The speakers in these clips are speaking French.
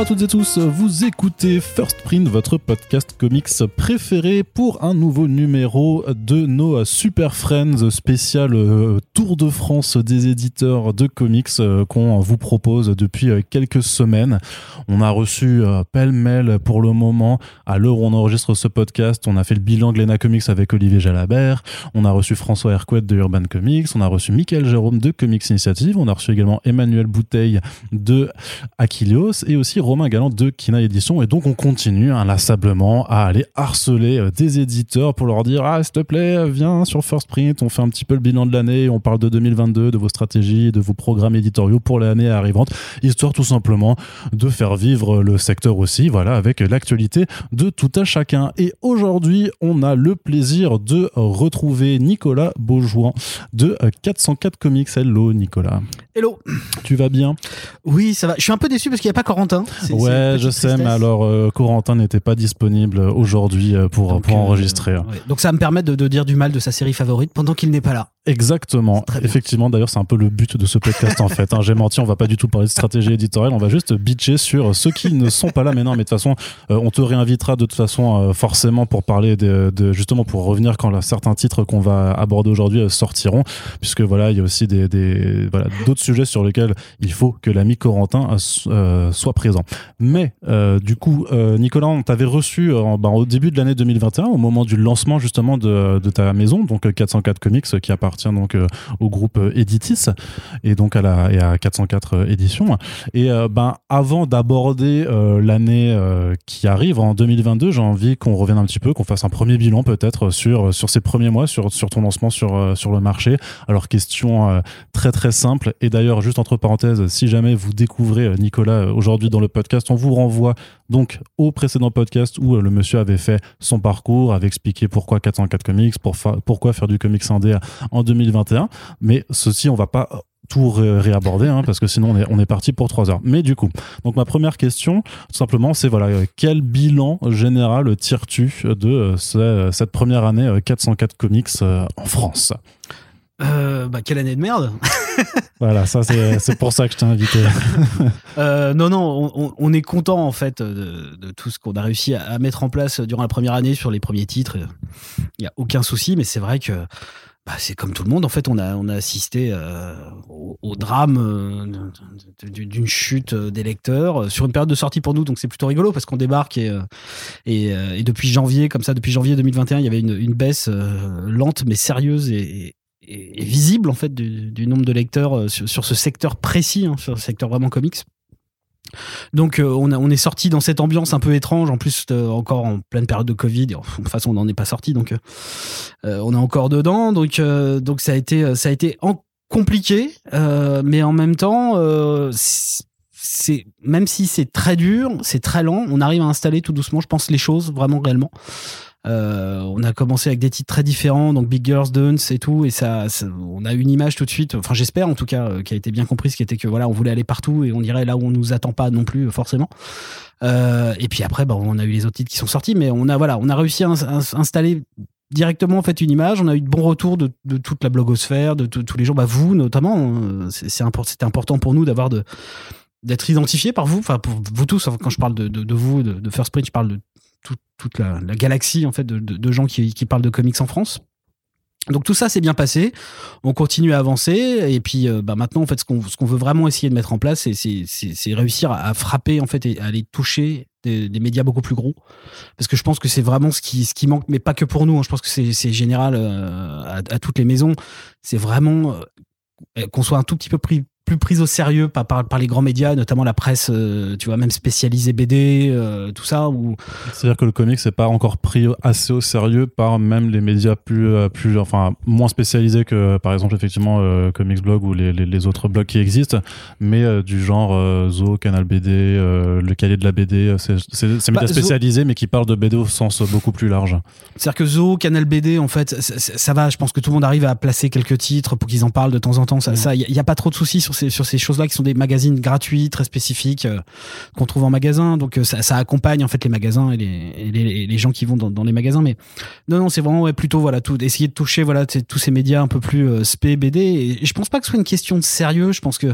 À toutes et tous, vous écoutez First Print, votre podcast comics préféré pour un nouveau numéro de nos Super Friends spécial euh, Tour de France des éditeurs de comics euh, qu'on vous propose depuis euh, quelques semaines. On a reçu pêle-mêle pour le moment, à l'heure où on enregistre ce podcast, on a fait le bilan Glénat Comics avec Olivier Jalabert, on a reçu François Hercouet de Urban Comics, on a reçu Michael Jérôme de Comics Initiative, on a reçu également Emmanuel Bouteille de Achilleos et aussi Romain Galland de Kina Edition. Et donc on continue inlassablement à aller harceler euh, des éditeurs pour leur dire Ah, s'il te plaît, viens sur First Print, on fait un petit peu le bilan de l'année, on parle de 2022, de vos stratégies, de vos programmes éditoriaux pour l'année arrivante, histoire tout simplement de faire vivre le secteur aussi, voilà, avec l'actualité de tout à chacun. Et aujourd'hui, on a le plaisir de retrouver Nicolas Beaujouan de 404 Comics. Hello Nicolas. Hello. Tu vas bien? Oui, ça va. Je suis un peu déçu parce qu'il n'y a pas Corentin. Ouais, je sais, mais alors euh, Corentin n'était pas disponible aujourd'hui euh, pour, pour euh, enregistrer. Donc ça va me permet de, dire du mal de sa série favorite pendant qu'il n'est pas là. Exactement. Effectivement, d'ailleurs, c'est un peu le but de ce podcast en fait. Hein. J'ai menti, on va pas du tout parler de stratégie éditoriale, on va juste bitcher sur ceux qui ne sont pas là. Mais non, mais de toute façon, on te réinvitera de toute façon forcément pour parler de, justement pour revenir quand certains titres qu'on va aborder aujourd'hui sortiront, puisque voilà, il y a aussi des, des voilà d'autres sujets sur lesquels il faut que l'ami Corentin euh, soit présent. Mais euh, du coup, euh, Nicolas, on t'avait reçu ben, au début de l'année 2021, au moment du lancement justement de, ta maison, donc 404 Comics, qui appartient donc au groupe Editis et donc à la et à 404 éditions. Et ben avant d'aborder l'année qui arrive en 2022, j'ai envie qu'on revienne un petit peu, qu'on fasse un premier bilan peut-être sur sur ces premiers mois, sur sur ton lancement sur sur le marché. Alors question très très simple. Et d'ailleurs, juste entre parenthèses, si jamais vous découvrez Nicolas aujourd'hui dans le podcast, on vous renvoie donc au précédent podcast où euh, le monsieur avait fait son parcours, avait expliqué pourquoi 404 comics, pour pourquoi faire du comics indé en 2021. Mais ceci, on va pas tout réaborder hein, parce que sinon on est, on est parti pour trois heures. Mais du coup, donc ma première question, tout simplement, c'est voilà, euh, quel bilan général tires-tu de euh, cette première année 404 comics en France? Euh, bah, quelle année de merde Voilà, ça c'est pour ça que je t'ai invité. euh, non, non, on, on, est content en fait de, de tout ce qu'on a réussi à, mettre en place durant la première année sur les premiers titres. Il n'y a aucun souci, mais c'est vrai que bah, c'est comme tout le monde. En fait, on a, assisté euh, au, drame euh, d'une chute des lecteurs euh, sur une période de sortie pour nous. Donc c'est plutôt rigolo parce qu'on débarque et, depuis janvier, comme ça, depuis janvier 2021, il y avait une, baisse lente mais sérieuse et, visible en fait du, nombre de lecteurs euh, sur, ce secteur précis, hein, sur le secteur vraiment comics. Donc euh, on, est sorti dans cette ambiance un peu étrange, en plus euh, encore en pleine période de Covid. De toute façon, on n'en est pas sorti, donc on est encore dedans. Donc ça a été compliqué, mais en même temps même si c'est très dur, c'est très lent, on arrive à installer tout doucement, je pense, les choses vraiment réellement. Euh, on a commencé avec des titres très différents, donc Big Girls Dance et tout, et ça, on a une image tout de suite. Enfin, j'espère en tout cas euh, qui a été bien comprise, qui était que voilà, on voulait aller partout et on irait là où on nous attend pas non plus euh, forcément. et puis après, bah, on a eu les autres titres qui sont sortis, mais on a voilà, on a réussi à, installer directement en fait une image. On a eu de bons retours de, toute la blogosphère, de tous les gens, bah vous notamment. Hein. C'est c'était important pour nous d'avoir d'être identifié par vous, enfin pour vous tous. Quand je parle de, de, de vous, de, First Print, je parle de toute la, galaxie en fait de, gens qui, parlent de comics en France. Donc tout ça s'est bien passé, on continue à avancer et puis euh, bah, maintenant ce qu'on veut vraiment essayer de mettre en place c'est réussir à, frapper en fait et à aller toucher des, médias beaucoup plus gros parce que je pense que c'est vraiment ce qui manque mais pas que pour nous hein. je pense que c'est général euh, à, toutes les maisons c'est vraiment euh, qu'on soit un tout petit peu pris plus prise au sérieux par, par, les grands médias, notamment la presse, euh, tu vois, même spécialisée BD, euh, tout ça. Ou... C'est-à-dire que le comics n'est pas encore pris assez au sérieux par même les médias plus, euh, plus enfin, moins spécialisés que, par exemple, effectivement, Comics Blog ou les, les, autres blogs qui existent, mais du genre Zo, Canal BD, le cahier de la BD, c'est médias bah, spécialisés, mais qui parlent de BD au sens beaucoup plus large. C'est-à-dire que Zo, Canal BD, en fait, ça, va, je pense que tout le monde arrive à placer quelques titres pour qu'ils en parlent de temps en temps. Ça, il n'y a, a, pas trop de soucis sur sur ces choses-là qui sont des magazines gratuits, très spécifiques qu'on trouve en magasin. Donc ça, ça, accompagne en fait les magasins et les, les, les gens qui vont dans, dans, les magasins. Mais non, non, c'est vraiment ouais, plutôt voilà tout essayer de toucher voilà tous ces médias un peu plus spé BD. Et je pense pas que ce soit une question de sérieux. Je pense que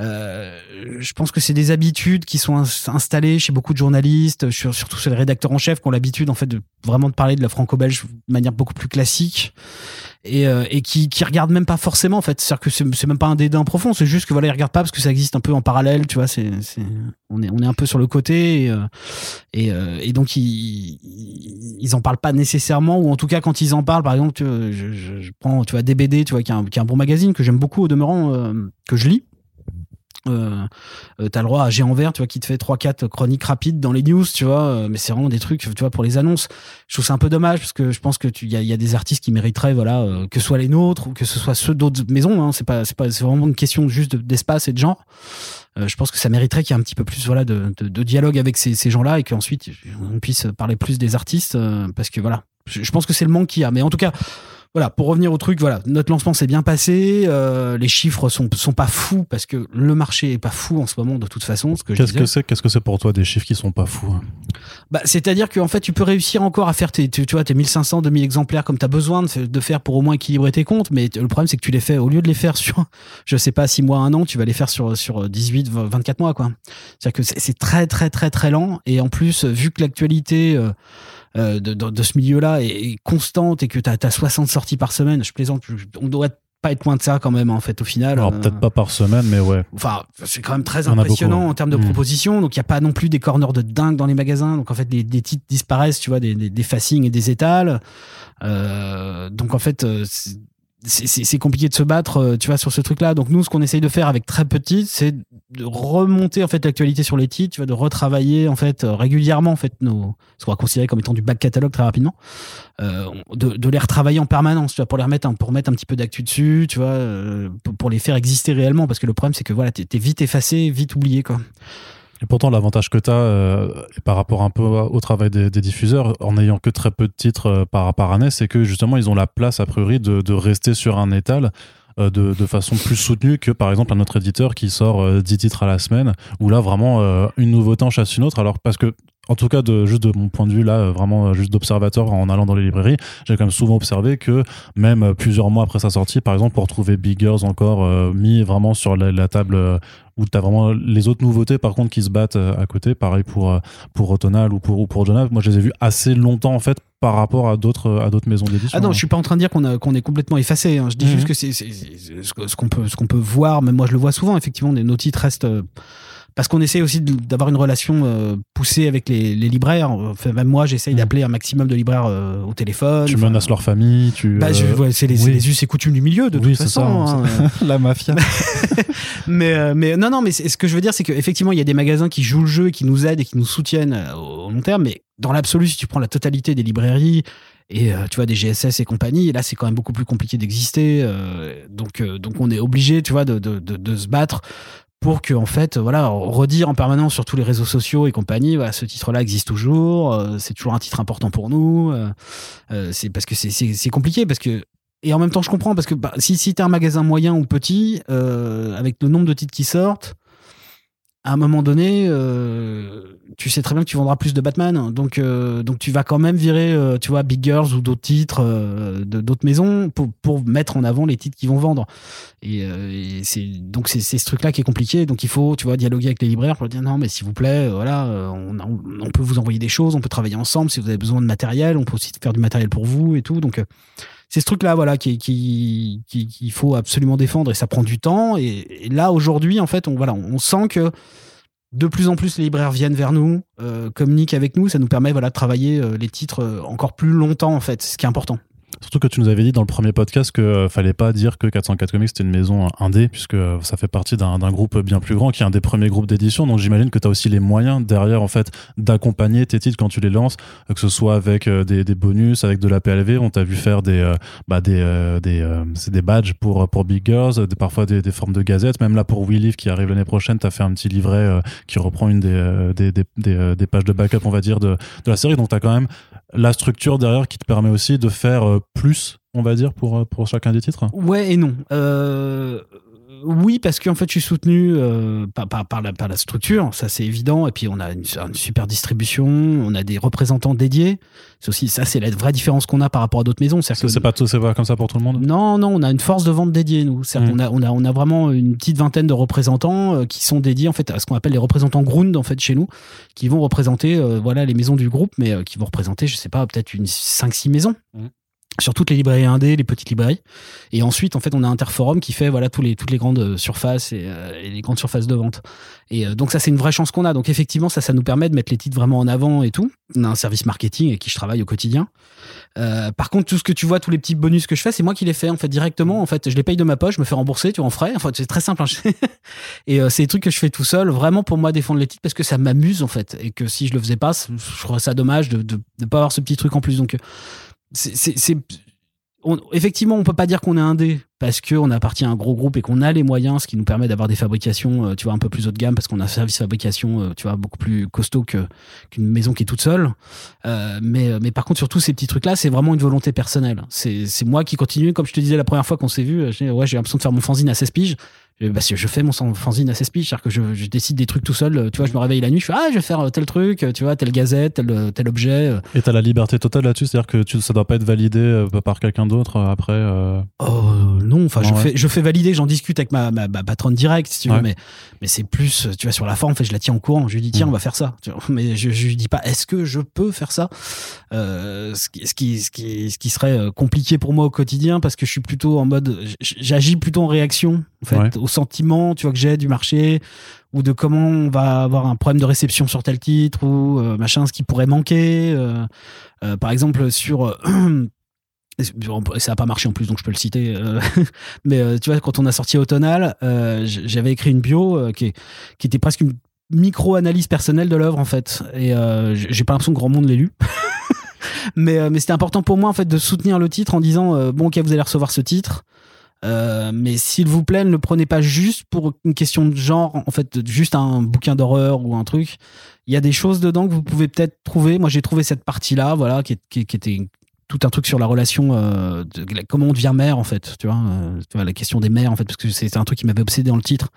euh, je pense que c'est des habitudes qui sont installées chez beaucoup de journalistes, surtout chez les rédacteurs en chef, qui ont l'habitude en fait de vraiment de parler de la franco-belge de manière beaucoup plus classique et, euh, et qui, qui regardent même pas forcément en fait. C'est-à-dire que c'est même pas un dédain profond, c'est juste que voilà ils regardent pas parce que ça existe un peu en parallèle, tu vois. C'est on est on est un peu sur le côté et euh, et, et, donc ils ils en parlent pas nécessairement ou en tout cas quand ils en parlent, par exemple, je, je, je prends tu vois DBD, tu vois qui est un, qui est un bon magazine que j'aime beaucoup au demeurant que je lis euh, euh, t'as le droit à géant vert, tu vois, qui te fait 3-4 chroniques rapides dans les news, tu vois, euh, mais c'est vraiment des trucs, tu vois, pour les annonces. Je trouve ça un peu dommage parce que je pense que tu, y a, y a des artistes qui mériteraient, voilà, euh, que ce soit les nôtres ou que ce soit ceux d'autres maisons, hein, c'est pas, c'est pas, c'est vraiment une question juste d'espace et de genre. je pense que ça mériterait qu'il y ait un petit peu plus, voilà, de, de, de dialogue avec ces, ces gens-là et qu'ensuite on puisse parler plus des artistes parce que voilà, je, je pense que c'est le manque qu'il y a. Mais en tout cas, voilà, pour revenir au truc, voilà, notre lancement s'est bien passé. Euh, les chiffres sont sont pas fous parce que le marché est pas fou en ce moment de toute façon. Ce que qu'est-ce que c'est Qu'est-ce que c'est pour toi des chiffres qui sont pas fous hein? Bah, c'est-à-dire qu'en fait, tu peux réussir encore à faire tes, tu, tu vois, tes 1500, 2000 exemplaires comme tu as besoin de, de, faire pour au moins équilibrer tes comptes. Mais le problème, c'est que tu les fais au lieu de les faire sur, je sais pas, 6 mois, 1 an, tu vas les faire sur sur 18, 24 mois, quoi. C'est-à-dire que c'est très très très très lent. Et en plus, vu que l'actualité euh, euh, de, de, de, ce milieu-là est, constante et que tu as, as, 60 sorties par semaine, je plaisante, on doit pas être loin de ça quand même en fait au final. Alors euh, peut-être pas par semaine mais ouais. Enfin c'est quand même très impressionnant en, en termes de mmh. propositions donc il y a pas non plus des corners de dingue dans les magasins donc en fait des, des titres disparaissent tu vois des, des, des facings et des étals. Euh, donc en fait euh, c'est compliqué de se battre, euh, tu vois, sur ce truc-là. Donc nous, ce qu'on essaye de faire avec très petit, c'est de remonter en fait l'actualité sur les titres, tu vois, de retravailler en fait euh, régulièrement en fait nos, ce qu'on va considérer comme étant du back catalogue très rapidement, euh, de, de, les retravailler en permanence, tu vois, pour les remettre, pour mettre un petit peu d'actu dessus, tu vois, pour, les faire exister réellement, parce que le problème c'est que voilà, t'es es vite effacé, vite oublié quoi. Et pourtant, l'avantage que tu as euh, par rapport un peu au travail des, diffuseurs, en ayant que très peu de titres euh, par, année, c'est que justement, ils ont la place, a priori, de, rester sur un étal. Euh, de, façon plus soutenue que par exemple un autre éditeur qui sort 10 titres à la semaine où là vraiment une nouveauté en chasse une autre alors parce que en tout cas de juste de mon point de vue là vraiment juste d'observateur en allant dans les librairies j'ai quand même souvent observé que même plusieurs mois après sa sortie par exemple pour trouver Big Girls encore mis vraiment sur la, table où tu as vraiment les autres nouveautés par contre qui se battent à côté pareil pour pour Rotonal ou pour ou pour Jonah moi je les ai vus assez longtemps en fait par rapport à d'autres à d'autres maisons d'édition. Ah non, je suis pas en train de dire qu'on qu'on est complètement effacé. Hein. Je dis mmh. juste que c'est ce qu'on peut ce qu'on peut voir. Même moi, je le vois souvent. Effectivement, nos titres restent parce qu'on essaie aussi d'avoir une relation euh, poussée avec les, les libraires. Enfin, même moi, j'essaye mmh. d'appeler un maximum de libraires euh, au téléphone. Tu menaces leur famille. Tu. Bah, ouais, c'est les, oui. les us et coutumes du milieu de oui, toute façon. Ça, hein. La mafia. mais mais non non mais ce que je veux dire c'est qu'effectivement il y a des magasins qui jouent le jeu et qui nous aident et qui nous soutiennent au long terme. Mais dans l'absolu, si tu prends la totalité des librairies et euh, tu vois des GSS et compagnie et là c'est quand même beaucoup plus compliqué d'exister euh, donc euh, donc on est obligé tu vois de, de, de, de, se battre pour que en fait voilà redire en permanence sur tous les réseaux sociaux et compagnie ce titre là existe toujours euh, c'est toujours un titre important pour nous euh, euh, c'est parce que c'est compliqué parce que et en même temps je comprends parce que bah, si, si tu un magasin moyen ou petit avec le nombre de titres qui sortent à un moment donné, euh, tu sais très bien que tu vendras plus de Batman, donc euh, donc tu vas quand même virer, euh, tu vois, Big Girls ou d'autres titres euh, de d'autres maisons pour pour mettre en avant les titres qui vont vendre. Et, euh, et c'est donc c'est ce truc-là qui est compliqué. Donc il faut, tu vois, dialoguer avec les libraires pour dire non, mais s'il vous plaît, voilà, on, on, on, peut vous envoyer des choses, on peut travailler ensemble si vous avez besoin de matériel, on peut aussi faire du matériel pour vous et tout. Donc c'est ce truc-là, voilà, qui, faut absolument défendre et ça prend du temps. Et, là, aujourd'hui, en fait, on, sent que de plus en plus les libraires viennent vers nous, euh, communiquent avec nous, ça nous permet de travailler euh, les titres euh, encore plus longtemps, en fait, ce qui est important. Surtout que tu nous avais dit dans le premier podcast que euh, fallait pas dire que 404 Comics c'était une maison indé, puisque euh, ça fait partie d'un groupe bien plus grand, qui est un des premiers groupes d'édition. Donc j'imagine que tu as aussi les moyens derrière, en fait, d'accompagner tes titres quand tu les lances, que ce soit avec euh, des, des bonus, avec de la PLV. On t'a vu faire des, euh, bah, des, euh, des, euh, des badges pour, pour Big Girls, parfois des, des, formes de gazettes. Même là, pour We Live qui arrive l'année prochaine, tu as fait un petit livret qui reprend une des, des pages de backup, on va dire, de, de la série. Donc tu as quand même la structure derrière qui te permet aussi de faire plus on va dire, pour, pour chacun des titres Ouais et non. Euh, oui, parce qu'en fait, je suis soutenu euh, par, par, par, la, par la structure, ça c'est évident. Et puis, on a une, une, super distribution, on a des représentants dédiés. C'est aussi ça, c'est la vraie différence qu'on a par rapport à d'autres maisons. C'est pas tout, c'est pas comme ça pour tout le monde. Non, non, on a une force de vente dédiée nous. Mmh. On a, on a, on a vraiment une petite vingtaine de représentants euh, qui sont dédiés en fait à ce qu'on appelle les représentants ground en fait chez nous, qui vont représenter euh, voilà les maisons du groupe, mais euh, qui vont représenter, je sais pas, peut-être une 5-6 maisons. Mmh sur toutes les librairies indées, les petites librairies. Et ensuite, en fait, on a Interforum qui fait voilà tous les, toutes les grandes euh, surfaces et, euh, et les grandes surfaces de vente. Et euh, donc ça, c'est une vraie chance qu'on a. Donc effectivement, ça, ça nous permet de mettre les titres vraiment en avant et tout. On a un service marketing avec qui je travaille au quotidien. Par contre, tout ce que tu vois, tous les petits bonus que je fais, c'est moi qui les fais en fait directement. En fait, je les paye de ma poche, je me fais rembourser, tu en frais. Enfin, c'est très simple. Hein. et c'est des trucs que je fais tout seul, vraiment pour moi défendre les titres parce que ça m'amuse en fait. Et que si je le faisais pas, je trouverais ça dommage de ne pas avoir ce petit truc en plus. Donc c'est on, effectivement, on peut pas dire qu'on est indé parce qu'on appartient à un gros groupe et qu'on a les moyens, ce qui nous permet d'avoir des fabrications, euh, tu vois, un peu plus haut de gamme parce qu'on a un service fabrication, euh, tu vois, beaucoup plus costaud qu'une maison qui est toute seule. Euh, mais mais par contre, sur tous ces petits trucs-là, c'est vraiment une volonté personnelle. C'est moi qui continue, comme je te disais la première fois qu'on s'est vu. J'ai l'impression de faire mon fanzine à 16 piges parce que je fais mon fanzine à 16 piges, c'est-à-dire que je, je, décide des trucs tout seul. Tu vois, je me réveille la nuit, je fais ah, je vais faire tel truc, tu vois, telle gazette, tel, tel objet. Et t'as la liberté totale là-dessus, c'est-à-dire que tu, ça doit pas être validé par quelqu'un d'autre après. Oh non, enfin, je fais je fais valider, j'en discute avec ma, ma, patronne directe, si tu veux, mais, mais c'est plus, tu vois, sur la forme, en fait, je la tiens en courant. Je lui dis, tiens, mm. on va faire ça. Mais je, je lui dis pas, est-ce que je peux faire ça euh, ce, qui, ce, qui, ce, qui, ce qui serait euh, compliqué pour moi au quotidien, parce que je suis plutôt en mode, j'agis plutôt en réaction, en fait, au sentiment, tu vois, que j'ai du marché, ou de comment on va avoir un problème de réception sur tel titre, ou euh, machin, ce qui pourrait manquer. par exemple, sur ça n'a pas marché en plus, donc je peux le citer. Euh, mais euh, tu vois, quand on a sorti Autonal, euh, j'avais écrit une bio qui, était presque une micro-analyse personnelle de l'œuvre, en fait. Et j'ai pas l'impression que grand monde l'ait lu. mais mais c'était important pour moi, en fait, de soutenir le titre en disant Bon, ok, vous allez recevoir ce titre. Mais s'il vous plaît, ne le prenez pas juste pour une question de genre, en fait, juste un bouquin d'horreur ou un truc. Il y a des choses dedans que vous pouvez peut-être trouver. Moi, j'ai trouvé cette partie-là, voilà, qui, était tout un truc sur la relation, euh, de, comment on devient mère en fait, tu vois, euh, tu vois, la question des mères en fait, parce que c'est un truc qui m'avait obsédé dans le titre.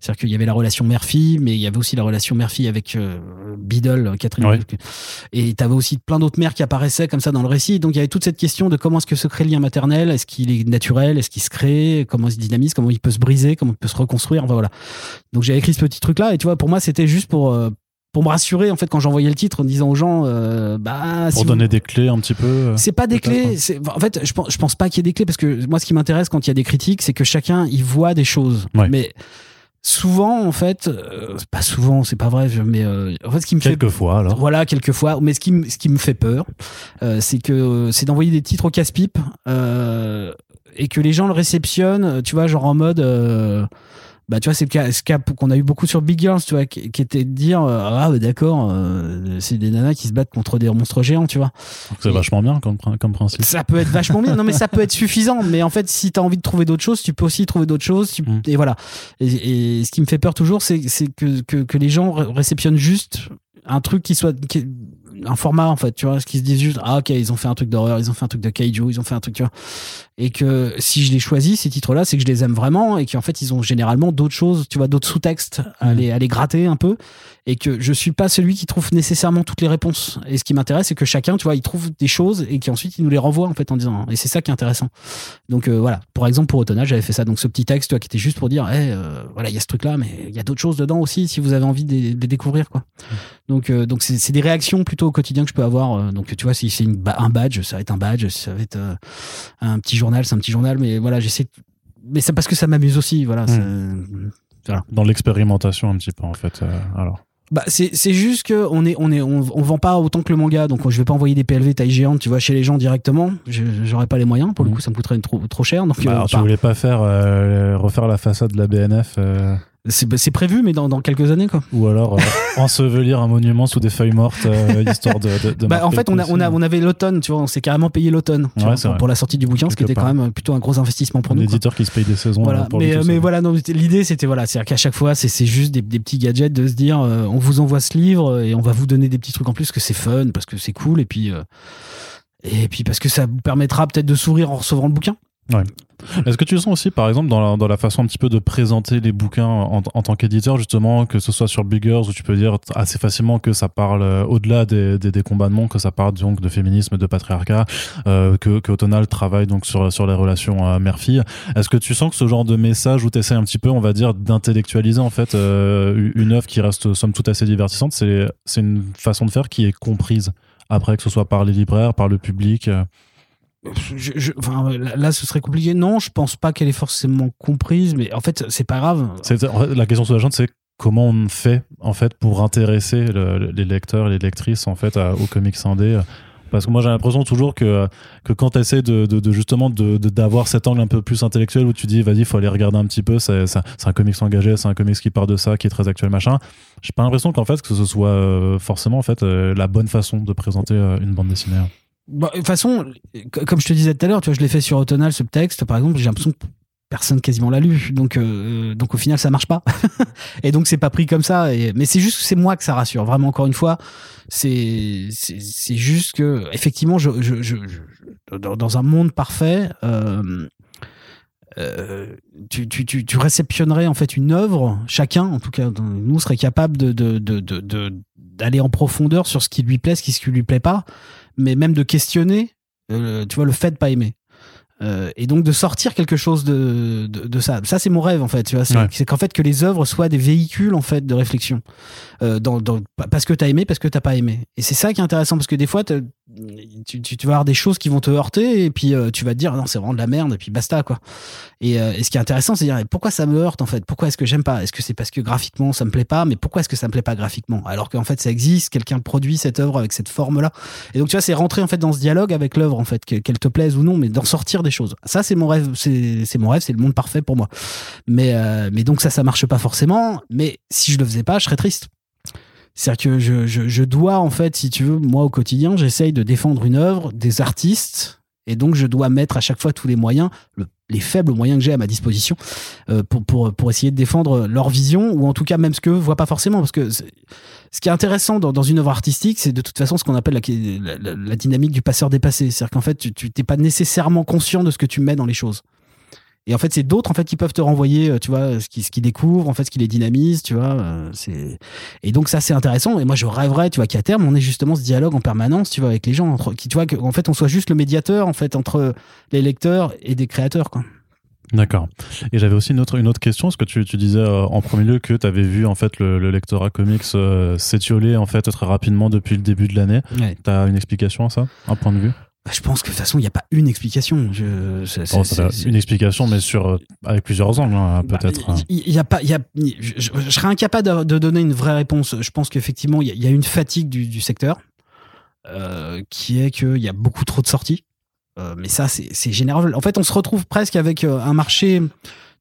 C'est-à-dire qu'il y avait la relation mère-fille, mais il y avait aussi la relation mère-fille avec euh, Biddle, Catherine. Ouais. Et t'avais aussi plein d'autres mères qui apparaissaient comme ça dans le récit. Donc il y avait toute cette question de comment est-ce que se crée le lien maternel, est-ce qu'il est naturel, est-ce qu'il se crée, comment il se dynamise, comment il peut se briser, comment il peut se reconstruire? Enfin, voilà. Donc j'ai écrit ce petit truc là, et tu vois, pour moi c'était juste pour pour me rassurer en fait quand j'envoyais le titre en disant aux gens euh, bah pour donner des clés un petit peu euh, c'est pas des clés en fait je pense je pense pas qu'il y ait des clés parce que moi ce qui m'intéresse quand il y a des critiques c'est que chacun y voit des choses. Mais souvent en fait euh, pas souvent c'est pas vrai mais en fait ce qui me quelques fois alors. Voilà quelques fois mais ce qui ce qui me fait peur c'est que c'est d'envoyer des titres au casse-pipe et que les gens le réceptionnent tu vois genre en mode bah tu vois c'est ce cas qu'on a eu beaucoup sur Big Girls tu vois qui, était de dire euh, ah bah, d'accord euh, c'est des nanas qui se battent contre des monstres géants tu vois. C'est vachement bien comme, comme principe. Ça peut être vachement bien. Non mais ça peut être suffisant. Mais en fait si tu as envie de trouver d'autres choses tu peux aussi trouver d'autres choses mm. et voilà. Et, ce qui me fait peur toujours c'est que, que, que les gens réceptionnent juste un truc qui soit un format en fait tu vois ce qu'ils se disent juste ah ok ils ont fait un truc d'horreur ils ont fait un truc de kaiju ils ont fait un truc tu vois et que si je les choisis ces titres là c'est que je les aime vraiment et qu'en fait ils ont généralement d'autres choses tu vois d'autres sous-textes à, mmh. les, à les gratter un peu. Et que je suis pas celui qui trouve nécessairement toutes les réponses. Et ce qui m'intéresse c'est que chacun tu vois il trouve des choses et qu'ensuite il nous les renvoie en fait en disant et c'est ça qui est intéressant. Donc euh, voilà. Par exemple pour Automnal j'avais fait ça. Donc ce petit texte tu vois, qui était juste pour dire hey, euh, voilà il y a ce truc là mais il y a d'autres choses dedans aussi si vous avez envie de, de les découvrir quoi. Mmh. donc euh, donc c'est des réactions plutôt au quotidien que je peux avoir donc tu vois si c'est un badge ça va être un badge ça va être un petit journal c'est un petit journal mais voilà j'essaie mais c'est parce que ça m'amuse aussi voilà, mmh. voilà. dans l'expérimentation un petit peu en fait alors bah, c'est juste que on est on est on, vend pas autant que le manga donc je vais pas envoyer des PLV taille géante tu vois chez les gens directement j'aurais pas les moyens pour le mmh. coup ça me coûterait trop trop cher donc bah, euh, alors, tu voulais pas faire euh, refaire la façade de la BNF euh, bah, c'est prévu, mais dans, dans, quelques années, quoi. Ou alors euh, ensevelir un monument sous des feuilles mortes, euh, histoire de. de, bah, en fait, on, a, on, a, on avait l'automne, tu vois, on s'est carrément payé l'automne pour, la sortie du bouquin, ce qui était quand même plutôt un gros investissement pour nous. L'éditeur qui se paye des saisons. Voilà. Pour mais mais voilà, l'idée, c'était voilà, c'est qu'à chaque fois, c'est juste des, des, petits gadgets de se dire, euh, on vous envoie ce livre et on va vous donner des petits trucs en plus, parce que c'est fun, parce que c'est cool, et puis. et puis parce que ça vous permettra peut-être de sourire en recevant le bouquin. Est-ce que tu sens aussi, par exemple, dans la, façon un petit peu de présenter les bouquins en, tant qu'éditeur, justement, que ce soit sur Biggers, où tu peux dire assez facilement que ça parle euh, au-delà des, des, combats de monde, que ça parle donc de féminisme, de patriarcat, euh, que, que travaille donc sur, sur les relations euh, mère-fille. Est-ce que tu sens que ce genre de message où tu essaies un petit peu, on va dire, d'intellectualiser en fait une œuvre qui reste somme toute assez divertissante, c'est une façon de faire qui est comprise après, que ce soit par les libraires, par le public je, je, enfin, là, ce serait compliqué. Non, je pense pas qu'elle est forcément comprise, mais en fait, c'est pas grave. la question sous-jacente, c'est comment on fait en fait pour intéresser le, les lecteurs, les lectrices en fait à, aux comics indés. Parce que moi j'ai l'impression toujours que, que quand tu essaies de, de, de, justement d'avoir cet angle un peu plus intellectuel où tu dis vas-y faut aller regarder un petit peu, c'est un comics engagé, c'est un comics qui part de ça, qui est très actuel machin. J'ai pas l'impression qu'en fait que ce soit euh, forcément en fait euh, la bonne façon de présenter euh, une bande dessinée. Bon, de toute façon, comme je te disais tout à l'heure, tu vois, je l'ai fait sur Autonal, ce texte, par exemple, j'ai l'impression que personne quasiment l'a lu. Donc, euh, donc au final, ça marche pas. et donc, c'est pas pris comme ça. Mais c'est juste que c'est moi que ça rassure. Vraiment, encore une fois, c'est c'est juste que, effectivement, je, je, je, dans, un monde parfait, euh, euh, tu, tu, tu, tu, réceptionnerais en fait une œuvre, chacun, en tout cas, nous serait capable de, de, de, de d'aller en profondeur sur ce qui lui plaît, ce qui lui plaît pas mais même de questionner, euh, tu vois, le fait de pas aimer. Euh, et donc de sortir quelque chose de, de, de ça. Ça, c'est mon rêve, en fait. Tu vois, c'est, ouais. qu'en fait, que les œuvres soient des véhicules, en fait, de réflexion. Euh, dans, dans, parce que t'as aimé, parce que t'as pas aimé. Et c'est ça qui est intéressant, parce que des fois, tu, tu, tu, vas avoir des choses qui vont te heurter, et puis euh, tu vas te dire, non, c'est vraiment de la merde, et puis basta, quoi. Et, euh, et ce qui est intéressant, c'est de dire, pourquoi ça me heurte, en fait? Pourquoi est-ce que j'aime pas? Est-ce que c'est parce que graphiquement, ça me plaît pas? Mais pourquoi est-ce que ça me plaît pas graphiquement? Alors qu'en fait, ça existe, quelqu'un produit cette œuvre avec cette forme-là. Et donc, tu vois, c'est rentrer, en fait, dans ce dialogue avec l'œuvre, en fait, qu'elle te plaise ou non, mais d'en sortir des choses. Ça, c'est mon rêve, c'est, c'est mon rêve, c'est le monde parfait pour moi. Mais, euh, mais donc, ça, ça marche pas forcément. Mais si je le faisais pas, je serais triste. C'est-à-dire que je, je, je, dois, en fait, si tu veux, moi au quotidien, j'essaye de défendre une œuvre, des artistes, et donc je dois mettre à chaque fois tous les moyens, le, les faibles moyens que j'ai à ma disposition, euh, pour, pour, pour essayer de défendre leur vision, ou en tout cas même ce qu'eux voient pas forcément. Parce que ce qui est intéressant dans, dans une œuvre artistique, c'est de toute façon ce qu'on appelle la, la, la, dynamique du passeur dépassé. C'est-à-dire qu'en fait, tu n'es pas nécessairement conscient de ce que tu mets dans les choses. Et en fait, c'est d'autres en fait qui peuvent te renvoyer, euh, tu vois, ce qu'ils ce qui découvrent, en fait, ce qui les dynamise, tu vois. Euh, c'est et donc ça c'est intéressant. Et moi, je rêverais, tu vois, qu'à terme, on ait justement ce dialogue en permanence, tu vois, avec les gens, entre, qui, tu vois, qu'en fait, on soit juste le médiateur, en fait, entre les lecteurs et des créateurs, quoi. D'accord. Et j'avais aussi une autre, une autre question, parce que tu, tu disais euh, en premier lieu que tu avais vu en fait le, le lectorat comics euh, s'étioler en fait très rapidement depuis le début de l'année. Ouais. Tu as une explication à ça, un point de vue? Je pense que de toute façon, il n'y a pas une explication. Je, une explication, mais sur euh, avec plusieurs angles, hein, peut-être. Bah, y, y, a pas, il y a, je, je, je, serais incapable de, de, donner une vraie réponse. Je pense qu'effectivement, il y, y, a une fatigue du, du secteur, euh, qui est qu'il y a beaucoup trop de sorties. Euh, mais ça, c'est, général. En fait, on se retrouve presque avec un marché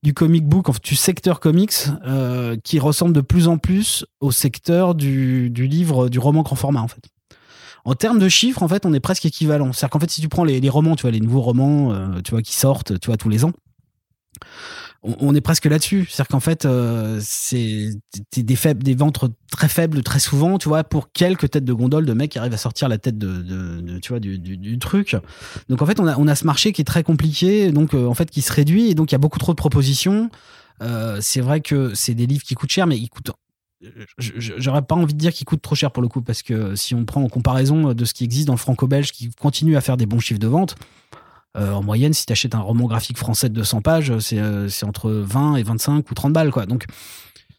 du comic book, du secteur comics, euh, qui ressemble de plus en plus au secteur du, du livre, du roman grand format, en fait en termes de chiffres, en fait, on est presque équivalent. C'est-à-dire qu'en fait, si tu prends les, romans, tu vois, les nouveaux romans, euh, tu vois, qui sortent, tu vois, tous les ans, on, est presque là-dessus. C'est-à-dire qu'en fait, euh, c'est des faibles, ventres très faibles très souvent, tu vois, pour quelques têtes de gondole de mecs qui arrivent à sortir la tête de, tu vois, du, truc. Donc en fait, on a, on a ce marché qui est très compliqué, donc euh, en fait, qui se réduit, et donc il y a beaucoup trop de propositions. Euh, c'est vrai que c'est des livres qui coûtent cher, mais ils coûtent j'aurais pas envie de dire qu'il coûte trop cher pour le coup, parce que si on prend en comparaison de ce qui existe dans le franco-belge, qui continue à faire des bons chiffres de vente, euh, en moyenne, si tu achètes un roman graphique français de 200 pages, c'est euh, entre 20 et 25 ou 30 balles, quoi. Donc,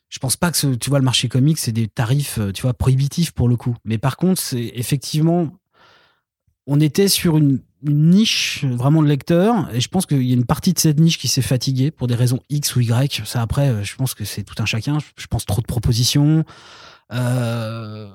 je pense pas que tu vois le marché comique, c'est des tarifs, tu vois, prohibitifs pour le coup. Mais par contre, c'est effectivement, on était sur une une niche vraiment de lecteur et je pense qu'il y a une partie de cette niche qui s'est fatiguée pour des raisons X ou Y. Ça après, je pense que c'est tout un chacun. Je pense trop de propositions. Euh,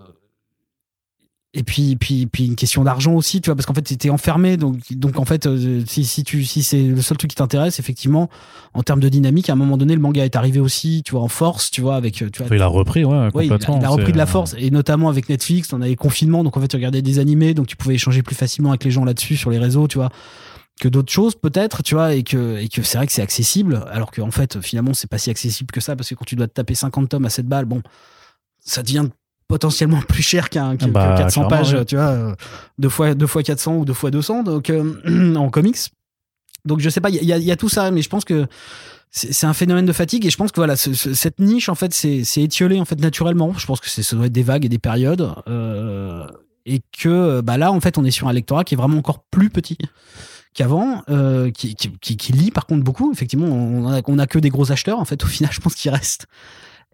et puis, puis, puis une question d'argent aussi, tu vois, parce qu'en fait, étais enfermé. Donc, donc en fait, euh, si, si, tu, si c'est le seul truc qui t'intéresse, effectivement, en termes de dynamique, à un moment donné, le manga est arrivé aussi, tu vois, en force, tu vois, avec. Tu vois, il a repris, ouais, complètement. Ouais, il, a, il a repris de la force, et notamment avec Netflix, on avait confinement, donc en fait, tu regardais des animés, donc tu pouvais échanger plus facilement avec les gens là-dessus, sur les réseaux, tu vois que d'autres choses peut-être tu vois et que et que c'est vrai que c'est accessible alors qu'en fait finalement c'est pas si accessible que ça parce que quand tu dois te taper 50 tomes à 7 balles bon ça devient potentiellement plus cher qu'un qu bah, 400 pages, tu vois, deux fois, deux fois 400 ou deux fois 200 donc, euh, en comics. Donc je sais pas, il y, a- il y a tout ça, mais je pense que c'est un phénomène de fatigue et je pense que voilà, ce- ce- cette niche en fait, c'est c'est étiolé en fait naturellement. Je pense que c'est ça doit être des vagues et des périodes euh, et que bah là en fait, on est sur un lectorat qui est vraiment encore plus petit qu'avant, euh, qui, qui, qui, qui lit par contre beaucoup. Effectivement, on a, on a que des gros acheteurs en fait. Au final, je pense qu'il reste.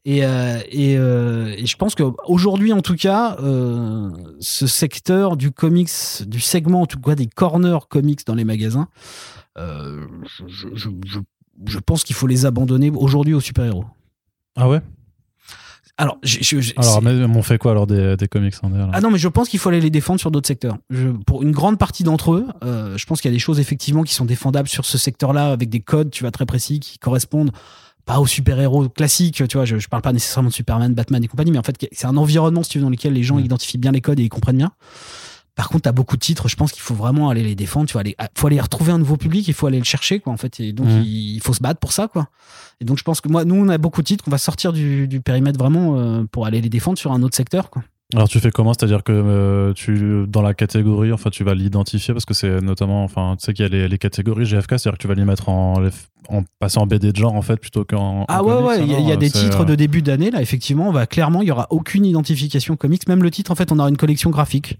Et, euh, et, euh, et je pense qu'aujourd'hui, en tout cas, euh, ce secteur du comics, du segment, en tout cas des corners comics dans les magasins, je, je, je, je pense qu'il faut les abandonner aujourd'hui aux super-héros. Ah ouais? Alors, Alors, mais on fait quoi alors des, des comics en ah non, mais je pense qu'il faut aller les défendre sur d'autres secteurs. Pour une grande partie d'entre eux, je pense qu'il y a des choses effectivement qui sont défendables sur ce secteur-là avec des codes, tu vois, très précis qui correspondent pas aux super-héros classiques, tu vois. Je, je parle pas nécessairement de Superman, Batman et compagnie, mais en fait, c'est un environnement, si tu veux, dans lequel les gens Mm. identifient bien les codes et ils comprennent bien. Par contre, t'as beaucoup de titres, je pense qu'il faut vraiment aller les défendre, tu vois, aller, faut aller retrouver un nouveau public, il faut aller le chercher, quoi, en fait, et donc Mhm. il, il faut se battre pour ça, quoi. Et donc je pense que moi, nous, on a beaucoup de titres, on va sortir du, du périmètre vraiment euh, pour aller les défendre sur un autre secteur, quoi. Alors tu fais comment? C'est-à-dire que euh, tu dans la catégorie, enfin tu vas l'identifier parce que c'est notamment, enfin tu sais qu'il y a les, les catégories GFK, c'est-à-dire que tu vas les mettre en, en passer en BD de genre en fait plutôt qu'en. Ah en ouais, comics, ouais, il y a, il y a alors, des titres euh, de début d'année, là, effectivement, on va clairement, il y aura aucune identification comics, même le titre, en fait, on aura une collection graphique.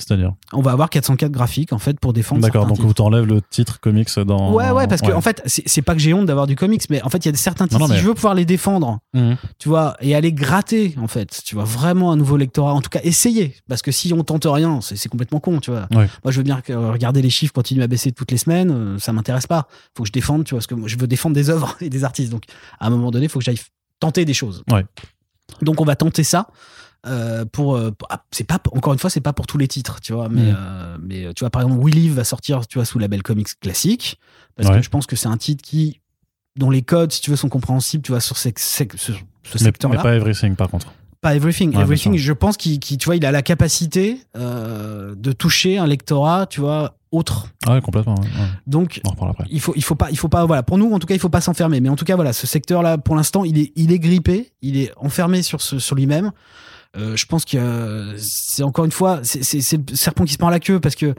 C'est-à-dire. On va avoir 404 graphiques, en fait, pour défendre D'accord, donc titres. vous t'enlèves le titre comics dans. Ouais, ouais, parce que en fait, c'est pas que j'ai honte d'avoir du comics, mais en fait, il y a certains titres. non, Si mais- je veux pouvoir les défendre, Mhm. tu vois, et aller gratter, en fait, tu vois, vraiment un nouveau lectorat, en tout cas, essayer. Parce que si on tente rien, c'est complètement con, tu vois. Ouais. Moi, je veux bien euh, regarder les chiffres continuer à baisser toutes les semaines, euh, ça m'intéresse pas. Faut que je défende, tu vois, parce que moi, je veux défendre des œuvres et des artistes. Donc, à un moment donné, il faut que j'aille tenter des choses. Ouais. Donc, on va tenter ça. Euh, pour, euh, ah, c'est pas encore une fois c'est pas pour tous les titres tu vois mais Mm. euh, mais tu vois par exemple We Live va sortir tu vois sous label comics classique parce Ouais. que je pense que c'est un titre qui dont les codes si tu veux sont compréhensibles tu vois sur ce, ce, ce- ce Mais, secteur mais là pas everything par contre. pas Everything. Ouais, Everything, je pense qu'il, qu'il- tu vois, il a la capacité de toucher un lectorat, tu vois, autre. Ah ouais, complètement. Donc, On après. il faut, il faut pas, il faut pas, voilà. Pour nous, en tout cas, il faut pas s'enfermer. Mais en tout cas, voilà, ce secteur-là, pour l'instant, il est, il est grippé, il est enfermé sur ce, sur lui-même. Euh, je pense que c'est encore une fois, c'est, le serpent qui se prend la queue parce que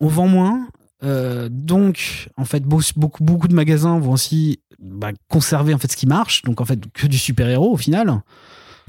on vend moins. Euh, donc, en fait, beaucoup, beaucoup, de magasins vont aussi bah, conserver en fait ce qui marche. Donc, en fait, que du super-héros au final.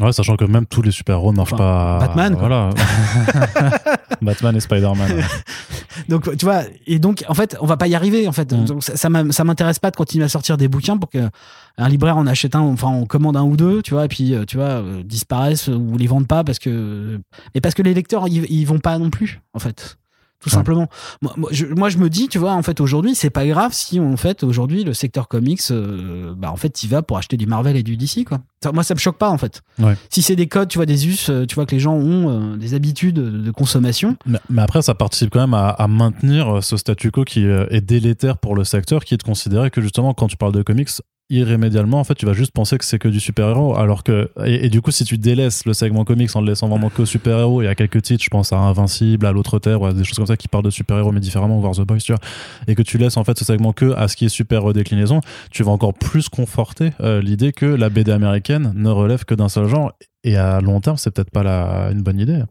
Ouais, sachant que même tous les super-héros ne marchent Enfin, pas. Batman, quoi. Voilà. Batman et Spider-Man. ouais. Donc, tu vois, et donc, en fait, on va pas y arriver, en fait. Mm. Donc, ça, ça m'intéresse pas de continuer à sortir des bouquins pour que un libraire en achète un, enfin, on commande un ou deux, tu vois, et puis, euh, tu vois, euh, disparaissent ou les vendent pas parce que, et parce que les lecteurs, ils, ils vont pas non plus, en fait. Tout Ouais. simplement. Moi, moi, je, moi, je me dis, tu vois, en fait, aujourd'hui, c'est pas grave si, en fait, aujourd'hui, le secteur comics, euh, bah, en fait, il va pour acheter du Marvel et du DC, quoi. Ça- moi, ça me choque pas, en fait. Ouais. Si c'est des codes, tu vois, des us, euh, tu vois, que les gens ont euh, des habitudes de consommation, Mais, mais après, ça participe quand même à, à maintenir ce statu quo qui est délétère pour le secteur, qui est de considérer que justement, quand tu parles de comics, irrémédiablement, en fait, tu vas juste penser que c'est que du super-héros. Alors que, et, du coup, si tu délaisses le segment comics en le laissant vraiment que super-héros, et à quelques titres, je pense à Invincible, à l'autre Terre, à des choses comme ça qui parlent de super-héros, mais différemment, voir The Boys, tu vois, et que tu laisses en fait ce segment que à ce qui est super déclinaison, tu vas encore plus conforter euh, l'idée que la BD américaine ne relève que d'un seul genre. Et à long terme, c'est peut-être pas la, une bonne idée.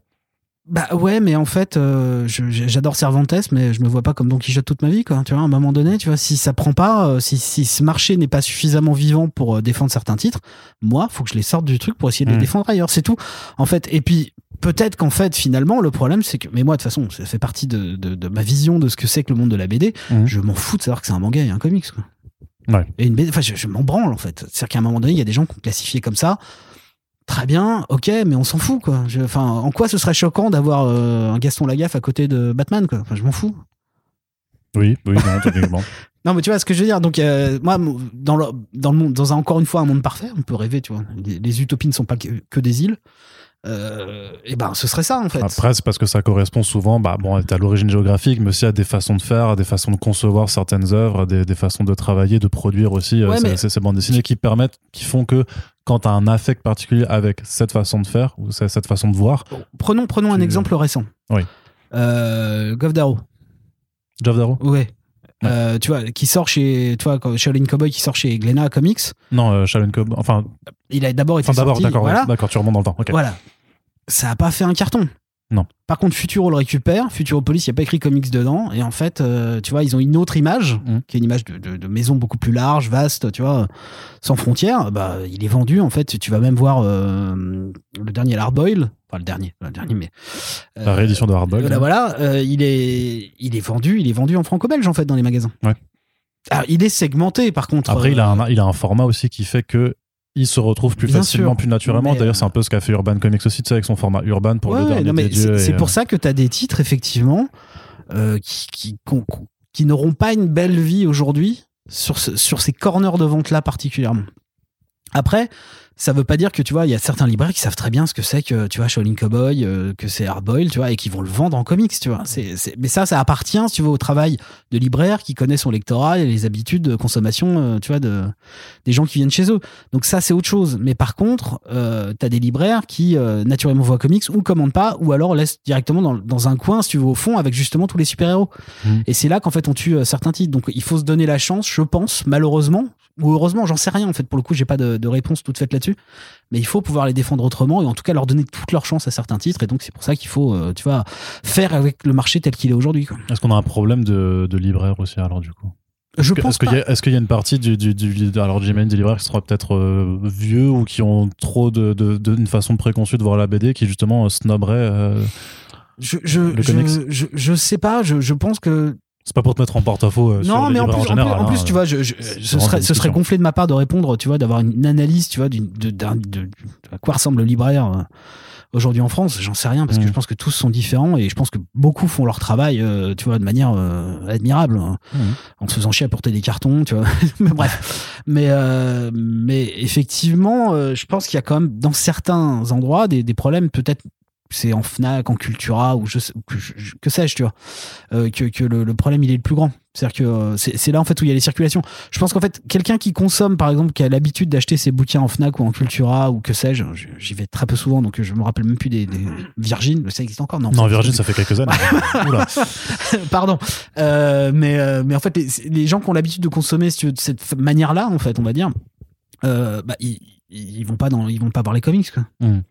Bah ouais, mais en fait, euh, j'adore Cervantes, mais je me vois pas comme Don Quichotte toute ma vie, quoi. Tu vois, à un moment donné, tu vois, si ça prend pas, euh, si, si ce marché n'est pas suffisamment vivant pour euh, défendre certains titres, moi, faut que je les sorte du truc pour essayer de les Mm. défendre ailleurs, c'est tout. En fait, et puis peut-être qu'en fait, finalement, le problème, c'est que, mais moi, de toute façon, ça fait partie de, de, de ma vision de ce que c'est que le monde de la BD. Mhm. Je m'en fous de savoir que c'est un manga et un comics, quoi. Ouais. Et une BD, enfin, je, je m'en branle, en fait. C'est-à-dire qu'à un moment donné, il y a des gens qui ont classifié comme ça. Très bien, ok, mais on s'en fout, quoi. Enfin, en quoi ce serait choquant d'avoir euh, un Gaston Lagaffe à côté de Batman, quoi? Enfin, je m'en fous. Oui, oui, non. Non, mais tu vois ce que je veux dire. Donc, euh, moi, dans le, dans le monde, dans un, encore une fois, un monde parfait, on peut rêver, tu vois. Les, les utopies ne sont pas que, que des îles. Euh, et ben, ce serait ça, en fait. Après, c'est parce que ça correspond souvent, bah, bon, à l'origine géographique, mais aussi à des façons de faire, à des façons de concevoir certaines œuvres, des, des façons de travailler, de produire aussi euh, Ouais, ces bandes dessinées qui permettent, qui font que quand tu as un affect particulier avec cette façon de faire ou cette façon de voir, Prenons, prenons un exemple récent. Oui. Euh, Gov Darrow. Jeff Darrow Ouais. Euh, tu vois, qui sort chez, tu vois, quand Shaolin Cowboy qui sort chez Glénat Comics. Non, euh, Shaolin Cobb, enfin, Il a d'abord été enfin d'abord, sorti, d'accord, voilà. d'accord, tu remontes dans le temps. ok. Voilà. Ça a pas fait un carton. Non. Par contre, Futuro le récupère. Futuropolis, il n'y a pas écrit comics dedans. Et en fait, euh, tu vois, ils ont une autre image, Mhm. qui est une image de, de- de maison beaucoup plus large, vaste, tu vois, sans frontières. Bah, il est vendu, en fait. Tu vas même voir euh, le dernier Hardboil. Enfin, le dernier, le dernier, mais. La euh, réédition de Hardboiled. voilà, voilà, euh, il, est, il est vendu, il est vendu en franco-belge, en fait, dans les magasins. Ouais. Alors, il est segmenté, par contre. Après, il a, un, il a un format aussi qui fait que il se retrouve plus Bien facilement, sûr. plus naturellement. Mais, D'ailleurs, euh, c'est un peu ce qu'a fait Urban Comics aussi, tu sais, avec son format Urban pour Ouais, le dernier non, mais c'est pour euh, ça que tu as des titres, effectivement, euh, qui, qui, qui n'auront pas une belle vie aujourd'hui sur, ce- sur ces corners de vente-là particulièrement. Après, ça veut pas dire que tu vois, il y a certains libraires qui savent très bien ce que c'est que tu vois Shaolin Cowboy, euh, que c'est Hardboil, tu vois, et qui vont le vendre en comics, tu vois. C'est, mais ça, ça appartient, si tu veux, au travail de libraire qui connaît son lectorat et les habitudes de consommation, euh, tu vois, de, des gens qui viennent chez eux. Donc ça, c'est autre chose. Mais par contre, euh, t'as des libraires qui euh, naturellement voient comics ou commandent pas, ou alors laissent directement dans, dans un coin, si tu veux, au fond, avec justement tous les super-héros. Mhm. Et c'est là qu'en fait on tue certains titres. Donc il faut se donner la chance, je pense, malheureusement, ou heureusement, j'en sais rien en fait. Pour le coup, j'ai pas de, de réponse toute faite là-dessus. Mais il faut pouvoir les défendre autrement et en tout cas leur donner toute leur chance à certains titres. Et donc c'est pour ça qu'il faut, euh, tu vois, faire avec le marché tel qu'il est aujourd'hui. Est-ce qu'on a un problème de, de libraire aussi, alors, du coup? Je Est-ce pense Est-ce qu'il y, a- y une partie du, du, du- alors j'imagine des libraires qui seront peut-être euh, vieux ou qui ont trop de, de, de- une façon préconçue de voir la BD qui justement euh, snoberaient euh, Je, je, le je, comics. je, je sais pas. Je, je pense que c'est pas pour te mettre en porte-à-faux euh, non, mais en plus, en en plus- général. en plus, hein. tu vois, je, je- ce, serait, ce serait gonflé de ma part de répondre, tu vois, d'avoir une analyse, tu vois, d'une- de, d'un- de- de- à quoi ressemble le libraire euh, aujourd'hui en France. J'en sais rien parce que Mm. je pense que tous sont différents et je pense que beaucoup font leur travail, euh, tu vois, de manière euh, admirable, hein, Mhm. en se faisant chier à porter des cartons, tu vois. mais bref, mais euh, mais effectivement, je pense qu'il y a quand même dans certains endroits des, des problèmes peut-être. C'est en Fnac, en Cultura ou je sais, que, que sais-je, tu vois, euh, que, que le, le problème il est le plus grand. C'est-à-dire que euh, c'est là en fait où il y a les circulations. Je pense qu'en fait, quelqu'un qui consomme, par exemple, qui a l'habitude d'acheter ses bouquins en Fnac ou en Cultura ou que sais-je, j'y vais très peu souvent, donc je me rappelle même plus des, des Virgin, ça existe encore, non Non, Virgin, ça fait quelques années. Pardon, Euh, mais euh, mais en fait, les, les gens qui ont l'habitude de consommer si tu veux, de cette manière-là, en fait, on va dire, euh, bah, ils, ils vont pas dans, ils vont pas voir les comics, quoi. Mhm.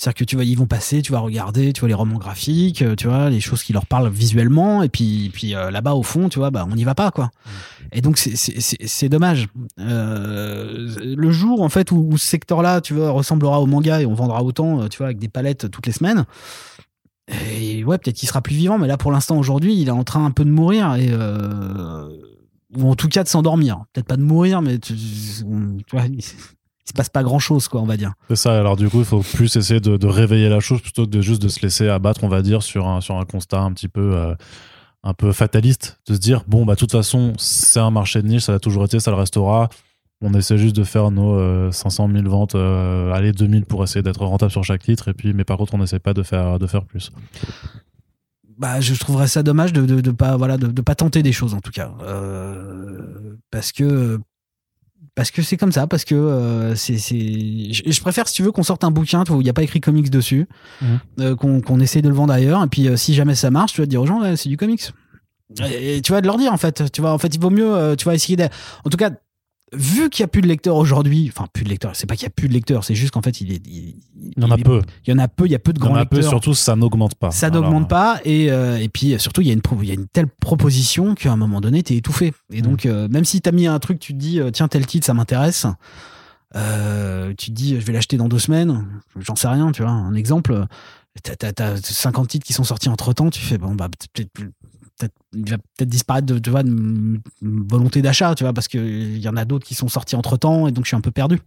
C'est-à-dire que tu vois, ils vont passer, tu vas regarder, tu vois les romans graphiques, euh, tu vois les choses qui leur parlent visuellement, et puis, puis euh, là-bas au fond, tu vois, bah on n'y va pas quoi. Et donc c'est- dommage. Euh, le jour en fait où, où ce secteur-là, tu vois, ressemblera au manga et on vendra autant, tu vois, avec des palettes toutes les semaines. Et ouais, peut-être qu'il sera plus vivant, mais là pour l'instant aujourd'hui, il est en train un peu de mourir et euh, ou en tout cas de s'endormir. Peut-être pas de mourir, mais tu, tu vois, il, se passe pas grand-chose quoi, on va dire. C'est ça, alors du coup, il faut plus essayer de, de réveiller la chose plutôt que de juste de se laisser abattre, on va dire, sur un, sur un constat un petit peu, euh, un peu fataliste, de se dire, bon, bah, de toute façon, c'est un marché de niche, ça l'a toujours été, ça le restera. On essaie juste de faire nos euh, 500 000 ventes, euh, allez, 2000 pour essayer d'être rentable sur chaque titre, et puis, mais par contre, on n'essaie pas de faire, de faire plus. bah, je trouverais ça dommage de, de, de pas voilà de, de pas tenter des choses en tout cas Euh, parce que parce que c'est comme ça parce que euh, c'est c'est je, je préfère si tu veux qu'on sorte un bouquin où il n'y a pas écrit comics dessus Mhm. euh, qu'on qu'on essaye de le vendre ailleurs et puis euh, si jamais ça marche tu vas te dire aux gens c'est du comics et, et tu vas de leur dire en fait tu vois en fait il vaut mieux euh, tu vas essayer de en tout cas vu qu'il y a plus de lecteurs aujourd'hui enfin plus de lecteurs c'est pas qu'il y a plus de lecteurs c'est juste qu'en fait il est il, Il y en a est- peu. il y en a peu il y a peu de Il y en grands a peu, lecteurs. surtout, ça n'augmente pas. ça Alors, n'augmente pas et, euh, et puis surtout il y a une pro- il y a une telle proposition qu'à un moment donné t'es étouffé. Et donc euh, même si t'as mis un truc tu te dis euh, tiens tel titre ça m'intéresse euh, tu te dis je vais l'acheter dans deux semaines j'en sais rien tu vois. Un exemple t'as, t'as, t'as 50 titres qui sont sortis entre temps tu fais bon bah peut-être peut-être il va peut-être disparaître de, tu vois, de m- m- volonté d'achat tu vois parce que il y en a d'autres qui sont sortis entre temps et donc je suis un peu perdu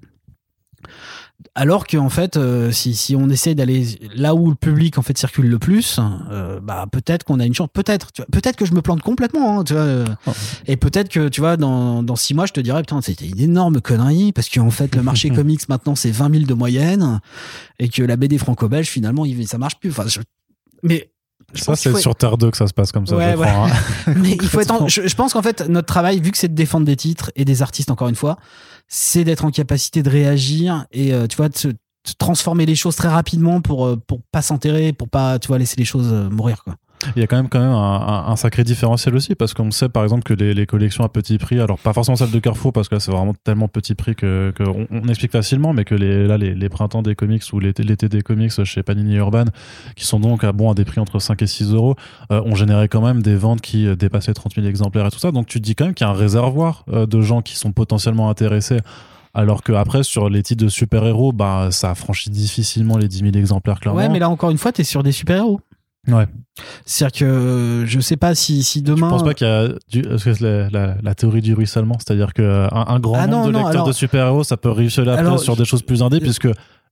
alors que en fait, euh, si, si on essaie d'aller là où le public en fait circule le plus, euh, bah peut-être qu'on a une chance. Peut-être, peut-être que je me plante complètement. hein, tu vois, euh, Oh. et peut-être que tu vois, dans, dans six mois, je te dirais putain, c'était une énorme connerie parce qu'en fait, le marché comics maintenant c'est 20 000 de moyenne et que la BD franco-belge finalement, il, ça marche plus. Enfin, je- mais je Ça, c'est faut- sur Terre 2 que ça se passe comme ça, Ouais, je ouais. crois. hein. mais il faut être en- je, je pense qu'en fait notre travail vu que c'est de défendre des titres et des artistes encore une fois c'est d'être en capacité de réagir et euh, tu vois de se de transformer les choses très rapidement pour euh, pour pas s'enterrer pour pas tu vois laisser les choses euh, mourir quoi Il y a quand même, quand même un, un, sacré différentiel aussi, parce qu'on sait par exemple que les, les, collections à petit prix, alors pas forcément celle de Carrefour, parce que là c'est vraiment tellement petit prix que, que on, explique facilement, mais que les, là les, les printemps des comics ou l'été des comics chez Panini Urban, qui sont donc à, bon, à des prix entre 5 et 6 euros, euh, ont généré quand même des ventes qui euh, dépassaient 30 000 exemplaires et tout ça. Donc tu te dis quand même qu'il y a un réservoir euh, de gens qui sont potentiellement intéressés alors que après sur les titres de super-héros, bah, ça franchit difficilement les 10 000 exemplaires, clairement. Ouais, mais là, encore une fois, tu es sur des super-héros. Ouais. C'est-à-dire que je sais pas si, si demain. Je pense pas qu'il y a du, la, la, théorie du ruissellement, c'est-à-dire qu'un un grand ah nombre de lecteurs de super-héros, ça peut réussir après sur des choses plus indées, puisque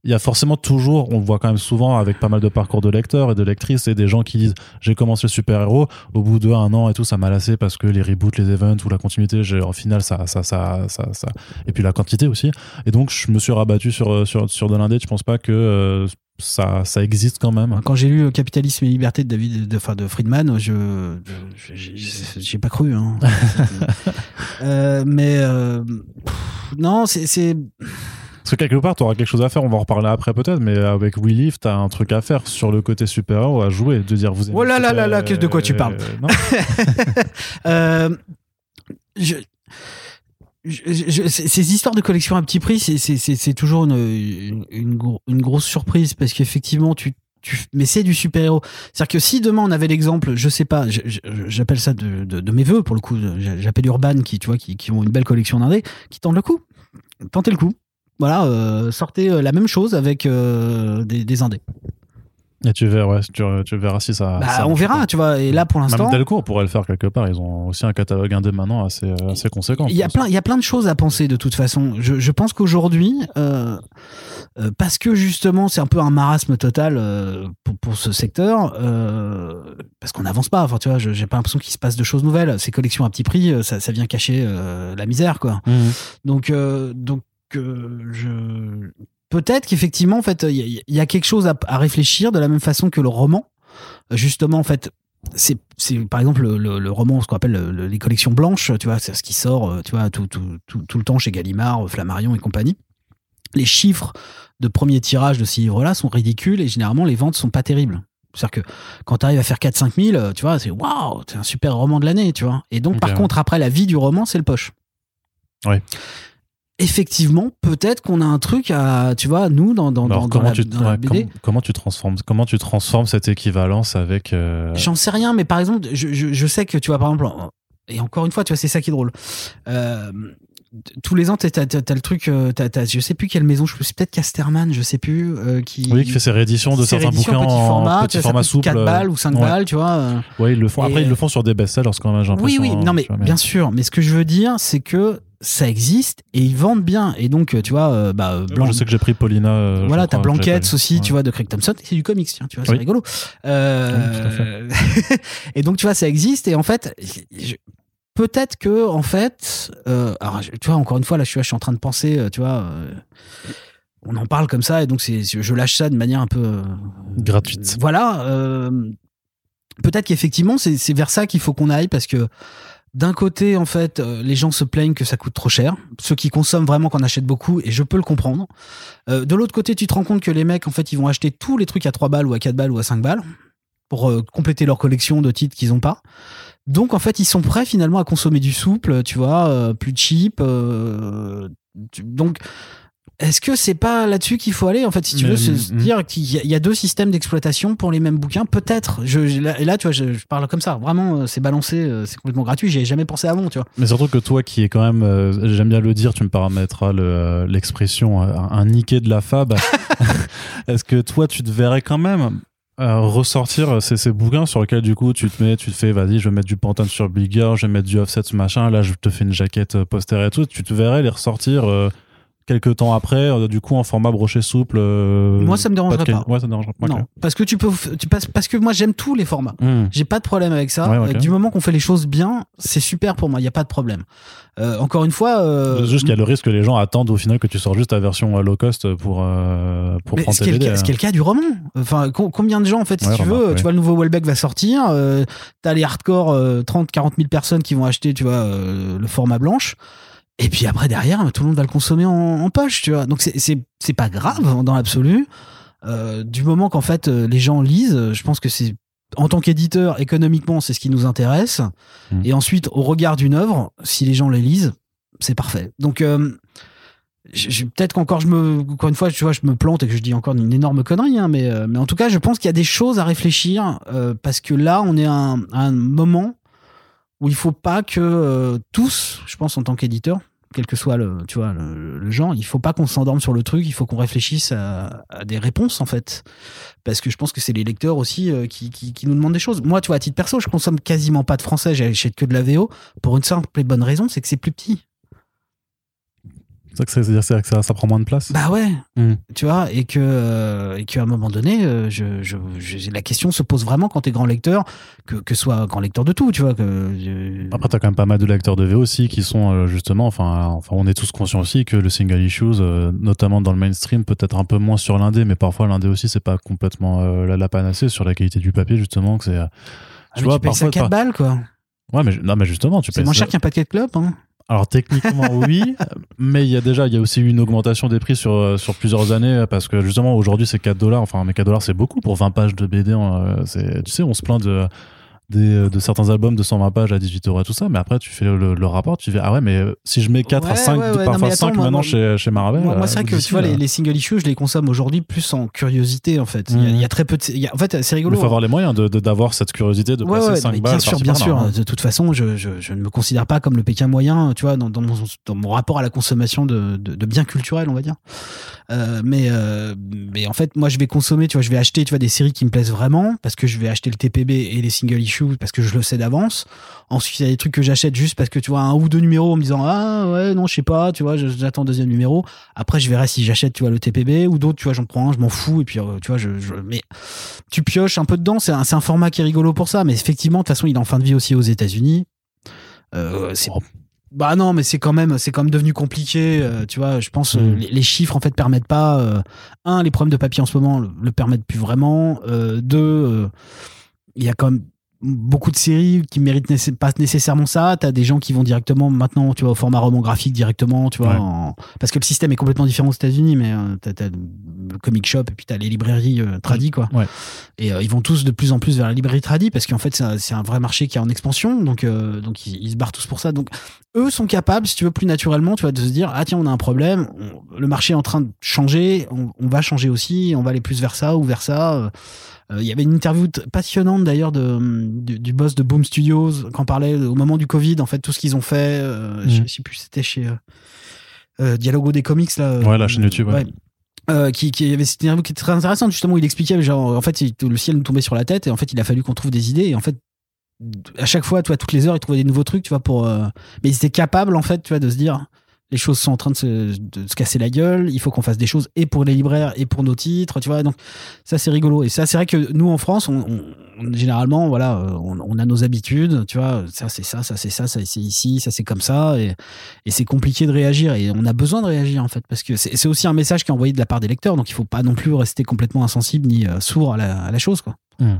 il y a forcément toujours, on le voit quand même souvent avec pas mal de parcours de lecteurs et de lectrices et des gens qui disent j'ai commencé le super-héros, au bout de un an et tout, ça m'a lassé parce que les reboots, les events ou la continuité, au final, ça, ça, ça, ça, ça, et puis la quantité aussi. Et donc, je me suis rabattu sur, sur, sur de l'indé. Je pense pas que euh, ça, ça existe quand même. Quand j'ai lu Capitalisme et Liberté de David, de, de Friedman, je, j'ai pas cru. Hein. euh, mais euh, non, c'est parce que quelque part, tu auras quelque chose à faire, on va en reparler après peut-être, mais avec We Live, tu as un truc à faire sur le côté super-héros à jouer, de dire vous Oh là là là là, de quoi tu parles euh, je, ces histoires de collection à petit prix, c'est toujours une, une, grosse surprise parce qu'effectivement, tu, tu, mais c'est du super-héros. C'est-à-dire que si demain on avait l'exemple, je sais pas, j'appelle ça de, de, mes voeux pour le coup, j'appelle Urban qui, tu vois, qui, qui ont une belle collection d'indés, qui tentent le coup. Tentez le coup voilà, euh, sortez euh, la même chose avec euh, des, des, indés. Et tu verras, ouais, tu, tu, verras si ça. Bah, on verra, tu vois. Et là, pour l'instant. Même Delcourt pourrait le faire quelque part. Ils ont aussi un catalogue indé maintenant assez, assez conséquent. Il y, a plein, il y a plein de choses à penser de toute façon. Je, je pense qu'aujourd'hui, euh, parce que justement, c'est un peu un marasme total euh, pour, pour, ce secteur, euh, parce qu'on n'avance pas. Enfin, tu vois, j'ai pas l'impression qu'il se passe de choses nouvelles. Ces collections à petit prix, ça, ça vient cacher la misère, quoi. Mmh. Donc, donc je peut-être qu'effectivement en fait il y, a quelque chose à, réfléchir de la même façon que le roman. Justement en fait c'est par exemple le, roman ce qu'on appelle les collections blanches tu vois c'est ce qui sort euh, tu vois tout, tout, tout, le temps chez Gallimard Flammarion et compagnie. Les chiffres de premier tirage de ces livres là sont ridicules et généralement les ventes sont pas terribles. C'est-à-dire que quand tu arrives à faire 4-5 000, tu vois, c'est waouh, c'est un super roman de l'année, tu vois. Et donc, par contre, après, la vie du roman, c'est le poche. Oui effectivement, peut-être qu'on a un truc à, tu vois, nous dans dans, dans, comment la, tu, BD. comment tu transformes comment tu transformes cette équivalence avec euh, J'en sais rien, mais par exemple, je, je, je, sais que tu vois par exemple, et encore une fois, tu vois, c'est ça qui est drôle. Euh, tous les ans, t'as as, le truc, euh, t'as, as, je sais plus quelle maison, je sais peut-être Casterman, je sais plus, euh, qui. Oui, qui fait ses rééditions de certains bouquins en format, petit format souple. 4 balles ou 5 balles, tu vois. Oui, ils le font. Après, ils le font sur des best-sellers quand même, j'ai Oui, oui, non, mais bien sûr. Mais ce que je veux dire, c'est que ça existe et ils vendent bien. Et donc tu vois euh, bah Blanc... je sais que j'ai pris Paulina euh, voilà t'as Blanquette aussi tu vois de Craig Thompson. C'est du comics tiens tu vois c'est rigolo. Euh... et donc tu vois ça existe et en fait peut-être que en fait euh, alors tu vois encore une fois là je suis, je suis en train de penser tu vois on en parle comme ça et donc c'est je lâche ça de manière un peu gratuite. voilà peut-être qu'effectivement c'est vers ça qu'il faut qu'on aille parce que d'un côté, en fait, euh, les gens se plaignent que ça coûte trop cher. Ceux qui consomment vraiment qu'on achète beaucoup, et je peux le comprendre. Euh, de l'autre côté, tu te rends compte que les mecs, en fait, ils vont acheter tous les trucs à 3 balles ou à 4 balles ou à 5 balles pour euh, compléter leur collection de titres qu'ils n'ont pas. Donc, en fait, ils sont prêts finalement à consommer du souple, tu vois, plus cheap. donc, est-ce que c'est pas là-dessus qu'il faut aller en fait si tu veux se mm, dire qu'il y, a deux systèmes d'exploitation pour les mêmes bouquins? Peut-être. Je, et là tu vois je, parle comme ça. Vraiment euh, c'est balancé euh, c'est complètement gratuit. J'y ai jamais pensé avant tu vois. Mais surtout que toi qui est quand même euh, j'aime bien le dire tu me paramétras l'expression un niqué de la fab. Est-ce que toi tu te verrais quand même ressortir ces, ces, bouquins sur lesquels du coup tu te mets tu te fais vas-y je vais mettre du Pantone sur Bigger je vais mettre du offset machin là je te fais une jaquette poster et tout tu te verrais les ressortir quelques temps après, euh, du coup en format broché souple. Euh, moi, ça me dérangerait pas. Ouais, ça me dérangerait pas. Non, parce que tu peux, tu passes, parce que moi j'aime tous les formats. Hmm. J'ai pas de problème avec ça. Du moment qu'on fait les choses bien, c'est super pour moi. Il y a pas de problème. Euh, encore une fois, juste qu'il y a le risque que les gens attendent au final que tu sors juste ta version low cost pour pour prendre ce qui, est le, cas du roman. Enfin, combien de gens en fait, si tu veux, tu vois le nouveau Welbeck va sortir, t'as les hardcore 30, 40 000 personnes qui vont acheter, tu vois, le format blanche. Et puis après, derrière, tout le monde va le consommer en, poche, tu vois. Donc c'est pas grave dans l'absolu. Euh, du moment qu'en fait euh, les gens lisent, je pense que c'est en tant qu'éditeur, économiquement, c'est ce qui nous intéresse. Mm. Et ensuite, au regard d'une œuvre, si les gens les lisent, c'est parfait. Donc, euh, peut-être qu'encore, je me, encore une fois, tu vois, je me plante et que je dis encore une énorme connerie, hein, mais, euh, mais en tout cas, je pense qu'il y a des choses à réfléchir euh, parce que là, on est à un, à un moment où il faut pas que euh, tous, je pense, en tant qu'éditeur, quel que soit le, tu vois, le, genre, il faut pas qu'on s'endorme sur le truc, il faut qu'on réfléchisse à, des réponses, en fait. Parce que je pense que c'est les lecteurs aussi euh, qui, qui, qui nous demandent des choses. Moi, tu vois, à titre perso, je consomme quasiment pas de français, j'achète que de la VO, pour une simple et bonne raison, c'est que c'est plus petit. C'est ça que ça- c'est-à-dire c'est que ça, ça prend moins de place. Bah ouais, Mm. tu vois, et que euh, et qu'à un moment donné, euh, je, je, je- la question se pose vraiment quand t'es grand lecteur, que que soit grand lecteur de tout, tu vois, que Après, t'as quand même pas mal de lecteurs de VO aussi qui sont euh, justement, enfin, enfin, on est tous conscients aussi que le single issues, notamment dans le mainstream, peut-être un peu moins sur l'indé, mais parfois l'indé aussi, c'est pas complètement la, la panacée sur la qualité du papier, justement, que c'est. ah, mais tu payes ça 4 balles, quoi. Ouais, mais, non, mais justement, tu C'est payes moins ça- cher qu'un paquet de clopes, hein. Alors techniquement oui, mais il y a déjà il y a aussi eu une augmentation des prix sur euh, sur plusieurs années parce que justement aujourd'hui c'est 4 dollars enfin mais 4 dollars c'est beaucoup pour 20 pages de BD euh, c'est tu sais on se plaint de des, de certains albums de 120 pages à 18 euros et tout ça mais après tu fais le, le rapport tu fais ah ouais mais euh, si je mets 4 à Ouais, 5 ouais, ouais, non, parfois attends, 5 moi, maintenant moi, chez chez Marvel Moi, moi, euh, c'est vrai que d'ici, tu vois, les, les single issues, je les consomme aujourd'hui plus en curiosité, en fait. Il y a- il y, a très peu de. il y a- en fait, c'est il rigolo. faut avoir les moyens de de- d'avoir cette curiosité de passer ouais, 5 mais balles bien sûr, bien sûr. hein. De toute façon, je, je, je ne me considère pas comme le Pékin moyen, tu vois, dans, dans, mon, dans mon rapport à la consommation de, de, de biens culturels, on va dire. Euh, mais, euh, mais en fait, moi, je vais consommer, tu vois, je vais acheter, tu vois, des séries qui me plaisent vraiment, parce que je vais acheter le TPB et les single issues, parce que je le sais d'avance. Ensuite, il y a des trucs que j'achète juste parce que, tu vois, un ou deux numéros en me disant, ah ouais, non, je sais pas, tu vois, j'attends le deuxième numéro. Après, je verrai si j'achète, tu vois, le TPB ou d'autres, tu vois, j'en prends un, je m'en fous, et puis, euh, tu vois, je, je- mais tu pioches un peu dedans, c'est un, un format qui est rigolo pour ça, mais effectivement, de toute façon, il est en fin de vie aussi aux États-Unis. Euh, c'est Oh. bah non, mais c'est quand même, c'est quand même devenu compliqué. euh, tu vois, je pense euh, Mm. les, les chiffres en fait permettent pas. euh, un, les problèmes de papier en ce moment le, le permettent plus vraiment. Deux, il y a quand même beaucoup de séries qui méritent nécess- pas nécessairement ça. T'as des gens qui vont directement maintenant, tu vois, au format roman graphique directement, tu vois, Ouais. en- parce que le système est complètement différent aux États-Unis, mais euh, t'as, t'as le comic shop et puis t'as les librairies euh, tradies, quoi. Ouais. Et euh, ils vont tous de plus en plus vers la librairie tradie parce qu'en fait c'est un, vrai marché qui est en expansion, donc euh, donc ils, ils se barrent tous pour ça. Donc eux sont capables, si tu veux, plus naturellement, tu vois, de se dire ah tiens on a un problème, on- le marché est en train de changer, on, on va changer aussi, on va aller plus vers ça ou vers ça. Euh, Il y avait une interview passionnante d'ailleurs de, du, du boss de Boom Studios quand parlait au moment du Covid, en fait tout ce qu'ils ont fait. euh, je, je sais plus, c'était chez euh, Dialogo des comics là. Ouais, la chaîne YouTube, ouais. Euh, qui, qui avait cette interview qui était très intéressante justement où il expliquait genre en fait il- le ciel nous tombait sur la tête et en fait il a fallu qu'on trouve des idées et en fait à chaque fois tu vois toutes les heures ils trouvaient des nouveaux trucs tu vois pour euh, mais ils étaient capables en fait tu vois de se dire les choses sont en train de se, de se casser la gueule il faut qu'on fasse des choses et pour les libraires et pour nos titres tu vois donc ça c'est rigolo et ça c'est vrai que nous en France on, on- généralement voilà euh, on, on a nos habitudes tu vois ça c'est ça ça c'est ça ça c'est ici ça c'est comme ça et, c'est compliqué de réagir et on a besoin de réagir en fait parce que c'est c'est aussi un message qui est envoyé de la part des lecteurs donc il faut pas non plus rester complètement insensible ni euh, sourd à la, à la chose quoi Hmm.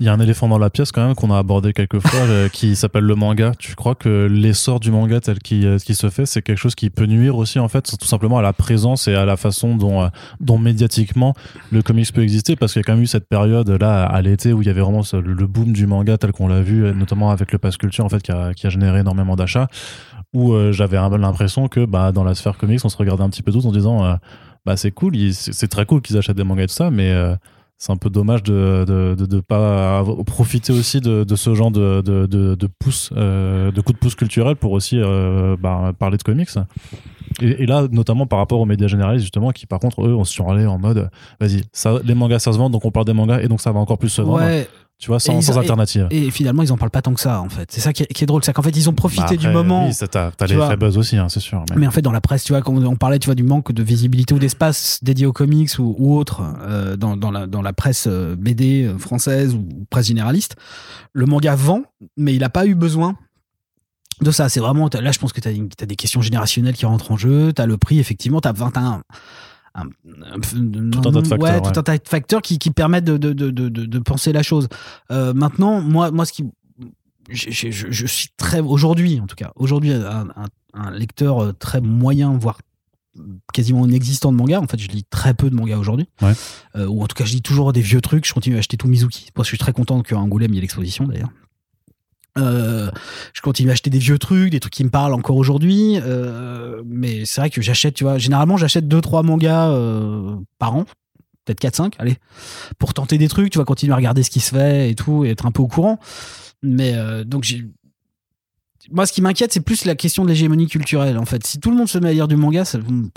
Il y a un éléphant dans la pièce quand même qu'on a abordé quelques fois euh, qui s'appelle le manga. Tu crois que l'essor du manga tel qu'il euh, qu'il se fait, c'est quelque chose qui peut nuire aussi en fait, tout simplement à la présence et à la façon dont, euh, dont médiatiquement le comics peut exister? Parce qu'il y a quand même eu cette période là à l'été où il y avait vraiment ce- le boom du manga tel qu'on l'a vu, notamment avec le pass culture en fait qui a, qui a généré énormément d'achats. Où euh, j'avais un peu l'impression que bah, dans la sphère comics, on se regardait un petit peu tous en disant euh, bah c'est cool, c'est c'est très cool qu'ils achètent des mangas et tout ça, mais euh, c'est un peu dommage de de, de, pas profiter aussi de, ce genre de, de, de, de pouce, euh, de coup de pouce culturel pour aussi euh, bah, parler de comics. Et, là, notamment par rapport aux médias généralistes, justement, qui par contre, eux, on se sont allés en mode, vas-y, les mangas, ça se vend, donc on parle des mangas, et donc ça va encore plus se vendre. Tu vois, sans, sans alternative. et finalement ils en parlent pas tant que ça en fait c'est ça qui est, qui est drôle c'est qu'en fait ils ont profité Bah, après, du moment Oui, t'as faits buzz aussi, hein, c'est sûr. mais- Mais en fait, dans la presse, tu vois, quand on parlait, tu vois, du manque de visibilité ou d'espace dédié aux comics ou, ou autre euh, dans, dans, la, dans la presse euh, BD euh, française ou presse généraliste, le manga vend, mais il n'a pas eu besoin de ça. C'est vraiment, là, je pense que tu as, des questions générationnelles qui rentrent en jeu, tu as le prix, effectivement, tu as 21. Un, un- Tout un tas de facteurs, ouais, ouais. tout un tas de facteurs qui, qui permettent de, de, de, de, penser la chose. Euh, maintenant, moi, moi, ce qui, je, je- je- je suis très aujourd'hui, en tout cas, aujourd'hui, un, un- lecteur euh, très moyen, voire quasiment inexistant de manga. En fait, je lis très peu de manga aujourd'hui. Euh, ou en tout cas, je lis toujours des vieux trucs. Je continue à acheter tout Mizuki. Parce que je suis très content qu'à Angoulême, il y ait l'exposition d'ailleurs. Euh, je continue à acheter des vieux trucs, des trucs qui me parlent encore aujourd'hui. Euh, mais c'est vrai que j'achète, tu vois, généralement, j'achète 2-3 mangas par an. Peut-être 4-5, allez. Pour tenter des trucs, tu vas continuer à regarder ce qui se fait et tout, et être un peu au courant. Mais donc, j'ai moi, ce qui m'inquiète, c'est plus la question de l'hégémonie culturelle. En fait, si tout le monde se met à lire du manga,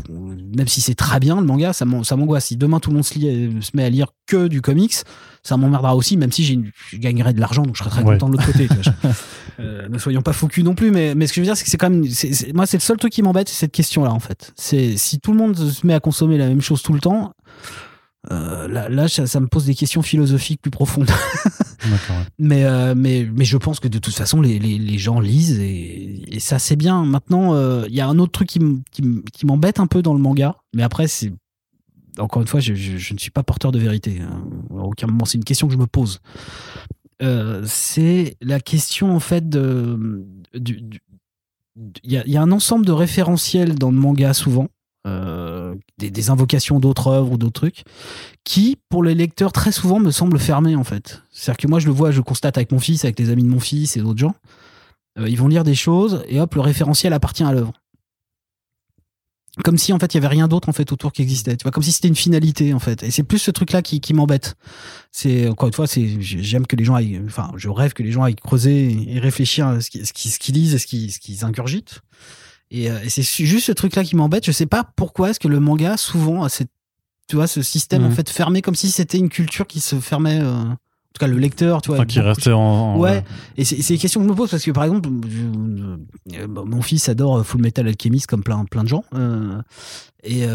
même si c'est très bien le manga, ça m'angoisse. Si demain tout le monde se, met à lire que du comics, ça m'emmerdera aussi, même si je gagnerais de l'argent, donc je serais très content de l'autre côté. Euh, ne soyons pas faux non plus, mais, mais ce que je veux dire, c'est que c'est quand même. moi, c'est le seul truc qui m'embête, c'est cette question-là, en fait. C'est si tout le monde se met à consommer la même chose tout le temps, euh, là, ça, me pose des questions philosophiques plus profondes. mais, euh, mais, mais je pense que de toute façon, les, gens lisent et, ça, c'est bien. Maintenant, euh, il y a un autre truc qui m'embête un peu dans le manga, mais après, c'est. Encore une fois, je, ne suis pas porteur de vérité. Hein. Aucun moment, c'est une question que je me pose. c'est la question, en fait, de. Il y, a un ensemble de référentiels dans le manga souvent euh, des, invocations d'autres œuvres ou d'autres trucs, qui, pour les lecteurs, très souvent me semblent fermés en fait. C'est-à-dire que moi, je le vois, je constate avec mon fils, avec les amis de mon fils et d'autres gens. Euh, ils vont lire des choses et hop, le référentiel appartient à l'œuvre. Comme si en fait il y avait rien d'autre en fait autour qui existait, tu vois, comme si c'était une finalité en fait. Et c'est plus ce truc-là qui, m'embête. C'est encore une fois, j'aime que les gens aillent, enfin, je rêve que les gens aillent creuser et réfléchir à ce qu'ils lisent et ce qu'ils ingurgitent. Euh, et, c'est juste ce truc-là qui m'embête. Je sais pas pourquoi est-ce que le manga souvent a cette, tu vois, ce système en mmh. fait fermé comme si c'était une culture qui se fermait. Euh, en tout cas, le lecteur, tu vois. qui restait en, Ouais. Et c'est des questions que je me pose parce que par exemple, euh, mon fils adore Full Metal Alchemist comme plein plein de gens. et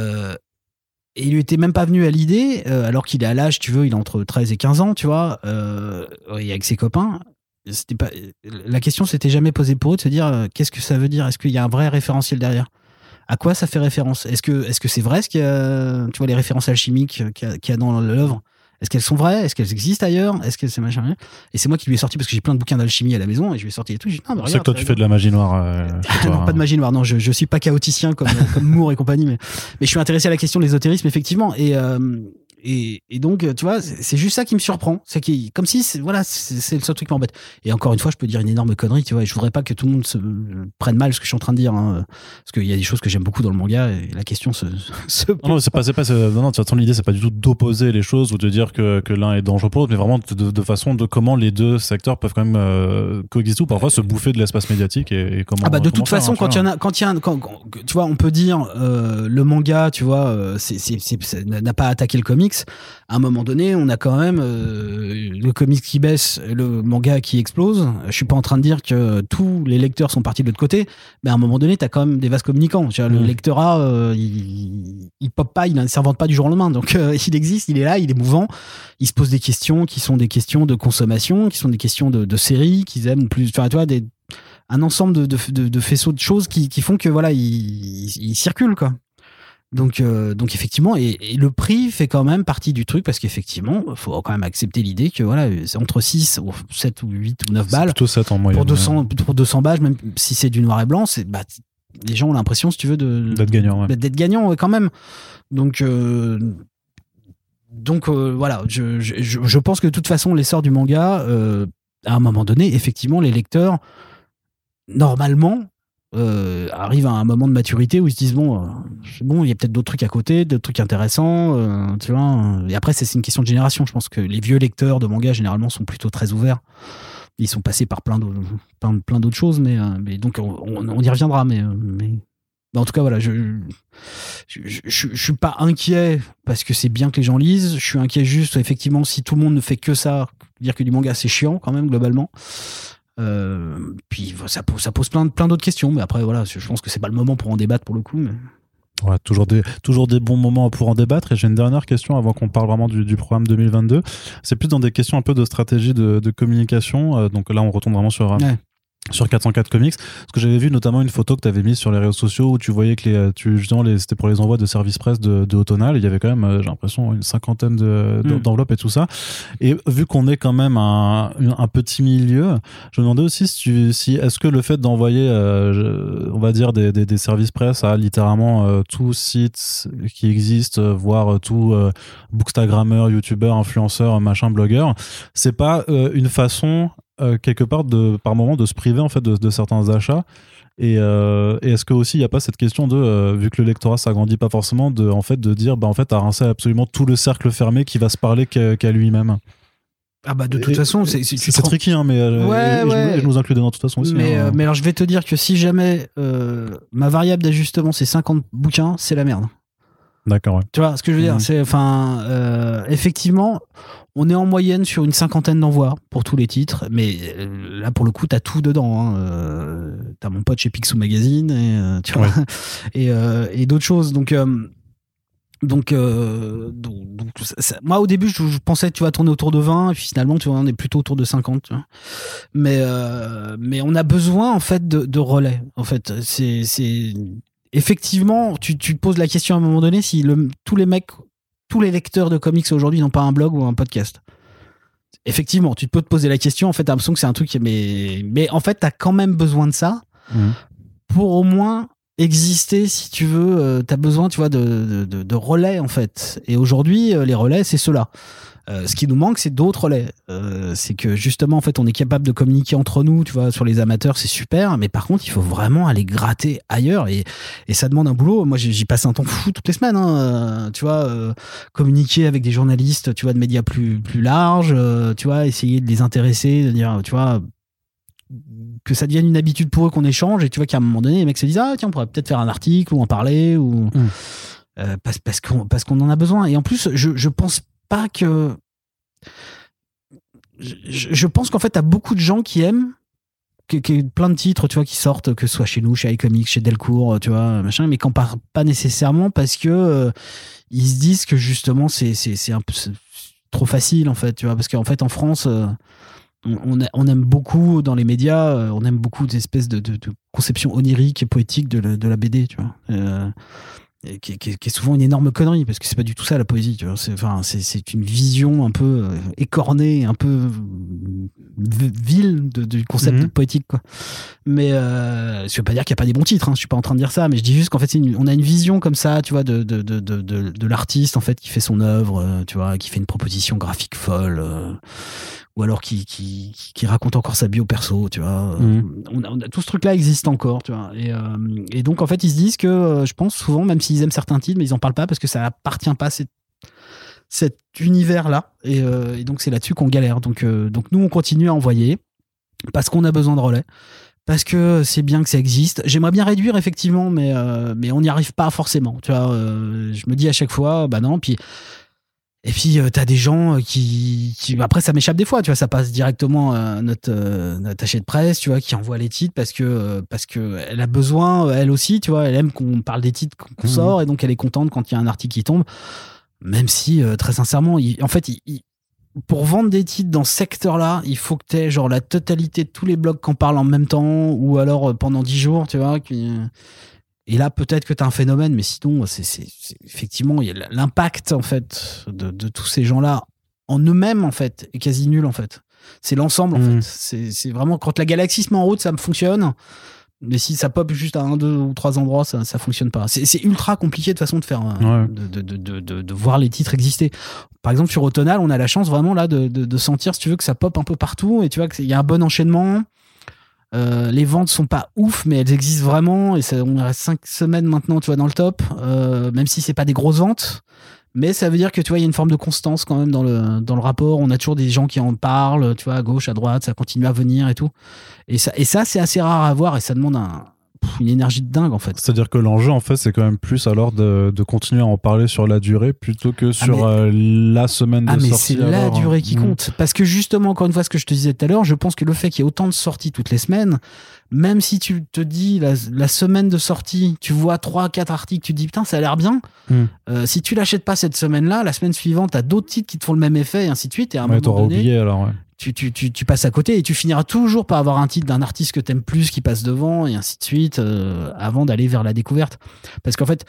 et il lui était même pas venu à l'idée, alors qu'il est à l'âge, tu veux, il a entre 13 et 15 ans, tu vois, euh, et avec ses copains, c'était pas la question s'était jamais posée pour eux de se dire euh, qu'est-ce que ça veut dire? Est-ce qu'il y a un vrai référentiel derrière? À quoi ça fait référence? Est-ce que est-ce que c'est vrai ce qu'il y a tu vois les références alchimiques qu'il y, a dans l'œuvre? Est-ce qu'elles sont vraies? Est-ce qu'elles existent ailleurs? Est-ce que c'est machin Et c'est moi qui lui ai sorti parce que j'ai plein de bouquins d'alchimie à la maison et je lui ai sorti les trucs. C'est que toi tu fais de la magie noire. Euh, non, pas de hein. magie noire. Non, je, je suis pas chaoticien comme, comme Moore et compagnie, mais, mais je suis intéressé à la question de l'ésotérisme effectivement. Et, euh, et, et, donc, tu vois, c'est juste ça qui me surprend. C'est comme si, voilà, c'est le seul truc qui m'embête. Et encore une fois, je peux dire une énorme connerie, tu vois. Et je voudrais pas que tout le monde se prenne mal ce que je suis en train de dire, hein, parce qu'il y a des choses que j'aime beaucoup dans le manga. Et la question se. se non, c'est pas, c'est pas, non, non, de toute façon, l'idée, c'est pas du tout d'opposer les choses ou de dire que, que l'un est dangereux pour l'autre, mais vraiment de, de, façon de comment les deux secteurs peuvent quand même euh, coexister ou parfois se bouffer de l'espace médiatique et, comment. Ah bah de toute façon, quand il y en a, quand il y a, quand, tu vois, on peut dire euh, le manga, tu vois, euh, c'est, n'a pas attaqué le comics à un moment donné, on a quand même euh, le comics qui baisse, le manga qui explose. Je suis pas en train de dire que tous les lecteurs sont partis de l'autre côté, mais à un moment donné, tu as quand même des vases communicants. Le lectorat, euh, il, il pop pas, il ne s'invente pas du jour au lendemain. Donc, euh, il existe, il est là, il est mouvant. Il se pose des questions qui sont des questions de consommation, qui sont des questions de, séries qu'ils aiment plus. Enfin, tu vois, des, un ensemble de, de, faisceaux de choses qui, qui font que voilà, il, il circule quoi. Donc, euh, donc effectivement, et, le prix fait quand même partie du truc parce qu'effectivement, il faut quand même accepter l'idée que voilà, c'est entre 6 ou 7 ou 8 ou 9 balles. Plutôt 7 en moyenne. Pour 200, pour 200 balles, même si c'est du noir et blanc, c'est, bah, les gens ont l'impression, si tu veux, de, d'être gagnant. Ouais. D'être gagnant quand même. Donc, euh, donc euh, voilà, je, je, je, pense que de toute façon, l'essor du manga, à un moment donné, effectivement, les lecteurs, normalement, euh, arrivent à un moment de maturité où ils se disent bon, euh, bon, il y a peut-être d'autres trucs à côté, d'autres trucs intéressants, euh, tu vois. Et après, c'est une question de génération. Je pense que les vieux lecteurs de manga généralement sont plutôt très ouverts. Ils sont passés par plein d'autres, plein, d'autres choses, mais, mais donc on, y reviendra. Mais, mais, en tout cas, voilà, je je, je, suis pas inquiet parce que c'est bien que les gens lisent. Je suis inquiet juste, effectivement, si tout le monde ne fait que ça, dire que du manga c'est chiant quand même globalement. Euh, puis ça pose, ça pose plein, plein d'autres questions, mais après voilà, je pense que c'est pas le moment pour en débattre pour le coup. Mais... Ouais, toujours des, toujours des bons moments pour en débattre. Et j'ai une dernière question avant qu'on parle vraiment du, du programme 2022. C'est plus dans des questions un peu de stratégie de, de communication. Euh, donc là, on retourne vraiment sur, euh, sur 404 Comics. Parce que j'avais vu notamment une photo que tu avais mise sur les réseaux sociaux où tu voyais que les, euh, tu, justement, les, c'était pour les envois de service presse de, de Autonal. Il y avait quand même, euh, j'ai l'impression, une cinquantaine de, Mm. d'enveloppes et tout ça. Et vu qu'on est quand même un, petit milieu, je me demandais aussi si, tu, si est-ce que le fait d'envoyer, euh, on va dire, des, des, des services presse à littéralement euh, tout site qui existe, voire tout euh, bookstagrammeur, youtubeur, influenceur, machin, blogueur, c'est pas une façon euh, quelque part de par moment de se priver en fait de, de certains achats et, euh, et est-ce que aussi il n'y a pas cette question de euh, vu que le lectorat s'agrandit pas forcément de en fait de dire bah en fait t'as rincé absolument tout le cercle fermé qui va se parler qu'à lui-même? Ah bah de toute Et- façon, c'est c'est tricky hein mais Ouais, et- et je, je nous inclus dedans de toute façon aussi mais, hein. mais alors je vais te dire que si jamais ma variable d'ajustement c'est 50 bouquins, c'est la merde. D'accord ouais Tu vois ce que je veux dire? Mhm. C'est enfin euh, effectivement, on est en moyenne sur une cinquantaine d'envois pour tous les titres, mais euh, là pour le coup t'as tout dedans. Hein. Euh, t'as mon pote chez Picsou Magazine et euh, tu vois et, euh, et d'autres choses. Donc euh, donc, euh, donc, donc, ça- ça- moi au début je, je pensais tu vas tourner autour de 20 et puis finalement tu vois on est plutôt autour de 50 tu vois. mais euh, mais on a besoin en fait de, de relais en fait c'est c'est effectivement tu, tu te poses la question à un moment donné si le, tous les mecs tous les lecteurs de comics aujourd'hui n'ont pas un blog ou un podcast. Effectivement tu peux te poser la question. En fait t'as l'impression que c'est un truc mais mais en fait t'as quand même besoin de ça Mhm. pour au moins exister si tu veux euh, t'as besoin tu vois de, de, de- relais en fait. Et aujourd'hui euh, les relais c'est cela Euh, ce qui nous manque c'est d'autres relais. Euh, c'est que justement en fait on est capable de communiquer entre nous tu vois sur les amateurs c'est super. Mais par contre il faut vraiment aller gratter ailleurs. Et, et ça demande un boulot. Moi j'y passe un temps fou toutes les semaines hein, euh, tu vois communiquer avec des journalistes tu vois de médias plus plus larges tu vois essayer de les intéresser de dire tu vois que ça devienne une habitude pour eux qu'on échange. Et tu vois qu'à un moment donné les mecs se disent ah tiens on pourrait peut-être faire un article ou en parler ou Mm. Euh, parce parce qu'on parce qu'on en a besoin. Et en plus je je pense pas que je, pense qu'en fait t'as beaucoup de gens qui aiment que, que plein de titres tu vois qui sortent que soit chez nous chez iComics chez Delcourt tu vois machin mais qu'en parlent pas nécessairement parce que euh, ils se disent que justement c'est c'est un peu trop facile en fait tu vois parce qu'en fait en France euh, on, aime beaucoup dans les médias, euh, on aime beaucoup des espèces de, de, de conceptions oniriques et poétiques de de la BD, tu vois. Et qui, qui- qui est souvent une énorme connerie parce que c'est pas du tout ça la poésie, tu vois. C'est, enfin, c'est, c'est une vision un peu euh, écornée, un peu vile de- du concept Mhm. de poétique, quoi. Mais euh, je veux pas dire qu'il y a pas des bons titres, hein, je suis pas en train de dire ça, mais je dis juste qu'en fait, c'est une- on a une vision comme ça, tu vois, de, de, de, de, de, de l'artiste en fait qui fait son œuvre, euh, tu vois, qui fait une proposition graphique folle. euh, ou alors qui, qui, qui raconte encore sa bio perso, tu vois. Mhm. On, a, on a- tout ce truc-là existe encore, tu vois. Et, euh, et donc, en fait, ils se disent que, euh, je pense, souvent, même s'ils aiment certains titres, mais ils en parlent pas parce que ça appartient pas à cette- cet univers-là. Et, euh, et donc, c'est là-dessus qu'on galère. Donc, euh, donc, nous, on continue à envoyer parce qu'on a besoin de relais. Parce que c'est bien que ça existe. J'aimerais bien réduire effectivement, mais euh, mais on n'y arrive pas forcément. Tu vois, euh, je me dis à chaque fois, bah non. Puis et puis, euh, t'as des gens euh, qui, qui. Après, ça m'échappe des fois, tu vois, ça passe directement à notre, euh, notre attaché de presse, tu vois, qui envoie les titres parce que, euh, parce que elle a besoin, euh, elle aussi, tu vois, elle aime qu'on parle des titres qu'on Mhm. sort et donc elle est contente quand il y a un article qui tombe. Même si, euh, très sincèrement, il- en fait, il- il- pour vendre des titres dans ce secteur-là, il faut que t'aies genre la totalité de tous les blogs qu'on parle en même temps ou alors euh, pendant 10 jours, tu vois. qui- et là, peut-être que tu as un phénomène, mais sinon, c'est effectivement, il y a l'impact en fait de, de tous ces gens-là en eux-mêmes en fait est quasi nul en fait. C'est l'ensemble en Mm. fait. C'est c'est vraiment quand la galaxie se met en route, ça me fonctionne. Mais si ça pop juste à un, deux ou trois endroits, ça, ça fonctionne pas. C'est c'est ultra compliqué de façon de faire, Ouais. de, de, de, de, voir les titres exister. Par exemple, sur Autonal, on a la chance vraiment là de, de, de sentir, si tu veux, que ça pop un peu partout et tu vois qu'il y a un bon enchaînement. Euh, les ventes sont pas ouf, mais elles existent vraiment et ça, on reste cinq semaines maintenant, tu vois, dans le top, euh, même si c'est pas des grosses ventes. Mais ça veut dire que tu vois, il y a une forme de constance quand même dans le, dans le rapport. On a toujours des gens qui en parlent, tu vois, à gauche, à droite, ça continue à venir et tout. Et ça, et ça c'est assez rare à voir et ça demande un, une énergie de dingue en fait. C'est-à-dire que l'enjeu, en fait, c'est quand même plus alors de, de continuer à en parler sur la durée plutôt que sur mais- euh, la semaine de Ah mais sortie. c'est la hein. durée qui Mm. compte. Parce que justement, encore une fois, ce que je te disais tout à l'heure, je pense que le fait qu'il y ait autant de sorties toutes les semaines, même si tu te dis la, la semaine de sortie, tu vois trois, quatre articles, tu te dis putain, ça a l'air bien. Mm. Euh, si tu l'achètes pas cette semaine-là, la semaine suivante, t'as d'autres titres qui te font le même effet et ainsi de suite. Et à un Ouais, moment donné, oublié alors, ouais. Tu, passes à côté et tu finiras toujours par avoir un titre d'un artiste que t'aimes plus qui passe devant et ainsi de suite euh, avant d'aller vers la découverte. Parce qu'en fait,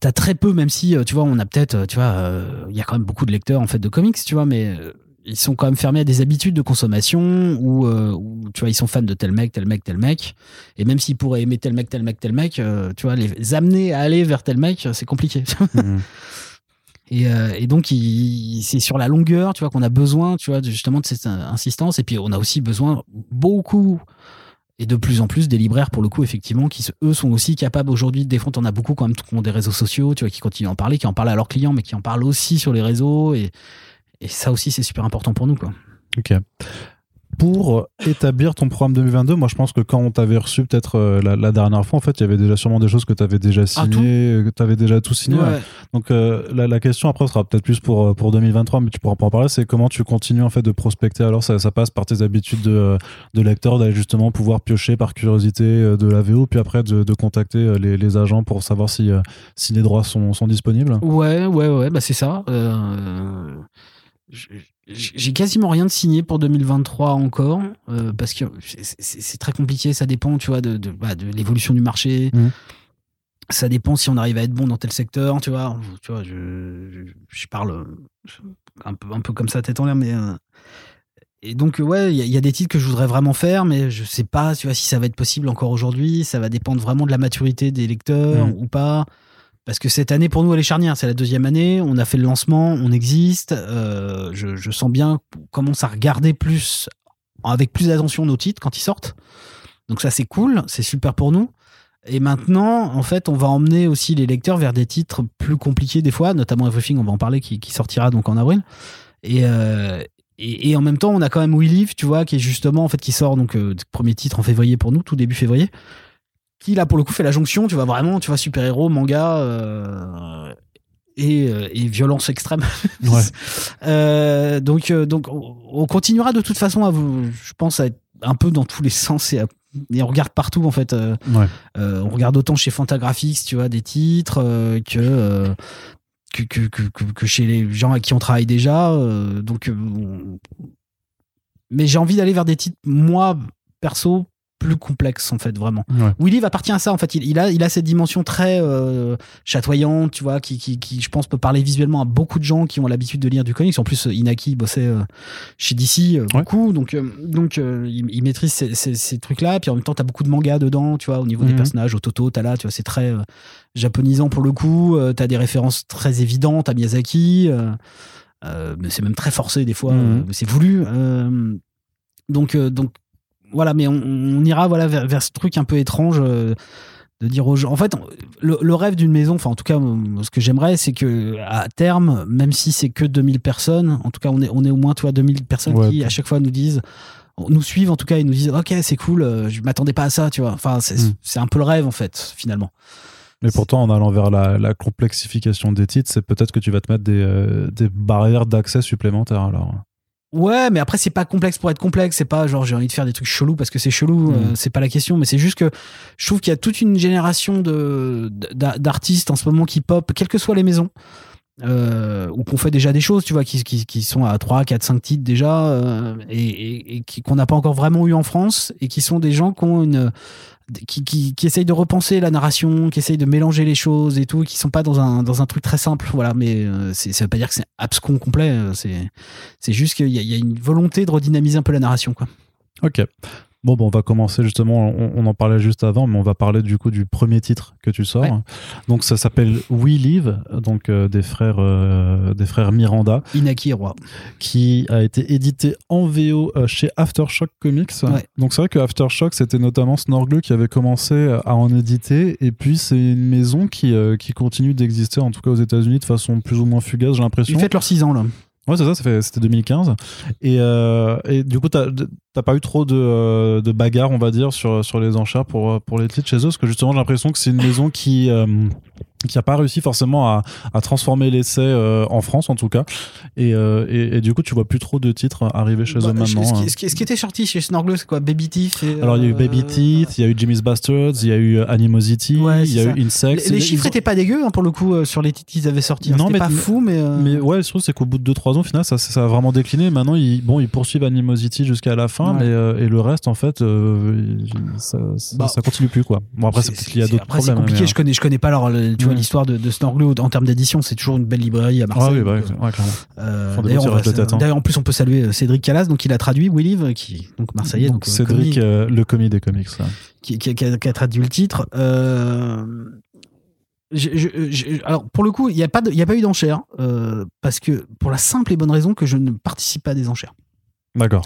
t'as très peu, même si, euh, tu vois, on a peut-être, euh, tu vois, il y a quand même beaucoup de lecteurs en fait de comics, tu vois, mais ils sont quand même fermés à des habitudes de consommation ou tu vois ils sont fans de tel mec tel mec tel mec et même s'ils pourraient aimer tel mec tel mec tel mec tu vois les amener à aller vers tel mec c'est compliqué mmh. Et, euh, et, donc, c'est sur la longueur, tu vois, qu'on a besoin, tu vois, justement de cette insistance. Et puis, on a aussi besoin beaucoup et de plus en plus des libraires, pour le coup, effectivement, qui eux sont aussi capables aujourd'hui de défendre. On a beaucoup quand même qui ont des réseaux sociaux, tu vois, qui continuent à en parler, qui en parlent à leurs clients, mais qui en parlent aussi sur les réseaux. Et, et ça aussi, c'est super important pour nous, quoi. Ok pour établir ton programme 2022 Moi, je pense que quand on t'avait reçu peut-être euh, la, dernière fois, en fait, il y avait déjà sûrement des choses que tu avais déjà ah, signées, que tu avais déjà tout signé. Donc, euh, la, question après sera peut-être plus pour, euh, pour 2023, mais tu pourras pas en parler. C'est comment tu continues en fait de prospecter. Alors, ça, ça passe par tes habitudes de, de lecteur, d'aller justement pouvoir piocher par curiosité de la VO, puis après de, de contacter les, les, agents pour savoir si, si les droits sont, sont disponibles. Ouais, ouais, ouais, bah c'est ça. J'ai quasiment rien de signé pour 2023 encore, euh, parce que c'est très compliqué, ça dépend, tu vois, de, de, bah, de l'évolution du marché. Mmh. Ça dépend si on arrive à être bon dans tel secteur, tu vois. Tu vois, je, je, parle un peu, un peu comme ça, tête en l'air, mais. Euh, et donc, ouais, il y, y, a des titres que je voudrais vraiment faire, mais je sais pas, tu vois, si ça va être possible encore aujourd'hui. Ça va dépendre vraiment de la maturité des lecteurs mmh. ou pas. Parce que cette année, pour nous, elle est charnière. C'est la deuxième année. On a fait le lancement, on existe. Euh, je, sens bien qu'on commence à regarder plus, avec plus d'attention nos titres quand ils sortent. Donc ça, c'est cool. C'est super pour nous. Et maintenant, en fait, on va emmener aussi les lecteurs vers des titres plus compliqués des fois, notamment Everything, on va en parler, qui, sortira donc en avril. Euh, et, en même temps, on a quand même We Live, tu vois, qui est justement, en fait, qui sort donc euh, premier titre en février pour nous, tout début février qui là pour le coup fait la jonction, tu vois vraiment, tu vois super-héros, manga euh, et, euh, et, violence extrême. Ouais. euh, donc donc on continuera de toute façon à vous, je pense à être un peu dans tous les sens et, et on regarde partout en fait. Euh, on regarde autant chez Fantagraphics, tu vois, des titres que que, que, que, que, chez les gens à qui on travaille déjà. donc, mais j'ai envie d'aller vers des titres, moi, perso, plus complexe en fait vraiment. Willy appartient à ça en fait. Il, a il a cette dimension très euh, chatoyante, tu vois, qui, qui, qui, je pense peut parler visuellement à beaucoup de gens qui ont l'habitude de lire du comics. En plus, Inaki bossait euh, chez DC euh, beaucoup, donc donc il, maîtrise ces, ces, trucs là. Puis en même temps, t'as beaucoup de mangas dedans, tu vois, au niveau des mhm. personnages. Ototo, t'as là, tu vois, c'est très japonisant pour le coup. t'as des références très évidentes à Miyazaki. mais c'est même très forcé des fois, mhm. c'est voulu. donc donc voilà, mais on, ira voilà vers, ce truc un peu étrange euh, de dire aux gens. En fait, le, rêve d'une maison, enfin en tout cas, ce que j'aimerais, c'est que à terme, même si c'est que 2000 personnes, en tout cas, on est, on est au moins, toi, 2000 personnes qui à chaque fois nous disent nous suivent en tout cas et nous disent ok c'est cool euh, je m'attendais pas à ça tu vois enfin hmm. c'est un peu le rêve en fait finalement mais pourtant, en allant vers la, complexification des titres, c'est peut-être que tu vas te mettre des, euh, des barrières d'accès supplémentaires. Alors. Ouais, mais après c'est pas complexe pour être complexe. C'est pas genre j'ai envie de faire des trucs chelous parce que c'est chelou. Euh, mm. c'est pas la question. Mais c'est juste que je trouve qu'il y a toute une génération de d'artistes en ce moment qui pop, quelles que soient les maisons, euh, ou qu'on fait déjà des choses, tu vois, qui, qui, qui, sont à 3, 4, 5 titres déjà, euh, et, et, qu'on n'a pas encore vraiment eu en France, et qui sont des gens qui ont une qui, qui, de repenser la narration, qui essayent de mélanger les choses et tout, qui sont pas dans un, dans un truc très simple. Voilà, mais euh, ça veut pas dire que c'est abscon complet. Euh, c'est, c'est juste qu'il y, y, a une volonté de redynamiser un peu la narration, quoi. Ok. Bon, bon, on va commencer justement, on, en parlait juste avant, mais on va parler du coup du premier titre que tu sors. Donc ça s'appelle We Live, donc euh, des frères euh, des frères Miranda. Inaki Roy. Qui a été édité en VO euh, chez Aftershock Comics. Donc c'est vrai que Aftershock, c'était notamment Snorgle qui avait commencé à en éditer, et puis c'est une maison qui, qui continue d'exister, en tout cas aux États-Unis, de façon plus ou moins fugace, j'ai l'impression. Ils fêtent leurs 6 ans là. Ouais, c'est ça, c'était 2015. Et, euh, et du coup, t'as pas eu trop de, euh, de bagarres, on va dire, sur, sur les enchères pour, pour les titres chez eux? Parce que justement, j'ai l'impression que c'est une maison qui, euh, qui n'a pas réussi forcément à, à transformer l'essai euh, en France en tout cas et, euh, et, et, du coup tu vois plus trop de titres arriver chez Bah, eux maintenant Ce hein. qui, ce qui- ce qui était sorti chez Snorgle, c'est quoi Baby Teeth et, alors il y a eu euh, Baby Teeth il y a eu Jimmy's Bastards il y a eu Animosity Ouais, il y a eu Insects Les, les Ils chiffres ont- étaient pas dégueux hein, pour le coup euh, sur les titres qu'ils avaient sortis. hein. Non, C'était mais- pas fou, mais. euh, mais ouais, je trouve c'est qu'au bout de 2-3 ans, au final, ça, ça a vraiment décliné. Maintenant, ils, bon, ils poursuivent Animosity jusqu'à la fin, Ouais. mais euh, et le reste, en fait, euh, ça, Bah, ça continue plus quoi. Bon après, c'est peut-être qu'il y a d'autres Après, c'est problèmes. compliqué. Je connais, je connais pas alors, le- tu vois Mm. l'histoire de, de en termes d'édition. C'est toujours une belle librairie à euh, Marseille. Ah oui, bah, ouais, euh, d'ailleurs, hein. d'ailleurs, en plus, on peut saluer euh, Cédric Calas, donc il a traduit We Live, qui donc marseillais, donc, Donc, euh, Cédric, euh, le commis des comics. qui, qui- qui a, qui a traduit le titre. Euh, je- je- je- alors pour le coup, il n'y a pas de- il y a pas eu d'enchères euh, parce que pour la simple et bonne raison que je ne participe pas à des enchères. D'accord.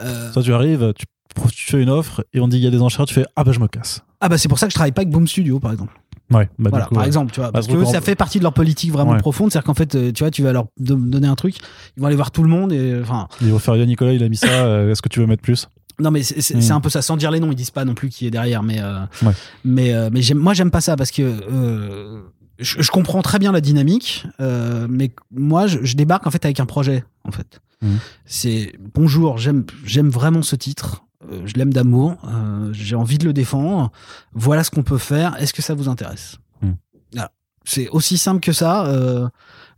Euh, Toi, tu arrives, tu, tu fais une offre et on dit il y a des enchères, tu fais ah bah je me casse. ah bah c'est pour ça que je travaille pas avec Boom Studio par exemple. Ouais, bah, voilà, du coup, par ouais. exemple, tu vois, parce Bah, que eux, donc, ça fait partie de leur politique vraiment Ouais. profonde, c'est-à-dire qu'en fait, euh, tu vois, tu vas leur do- donner un truc, ils vont aller voir tout le monde et enfin, Ils vont faire Nicolas, il a mis ça, euh, est-ce que tu veux mettre plus? Non mais c'est Mm. c'est un peu ça, sans dire les noms, ils disent pas non plus qui est derrière, mais euh, Ouais. mais euh, mais moi j'aime pas ça parce que euh, je, je comprends très bien la dynamique, euh, mais moi je, je débarque en fait avec un projet en fait. Mhm. C'est bonjour, j'aime j'aime vraiment ce titre. Euh, je l'aime d'amour, euh, j'ai envie de le défendre. Voilà ce qu'on peut faire. Est-ce que ça vous intéresse? Voilà. C'est aussi simple que ça. euh,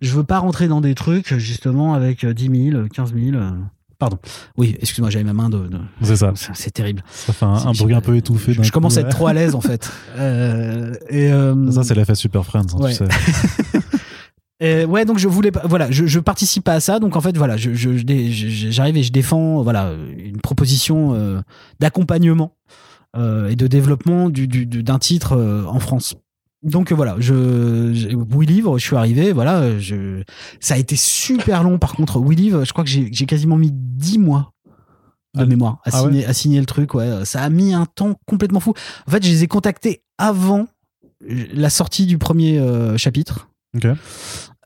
je veux pas rentrer dans des trucs justement avec euh, 10 000, 15 000. euh, Pardon. Oui, excuse-moi, j'avais ma main de. de- C'est ça. C'est terrible. Ça fait un, bruit un peu étouffé. Je, commence coup, à être ouais. trop à l'aise en fait. Euh, et Ça, c'est l'effet Super Friends, hein, Ouais. tu sais. et ouais, donc je voulais pas. Voilà, je, je participe pas à ça. Donc en fait, voilà, je- je- je j'arrive et je défends voilà une proposition euh, d'accompagnement euh, et de développement du- du- du- d'un titre euh, en France. Donc euh, voilà, je, je We Livre, je suis arrivé, voilà, je, ça a été super long par contre. We Livre, je crois que j'ai j'ai quasiment mis 10 mois de Ah, mémoire à, ah ouais signer, à signer le truc, ouais. Ça a mis un temps complètement fou. En fait, je les ai contactés avant la sortie du premier euh, chapitre.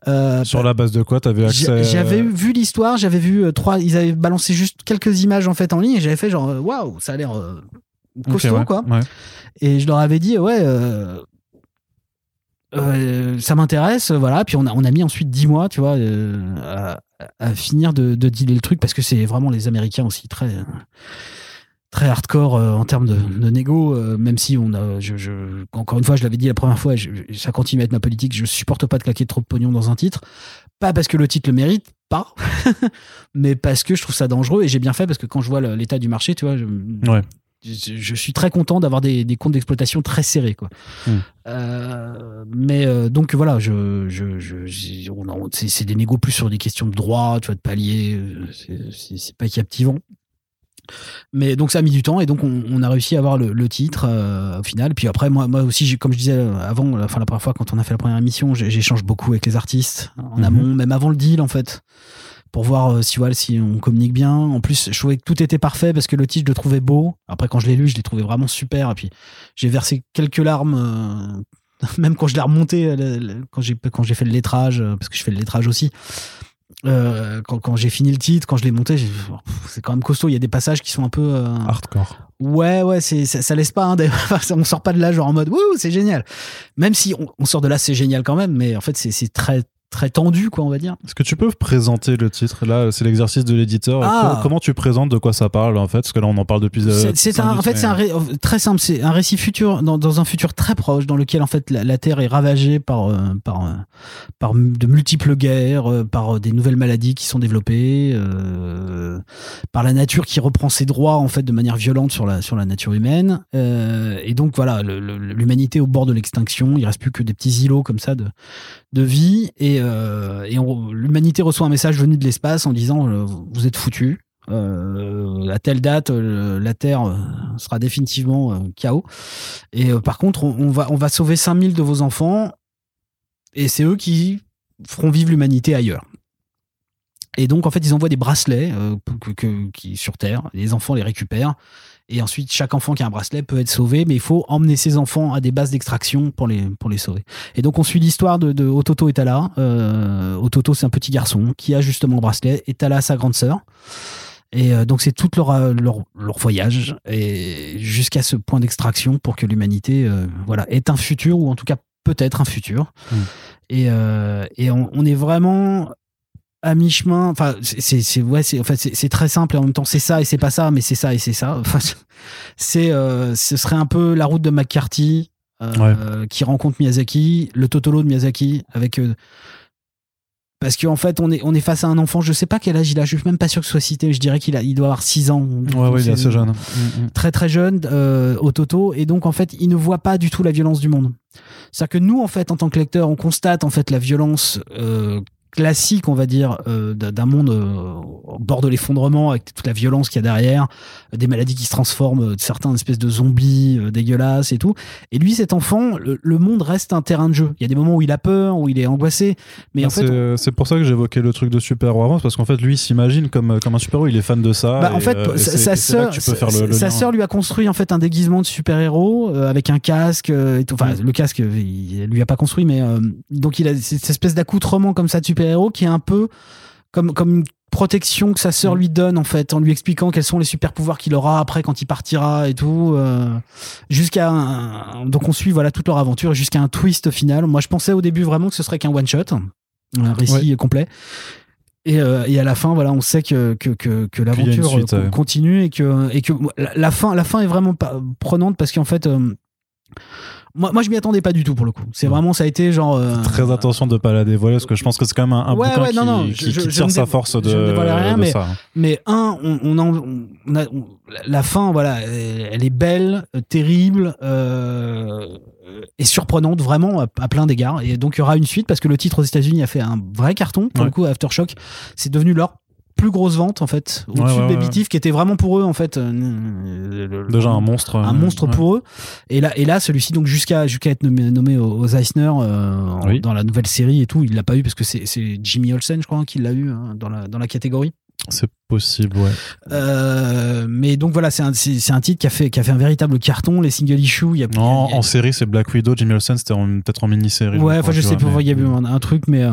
Euh, Sur la base de quoi t'avais accès j'a- J'avais euh, vu l'histoire, j'avais vu euh, trois. Ils avaient balancé juste quelques images en fait en ligne et j'avais fait genre waouh, ça a l'air costaud ouais, quoi. ouais. Et je leur avais dit ouais, euh, euh, ça m'intéresse, voilà. Puis on a, on a mis ensuite 10 mois, tu vois, euh, à, à finir de, de dealer le truc parce que c'est vraiment les Américains aussi très très hardcore euh, en termes de, de négo, euh, même si on a, je, je- encore une fois, je l'avais dit la première fois, je- ça continue à être ma politique, je supporte pas de claquer trop de pognon dans un titre, pas parce que le titre le mérite, pas, mais parce que je trouve ça dangereux et j'ai bien fait parce que quand je vois l'état du marché, tu vois, je, Ouais. je, je suis très content d'avoir des, des comptes d'exploitation très serrés, quoi. Mm. Euh, mais donc voilà, je, c'est, des négos plus sur des questions de droit, tu vois, de palier, c'est pas captivant. Mais donc ça a mis du temps et donc on, on a réussi à avoir le, le titre euh, au final. Puis après moi, moi aussi, comme je disais euh, avant, la, enfin, la première fois quand on a fait la première émission, j'échange beaucoup avec les artistes en Mhm. amont, même avant le deal en fait, pour voir euh, si voilà si on communique bien. En plus, je trouvais que tout était parfait parce que le titre je le trouvais beau. Après quand je l'ai lu, je l'ai trouvé vraiment super. Et puis j'ai versé quelques larmes. euh, même quand je l'ai remonté, quand j'ai fait le lettrage, parce que je fais le lettrage aussi, euh, quand, quand j'ai fini le titre, quand je l'ai monté, pff, c'est quand même costaud. Il y a des passages qui sont un peu. euh, Hardcore. Ouais, ouais, c'est, ça, ça laisse pas. Hein, on sort pas de là genre en mode wouh, c'est génial. Même si on, on sort de là, c'est génial quand même, mais en fait, c'est très très tendu, quoi, on va dire. Est-ce que tu peux présenter le titre? Là, c'est l'exercice de l'éditeur. Ah. Co- Comment tu présentes de quoi ça parle en fait? Parce que là, on en parle depuis. euh, C'est, en fait, c'est un ré- très simple. C'est un récit futur dans, dans un futur très proche, dans lequel en fait la, la Terre est ravagée par euh, par euh, par de multiples guerres, euh, par des nouvelles maladies qui sont développées, par la nature qui reprend ses droits en fait de manière violente sur la sur la nature humaine. Et donc voilà, l'humanité au bord de l'extinction. Il reste plus que des petits îlots comme ça de de vie et, euh, et l'humanité reçoit un message venu de l'espace en disant euh, vous êtes foutus. Euh, à telle date, la Terre sera définitivement chaos. Et par contre, on, va, on va sauver 5000 de vos enfants et c'est eux qui feront vivre l'humanité ailleurs. Et donc, en fait, ils envoient des bracelets qui, sur Terre. Les enfants les récupèrent. Et ensuite, chaque enfant qui a un bracelet peut être sauvé, mais il faut emmener ses enfants à des bases d'extraction pour les, pour les sauver. Et donc, on suit l'histoire de, de Ototo et Tala. Euh, Ototo, c'est un petit garçon qui a justement le bracelet, et Tala, sa grande sœur. Et euh, donc, c'est tout leur, euh, leur, leur voyage, et jusqu'à ce point d'extraction pour que l'humanité euh, voilà, ait un futur, ou en tout cas peut-être un futur. Mm. Et, euh, et on, on est vraiment à mi-chemin. Enfin, c'est c'est ouais, c'est en fait c'est c'est très simple et en même temps c'est ça et c'est pas ça, mais c'est ça et c'est ça. Enfin, c'est euh, ce serait un peu la route de McCarthy euh, qui rencontre Miyazaki, le Totoro de Miyazaki avec euh, parce qu'en fait on est on est face à un enfant. Je sais pas quel âge il a. Je suis même pas sûr que ce soit cité. Je dirais qu'il a il doit avoir 6 ans. Ouais, ouais, il est assez jeune. Mm, mm. très très jeune euh, au Toto et donc en fait il ne voit pas du tout la violence du monde. C'est-à-dire que nous en fait en tant que lecteurs on constate en fait la violence euh, classique on va dire euh, d'un monde euh, au bord de l'effondrement avec toute la violence qu'il y a derrière, euh, des maladies qui se transforment, certains espèces de zombies dégueulasses et tout. Et lui cet enfant le, le monde reste un terrain de jeu. Il y a des moments où il a peur, où il est angoissé, mais Ah, en fait c'est c'est pour ça que j'évoquais le truc de super-héros avant, parce qu'en fait, lui il s'imagine comme, comme un super-héros, il est fan de ça. Bah, et, en fait, et sa, sœur, sa sœur lui a construit en fait un déguisement de super-héros euh, avec un casque et tout. Enfin, Mm. le casque, il elle lui a pas construit, mais euh, donc il a cette espèce d'accoutrement comme ça de super-héros qui est un peu comme comme une protection que sa sœur Mm. lui donne en fait en lui expliquant quels sont les super pouvoirs qu'il aura après quand il partira et tout euh, jusqu'à un- donc on suit voilà toute leur aventure jusqu'à un twist final. Moi je pensais au début vraiment que ce serait qu'un one shot un récit complet. Et, euh, et à la fin, voilà, on sait que, que, que, l'aventure euh, continue et que, et que la, la fin, la fin est vraiment pas prenante parce qu'en fait, moi, moi, je m'y attendais pas du tout pour le coup. C'est vraiment, ça a été genre. euh, Très attention de pas la dévoiler, parce que je pense que c'est quand même un, un Ouais, bouquin ouais, qui, non, non, qui- je- qui je- je tire sa force de, je rien, de mais- ça. Mais un, on, on, en- on a, on- la fin, voilà, elle elle est belle, euh, terrible euh, et surprenante vraiment à, à plein d'égards. Et donc il y aura une suite parce que le titre aux États-Unis a fait un vrai carton. Pour Ouais. le coup, Aftershock, c'est devenu leur plus grosse vente en fait, au-dessus Ouais, ouais, de ouais. Baby Thief, qui était vraiment pour eux en fait euh, Déjà un monstre. un euh, monstre pour eux. Et là, et là celui-ci, donc jusqu'à jusqu'à être nommé, nommé aux, Eisner euh, Oui. dans la nouvelle série et tout, il l'a pas eu parce que c'est Jimmy Olsen, je crois, hein, qui l'a eu hein, dans, la, dans la catégorie. C'est possible, ouais. Euh, mais donc voilà, c'est un, un titre qui a, fait, qui a fait un véritable carton. Les single issues, il y a. Non, il y a- en série, c'est Black Widow. Jimmy Olsen, c'était en- peut-être en mini-série. ouais, enfin, je sais pas, il y a eu un, un truc, mais. euh,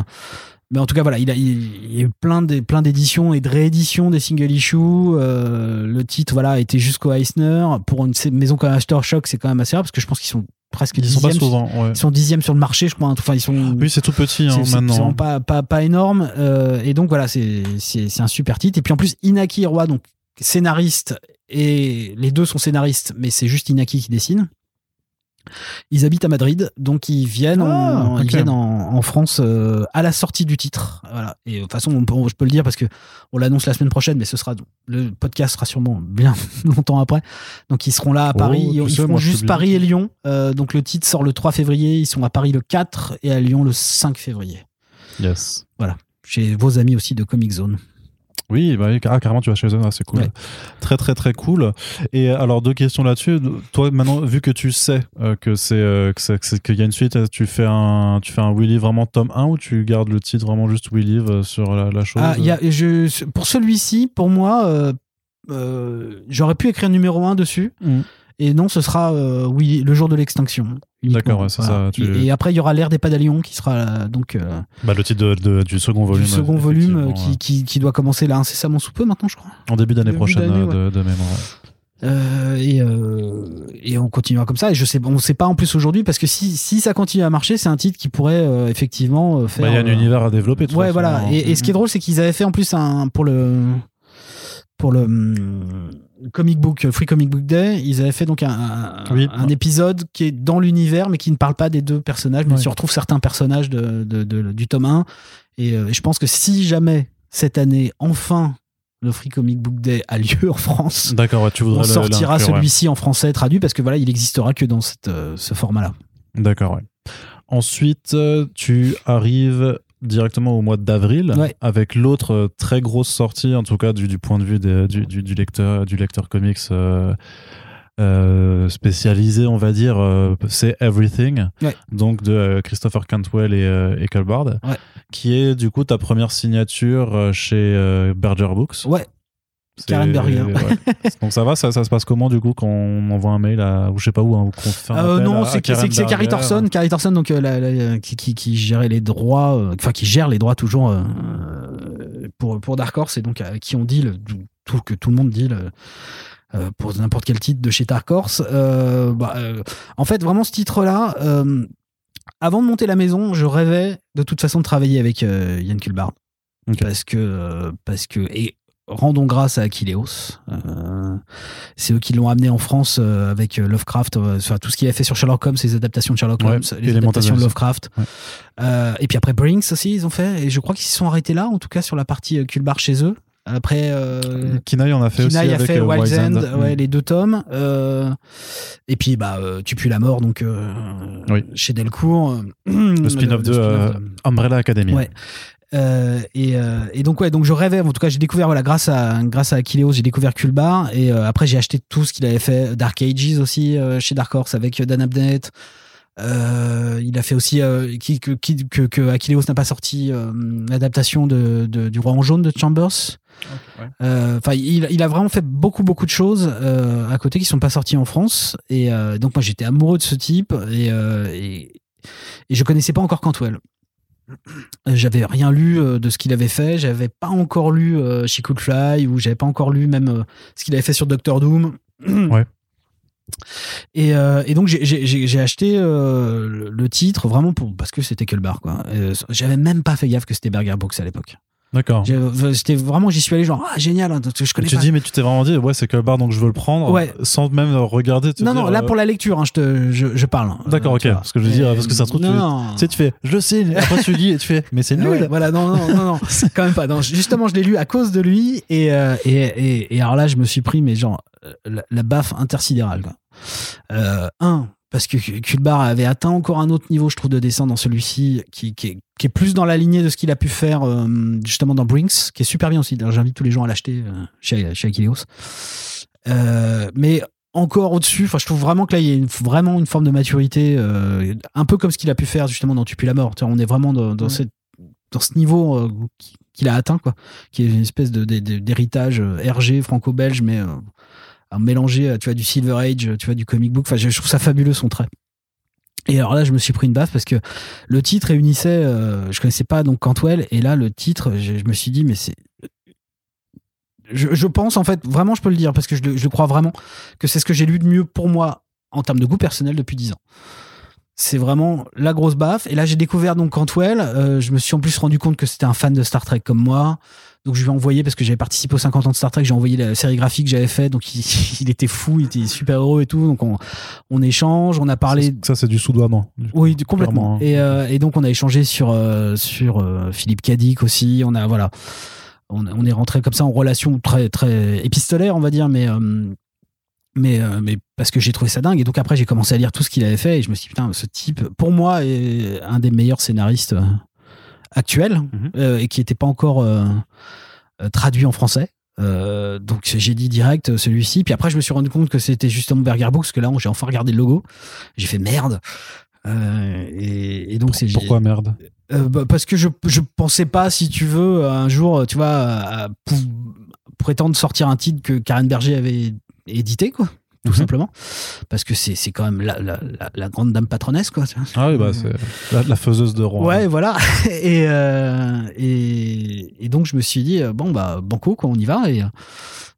mais en tout cas, voilà, il, a, il, y a eu plein, des, plein d'éditions et de rééditions des single issues. Euh, le titre, voilà, était jusqu'au Eisner. Pour une maison comme Aftershock, c'est quand même assez rare parce que je pense qu'ils sont presque Ils sont pas dixièmes. souvent, ouais. Ils sont dixièmes sur le marché, je crois. hein. Enfin, ils sont. Oui, c'est tout petit hein, c'est- maintenant. pas, pas, pas énorme. Euh, et donc voilà, c'est c'est- c'est un super titre. Et puis en plus, Inaki Roy, donc scénariste, et les deux sont scénaristes, mais c'est juste Inaki qui dessine. Ils habitent à Madrid, donc ils viennent, Ah, en, ils ok. viennent en, en France euh, à la sortie du titre. Voilà. Et de toute façon, on peut- je peux le dire parce que on l'annonce la semaine prochaine, mais ce sera le podcast sera sûrement bien longtemps après. Donc ils seront là à Oh, Paris. ils sais, feront juste. Paris et Lyon. Euh, donc le titre sort le 3 février. Ils sont à Paris le 4 et à Lyon le 5 février Yes. chez vos amis aussi de Comic Zone. Oui, bah, ah, carrément, tu vas chez eux, ah, c'est cool. Ouais. Très, très, très cool. Et alors, deux questions là-dessus. Toi, maintenant, vu que tu sais euh, que c'est euh, qu'il y a une suite, euh, tu fais un, tu fais un We Live vraiment tome 1 ou tu gardes le titre vraiment juste We Live euh, sur la, la chose? Ah, y a, je, pour celui-ci, pour moi, euh, euh, j'aurais pu écrire numéro 1 dessus. Mm. Et non, ce sera euh, oui, le jour de l'extinction. D'accord, ouais, c'est ça, tu- Et, et après, il y aura l'ère des padalions qui sera euh, donc euh, Bah, le titre de- de- du second volume. du second volume euh, qui, qui, qui doit commencer là incessamment sous peu maintenant, je crois. En début d'année prochaine, de, de mémoire. ouais. Euh, et, euh, et on continuera comme ça. Et je sais, on sait pas en plus aujourd'hui parce que si, si ça continue à marcher, c'est un titre qui pourrait euh, effectivement faire. Bah, Il y a un euh, univers à développer. de Ouais, façon, voilà. hein. Et, et ce qui est drôle, c'est qu'ils avaient fait en plus un pour le pour le hum, comic book Free Comic Book Day, ils avaient fait donc un, un, Oui. un épisode qui est dans l'univers mais qui ne parle pas des deux personnages, mais Ouais. tu retrouves certains personnages de, de- de- du tome 1. Et euh, je pense que si jamais cette année, enfin, le Free Comic Book Day a lieu en France, D'accord, ouais, tu voudrais on sortira celui-ci en français traduit parce que voilà, il existera que dans cette, euh, ce format-là. D'accord, ouais. Ensuite, euh, tu arrives directement au mois d'avril Ouais. avec l'autre euh, très grosse sortie, en tout cas du, du point de vue des- du, du- du lecteur, du lecteur comics euh, euh, spécialisé, on va dire, euh, c'est Everything, Ouais. donc de Christopher Cantwell et, et Carl Bard, Ouais. qui est du coup ta première signature chez Berger Books. Ouais, Karen Berger. ouais. Donc ça va, ça, ça se passe comment du coup quand on envoie un mail à, ou je sais pas où, hein, ou qu'on fait un Euh, non, c'est Karen Carrie. Thorson, Carrie Thorson donc, euh, la- la- qui, qui, qui gérait les droits, euh, enfin qui gère les droits toujours pour, pour Dark Horse et donc qui on deal, tout, que tout le monde euh, pour n'importe quel titre de chez Dark Horse. Bah, en fait, vraiment ce titre-là, avant de monter la maison, je rêvais de toute façon de travailler avec Yann Kulbard. Ok. Parce que, parce que, et rendons grâce à Akileos. Euh, c'est eux qui l'ont amené en France euh, avec euh, Lovecraft, euh, enfin, tout ce qu'il a fait sur Sherlock Holmes, ses adaptations de Sherlock Holmes, les les adaptations de. Lovecraft. Ouais. Et puis après Brinks aussi, ils ont fait. Et je crois qu'ils se sont arrêtés là, en tout cas sur la partie Kulbard chez eux. Après, euh, Kinaï en a fait Kinaï aussi a avec fait Wild's End, End. ouais, Mm. les deux tomes. Euh, et puis, bah, euh, Tu pues la mort, donc Oui. chez Delcourt. Le spin-off de, euh, Umbrella Academy. Ouais. Euh, et, euh, et donc ouais, donc je rêvais. En tout cas, j'ai découvert voilà grâce à grâce à Akileos, j'ai découvert Kulbar et euh, après j'ai acheté tout ce qu'il avait fait. Dark Ages aussi euh, chez Dark Horse avec Dan Abnett. Euh, il a fait aussi euh, qui, que, que, n'a pas sorti euh, l'adaptation de, de- du Roi en jaune de Chambers. Euh, Enfin, il, il a vraiment fait beaucoup beaucoup de choses euh, à côté qui sont pas sorties en France. Et euh, donc moi j'étais amoureux de ce type et, euh, et, et je connaissais pas encore Cantwell. J'avais rien lu euh, de ce qu'il avait fait. J'avais pas encore lu euh, She Could Fly ou j'avais pas encore lu même euh, ce qu'il avait fait sur Doctor Doom. Ouais. Et, euh, et donc j'ai- acheté euh, le, titre vraiment pour parce que c'était que le bar quoi. Euh, J'avais même pas fait gaffe que c'était Berger Books à l'époque. D'accord. C'était vraiment j'y suis allé genre ah génial hein, je connais Tu pas. dis, mais tu t'es vraiment dit, ouais, c'est que le bar, donc je veux le prendre, Ouais. sans même regarder. te non non là euh, pour la lecture hein, je te je, je parle. D'accord, Euh, ok. tu. Parce que je veux dire, parce que ça se trouve, tu- non, non. Tu sais, tu fais, je sais, après tu lis et tu fais, mais c'est nul. ouais, voilà, non, non, non, non, quand même pas. Non, justement, je l'ai lu à cause de lui, et, euh, et, et, et alors là, je me suis pris, mais genre, euh, la, la baffe intersidérale. Quoi. Un, parce que Kulbar avait atteint encore un autre niveau, je trouve, de dessin dans celui-ci, qui, qui, est, qui est plus dans la lignée de ce qu'il a pu faire euh, justement dans Brinks, qui est super bien aussi. D'ailleurs, J'invite tous les gens à l'acheter euh, chez, chez Achilleos. Euh, mais encore au-dessus, enfin, je trouve vraiment que là, il y a une- vraiment une forme de maturité, euh, un peu comme ce qu'il a pu faire justement dans Tu pues la mort. On est vraiment dans, dans cette dans ce niveau euh, qui- qu'il a atteint, quoi, qui est une espèce de, de- de- d'héritage RG franco-belge, mais euh, à mélanger, euh, tu vois, du Silver Age, tu vois, du comic book. Enfin, je, trouve ça fabuleux son trait. Et alors là, je me suis pris une baffe parce que le titre réunissait, euh, je connaissais pas donc Cantwell, et là, le titre, je, me suis dit, mais c'est. Je, je pense, en fait, vraiment, je peux le dire, parce que je, je crois vraiment, que c'est ce que j'ai lu de mieux pour moi en termes de goût personnel depuis 10 ans. C'est vraiment la grosse baffe. Et là, j'ai découvert donc Cantwell. Euh, je me suis en plus rendu compte que c'était un fan de Star Trek comme moi. Donc, je lui ai envoyé, parce que j'avais participé aux 50 ans de Star Trek, j'ai envoyé la série graphique que j'avais fait. Donc, il, il était fou, il était super heureux et tout. Donc, on, on échange, on a parlé. Ça, c'est du sous-doigt, Oui, du- complètement. Et, euh, et donc, on a échangé sur, euh, sur euh, Philippe Cadic aussi. On a, voilà. On, on est rentré comme ça en relation très, très épistolaire, on va dire, mais. mais, mais parce que j'ai trouvé ça dingue. Et donc après, j'ai commencé à lire tout ce qu'il avait fait et je me suis dit, putain, ce type, pour moi, est un des meilleurs scénaristes actuels Mhm. euh, et qui n'était pas encore euh, euh, traduit en français. Euh, donc j'ai dit direct celui-ci. Puis après, je me suis rendu compte que c'était justement Berger Books, parce que là, j'ai enfin regardé le logo. J'ai fait merde. Et, et donc c'est Pourquoi merde? Bah, parce que je je pensais pas si tu veux un jour tu vois à, à pou- prétendre sortir un titre que Karen Berger avait édité quoi tout Mhm. simplement parce que c'est quand même la, la, la, la grande dame patronesse quoi. Ah oui, bah, c'est la, faiseuse de roi. ouais voilà et, euh, et et donc je me suis dit euh, bon bah banco quoi on y va et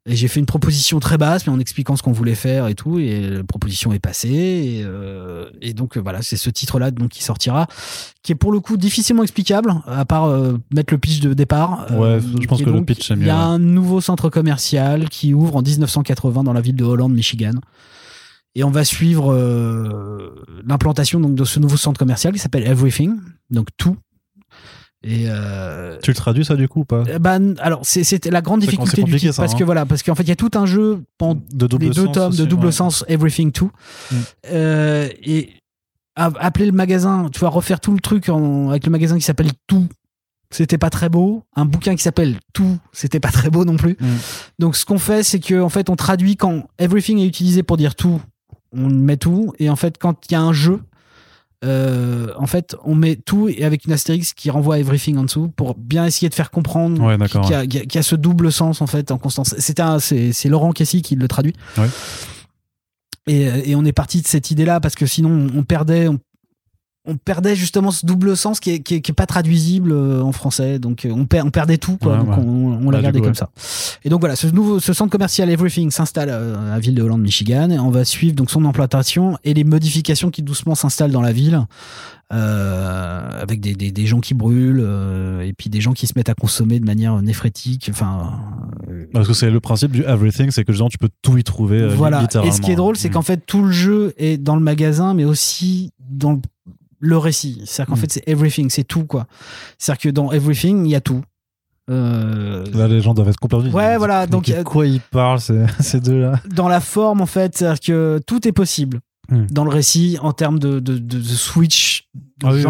et j'ai fait une proposition très basse, mais en expliquant ce qu'on voulait faire et tout, et la proposition est passée. Et, euh, et donc euh, voilà, c'est ce titre-là donc qui sortira, qui est pour le coup difficilement explicable, à part euh, mettre le pitch de départ. Ouais, Euh, je pense et que le pitch, c'est Il mieux, y a ouais. un nouveau centre commercial qui ouvre en 1980 dans la ville de Holland, Michigan. Et on va suivre euh, l'implantation donc de ce nouveau centre commercial qui s'appelle Everything, donc tout. Et euh, Tu le traduis ça du coup ou pas euh, ben, alors c'est- c'était la grande difficulté du titre ça, parce hein. que voilà parce qu'en fait il y a tout un jeu De double les deux sens tomes de double ouais. sens Everything Too Mm. Euh, et appeler le magasin tu vois refaire tout le truc en- avec le magasin qui s'appelle Tout c'était pas très beau un bouquin qui s'appelle Tout c'était pas très beau non plus Mm. donc ce qu'on fait c'est que en fait on traduit quand Everything est utilisé pour dire tout on met tout et en fait quand il y a un jeu euh, en fait, on met tout et avec une astérix qui renvoie à everything en dessous pour bien essayer de faire comprendre Ouais, qu'il y, a- y y ce double sens en fait en constance. C'est c'est Laurent Cassis qui le traduit. Ouais. Et, et on est parti de cette idée-là parce que sinon on perdait on, on perdait justement ce double sens qui est, qui est, qui est pas traduisible euh, en français. Donc euh, on, perd, on perdait tout, quoi. Ouais, donc ouais. on, on Bah, l'a du gardé comme ça. Et donc voilà, ce nouveau, ce centre commercial Everything s'installe euh, à la ville de Holland, Michigan. Et on va suivre donc son implantation et les modifications qui doucement s'installent dans la ville. Euh, avec des, des, des gens qui brûlent euh, et puis des gens qui se mettent à consommer de manière néphrétique. Enfin, euh, Parce que c'est le principe du everything, c'est que genre, tu peux tout y trouver. voilà. littéralement. Et ce qui est drôle, c'est Mm. qu'en fait, tout le jeu est dans le magasin, mais aussi dans le, le récit. C'est-à-dire qu'en Mm. fait, c'est everything, c'est tout, quoi. C'est-à-dire que dans everything, il y a tout. Euh, Là, les gens doivent être complètement. Ouais, voilà, donc, de euh, quoi ils parlent, ces, ces deux-là? Dans la forme, en fait, c'est-à-dire que tout est possible. Mm. Dans le récit, en termes de, de, de- de switch de Ah oui,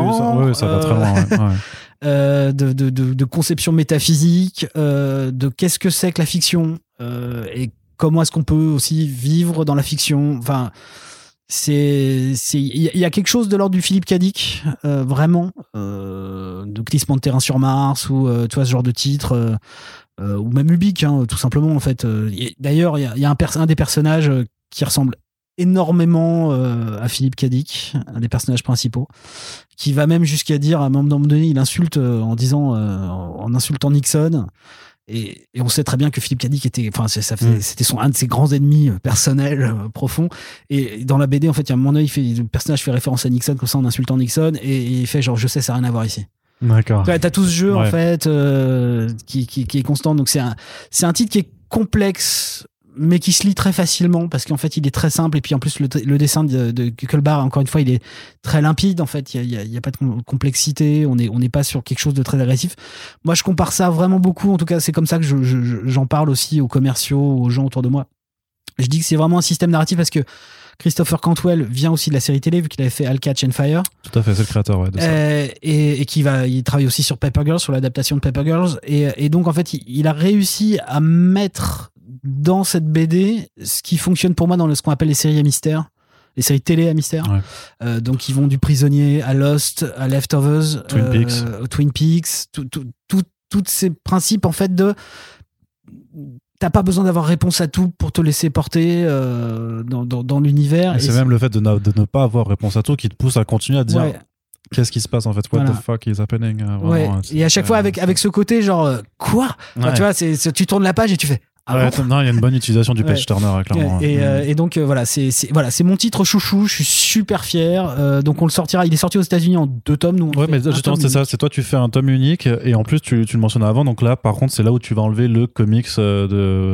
ça, va très euh, loin. ouais, ouais. euh, de, de, de, de conception métaphysique, euh, de qu'est-ce que c'est que la fiction euh, et comment est-ce qu'on peut aussi vivre dans la fiction. Enfin, c'est, il y, a- quelque chose de l'ordre du Philippe Cadic, euh, vraiment, euh, de glissement de terrain sur Mars ou euh, tu ce genre de titre. euh, euh, ou même Ubik, hein, tout simplement en fait. D'ailleurs, il y a, un, des personnages qui ressemble énormément à Philippe Cadic, un des personnages principaux, qui va même jusqu'à dire à un moment donné, il insulte en disant, en insultant Nixon. Et, et on sait très bien que Philippe Cadic était, enfin, Mm. c'était son un de ses grands ennemis euh, personnels euh, profonds. Et dans la BD, en fait, il y a un moment donné, il fait, le personnage fait référence à Nixon comme ça en insultant Nixon, et, et il fait genre, je sais, ça n'a rien à voir ici. D'accord. Ouais, T'as tout ce jeu en fait euh, qui, qui, qui est constant. Donc c'est un, c'est un titre qui est complexe mais qui se lit très facilement parce qu'en fait il est très simple et puis en plus le, le dessin de, de Kuckelbar encore une fois il est très limpide en fait il y a, y pas de com- complexité on est on n'est pas sur quelque chose de très agressif. Moi je compare ça vraiment beaucoup en tout cas c'est comme ça que je- je- je- j'en parle aussi aux commerciaux aux gens autour de moi. Je dis que c'est vraiment un système narratif parce que Christopher Cantwell vient aussi de la série télé vu qu'il avait fait Catch and Fire. Tout à fait, c'est le créateur ouais, de ça. euh, et, et qui va, il travaille aussi sur Paper Girls, sur l'adaptation de Paper Girls, et, et donc en fait, il, il a réussi à mettre dans cette BD ce qui fonctionne pour moi dans le- ce qu'on appelle les séries à mystère, les séries télé à mystère. Ouais. Euh, donc ils vont du prisonnier à Lost, à Leftovers, Twin euh, Peaks. Twin Peaks, tout, tout, tout- tous ces principes en fait de t'as pas besoin d'avoir réponse à tout pour te laisser porter euh, dans, dans, dans l'univers. Et c'est même le fait de, na- de ne pas avoir réponse à tout qui te pousse à continuer à te dire Ouais. qu'est-ce qui se passe en fait, what Voilà. the fuck is happening? euh, vraiment, Ouais. hein, Et à chaque fois avec, avec ce côté genre quoi? Enfin. Tu vois, c'est- tu tournes la page et tu fais ah Ouais, non, il y a une bonne utilisation du Ouais. page turner, ouais, clairement. et, ouais. euh, et donc euh, voilà, c'est, voilà, c'est mon titre chouchou. Je suis super fier. Euh, donc on le sortira. Il est sorti aux États-Unis en deux tomes. Nous, Ouais, mais justement, c'est ça. C'est toi, tu fais un tome unique et en plus, tu, tu le mentionnais avant. Donc là, par contre, c'est là où tu vas enlever le comics de.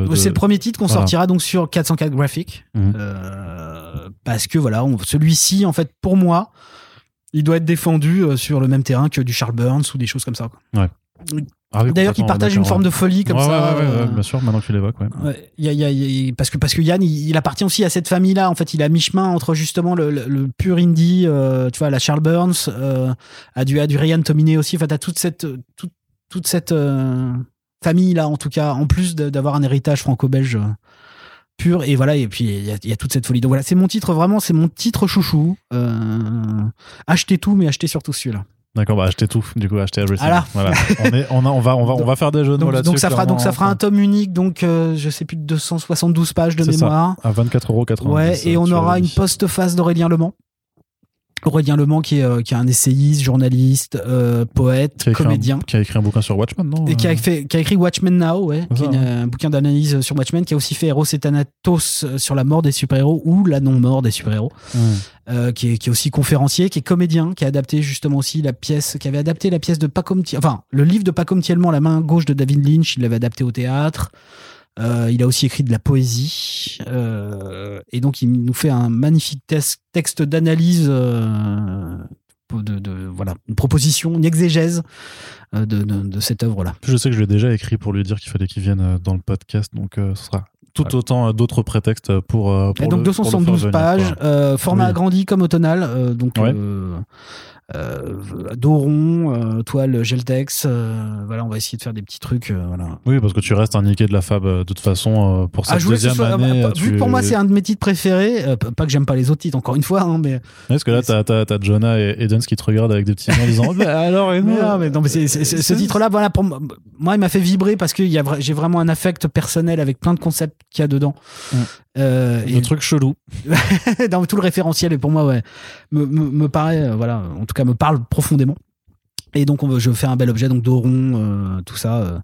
de- C'est le premier titre qu'on Voilà. sortira donc sur 404 Graphic. Euh, parce que voilà, on- celui-ci, en fait, pour moi, il doit être défendu sur le même terrain que du Charles Burns ou des choses comme ça. quoi. Ah oui, D'ailleurs, qui complètement, partage d'accord, une forme de folie comme Ouais, ça. ouais, ouais, ouais, euh, bien sûr, maintenant que tu l'évoques, ouais. Ouais, il y a- il y a- y a- parce que parce que Yann il, il appartient aussi à cette famille là en fait il est à mi-chemin entre justement le, le, le pur indie euh, tu vois la Charles Burns euh, à du à du Ryan Tominé aussi enfin t'as toute cette toute, toute cette euh, famille là en tout cas en plus d'avoir un héritage franco-belge euh, pur et voilà et puis il y, a- a toute cette folie donc voilà c'est mon titre vraiment c'est mon titre chouchou euh, achetez tout mais achetez surtout celui-là D'accord, bah achetez tout, du coup, achetez everything. Voilà. Voilà. on, est, on, a, on, va, on, va, on va faire des jeux de mots donc, là-dessus. donc ça fera donc ça fera un tome unique donc euh, je sais plus de 272 pages de ça. mémoire À 24,90€. Ouais, et on aura une postface d'Aurélien Le Mans. Aurélien Le Mans qui est, euh, qui est un essayiste, journaliste, euh, poète, Qui comédien. Un, qui a écrit un bouquin sur Watchmen, non Et qui a, Euh, fait, qui a écrit Watchmen Now, ouais, qui est ça, une- un bouquin d'analyse sur Watchmen, qui a aussi fait Eros et Thanatos sur la mort des super-héros ou la non-mort des super-héros, euh, qui, est, qui est aussi conférencier, qui est comédien, qui a adapté justement aussi la pièce, qui avait adapté la pièce de Pacom, enfin le livre de Pacom Thielman, La main gauche de David Lynch, il l'avait adapté au théâtre. Euh, il a aussi écrit de la poésie euh, et donc il nous fait un magnifique texte d'analyse euh, de, de- voilà une proposition, une exégèse de, de- de cette œuvre là. Je sais que je l'ai déjà écrit pour lui dire qu'il fallait qu'il vienne dans le podcast, donc ce sera tout autant d'autres prétextes pour. pour Et donc le- pour le faire 272 venir, pages, euh, format Oui. agrandi comme au tonal, euh, donc Ouais. euh, euh, dos rond, euh, toile Geltex. euh, voilà, on va essayer de faire des petits trucs. voilà. Oui, parce que tu restes un niqué de la Fab de toute façon pour cette Ah, deuxième soit- année. euh, tu- Vu que pour moi, c'est un de mes titres préférés. pas que j'aime pas les autres titres, encore une fois, hein, mais. Ouais, Parce que là, t'as, t'as, t'as Jonah et Edens qui te regardent avec des petits yeux en disant Bah, alors, et nous Mais non, mais non, mais c'est- c'est- c'est- ce titre-là, voilà, pour moi, moi, il m'a fait vibrer parce que y a j'ai vraiment un affect personnel avec plein de concepts qu'il y a dedans. Mm. Euh, Le et truc chelou. dans tout le référentiel, et pour moi, ouais, me, me, me paraît, voilà, en tout cas, me parle profondément. Et donc, on veut, je fais un bel objet, donc dos rond, euh, tout ça, euh,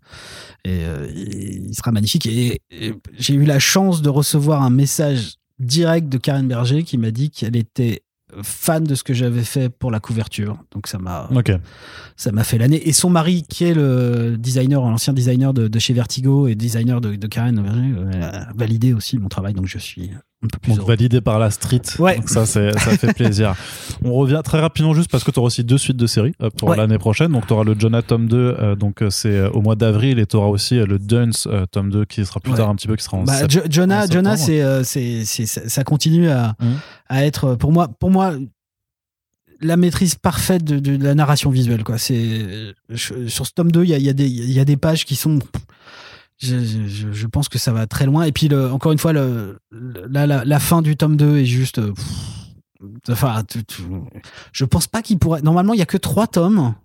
et, euh, il sera magnifique. Et, et j'ai eu la chance de recevoir un message direct de Karen Berger qui m'a dit qu'elle était fan de ce que j'avais fait pour la couverture. Donc, ça m'a, ça m'a fait l'année. Et son mari, qui est le designer, l'ancien designer de, de chez Vertigo et designer de, de Karen Berger, a validé aussi mon travail, donc je suis Donc validé par la street. Ouais. Donc ça, ça fait plaisir. On revient très rapidement juste parce que tu auras aussi deux suites de séries euh, pour Ouais. l'année prochaine. Donc tu auras le Jonah tome 2, euh, donc euh, c'est euh, au mois d'avril, et tu auras aussi le Duns euh, tome 2 qui sera plus Ouais. tard un petit peu, qui sera en Bah, sept- Jonah, en Jonah, c'est, euh, c'est, c'est- ça continue à, Mhm. à être pour moi, pour moi, la maîtrise parfaite de, de la narration visuelle. Quoi. C'est, je- sur ce tome 2, il y a, y a des pages qui sont. Je, je- je- je pense que ça va très loin. Et puis, le, encore une fois, le, le- la, la, la fin du tome 2 est juste. euh, pff, Enfin, tu- tu- je pense pas qu'il pourrait. Normalement, il y a que trois tomes.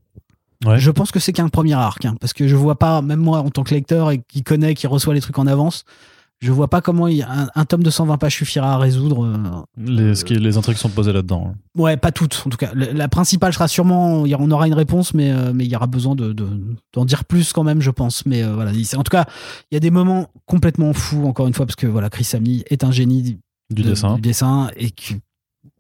Ouais. Je pense que c'est qu'un premier arc, hein, parce que je vois pas, même moi en tant que lecteur et qui connaît, qui reçoit les trucs en avance, je vois pas comment il- un, un tome de 120 pages suffira à résoudre. euh, les, ce qui- les intrigues sont posées là-dedans. hein. Ouais, pas toutes, en tout cas. La, la principale sera sûrement, on aura une réponse, mais euh, mais il y aura besoin de de- d'en dire plus quand même, je pense. Mais euh, voilà, il- en tout cas, il y a des moments complètement fous, encore une fois, parce que voilà, Chris Samney est un génie Du de- dessin. du dessin et que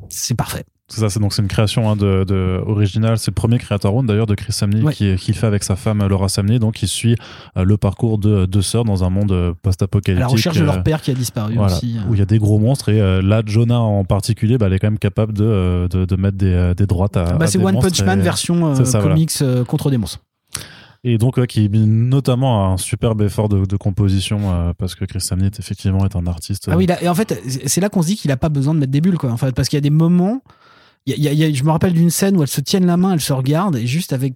c'est parfait. C'est ça, c'est donc c'est une création hein, de, de originale. C'est le premier créateur round d'ailleurs de Chris Samney Ouais. qui, qui fait avec sa femme Laura Samney. Donc il suit euh, le parcours de deux sœurs dans un monde euh, À post-apocalyptique. la recherche de euh, leur père qui a disparu Voilà, aussi. euh. où il y a des gros monstres et euh, là Jonah en particulier bah, elle est quand même capable de, de, de mettre des, des droites à, Bah, à c'est One Punch Man et, version ça, comics contre des monstres. et donc ouais, qui notamment a un superbe effort de, de composition euh, parce que Chris Samney est effectivement est un artiste Ah oui, là, et en fait, c'est là qu'on se dit qu'il a pas besoin de mettre des bulles, quoi. En fait, parce qu'il y a des moments. Y a- y a- je me rappelle d'une scène où elles se tiennent la main, elles se regardent, et juste avec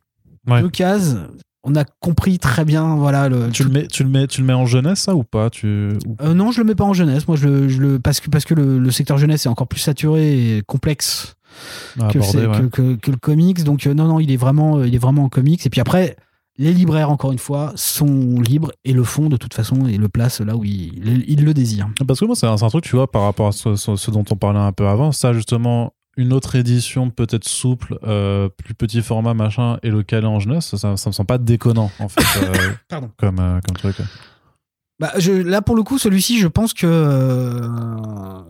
Ouais. deux cases, on a compris très bien, voilà. Le, tu le mets tu le mets tu le mets en jeunesse ça ou pas tu Euh, non, je le mets pas en jeunesse. Moi, je le, je le parce que parce que le, le secteur jeunesse est encore plus saturé et complexe à que, le, aborder, ouais. que, que- que le comics. Donc euh, non, non, il est vraiment, euh, il est vraiment en comics. Et puis après, les libraires, encore une fois, sont libres et le font de toute façon et le placent là où ils il le désirent. Parce que moi, c'est un, truc, tu vois, par rapport à ce, ce- ce dont on parlait un peu avant, ça, justement, une autre édition peut-être souple, euh, plus petit format, machin, et le caler en jeunesse, ça, ça me semble pas déconnant, en fait, euh, Pardon. comme, euh, comme truc. Bah, je, là, pour le coup, celui-ci, je pense que. euh,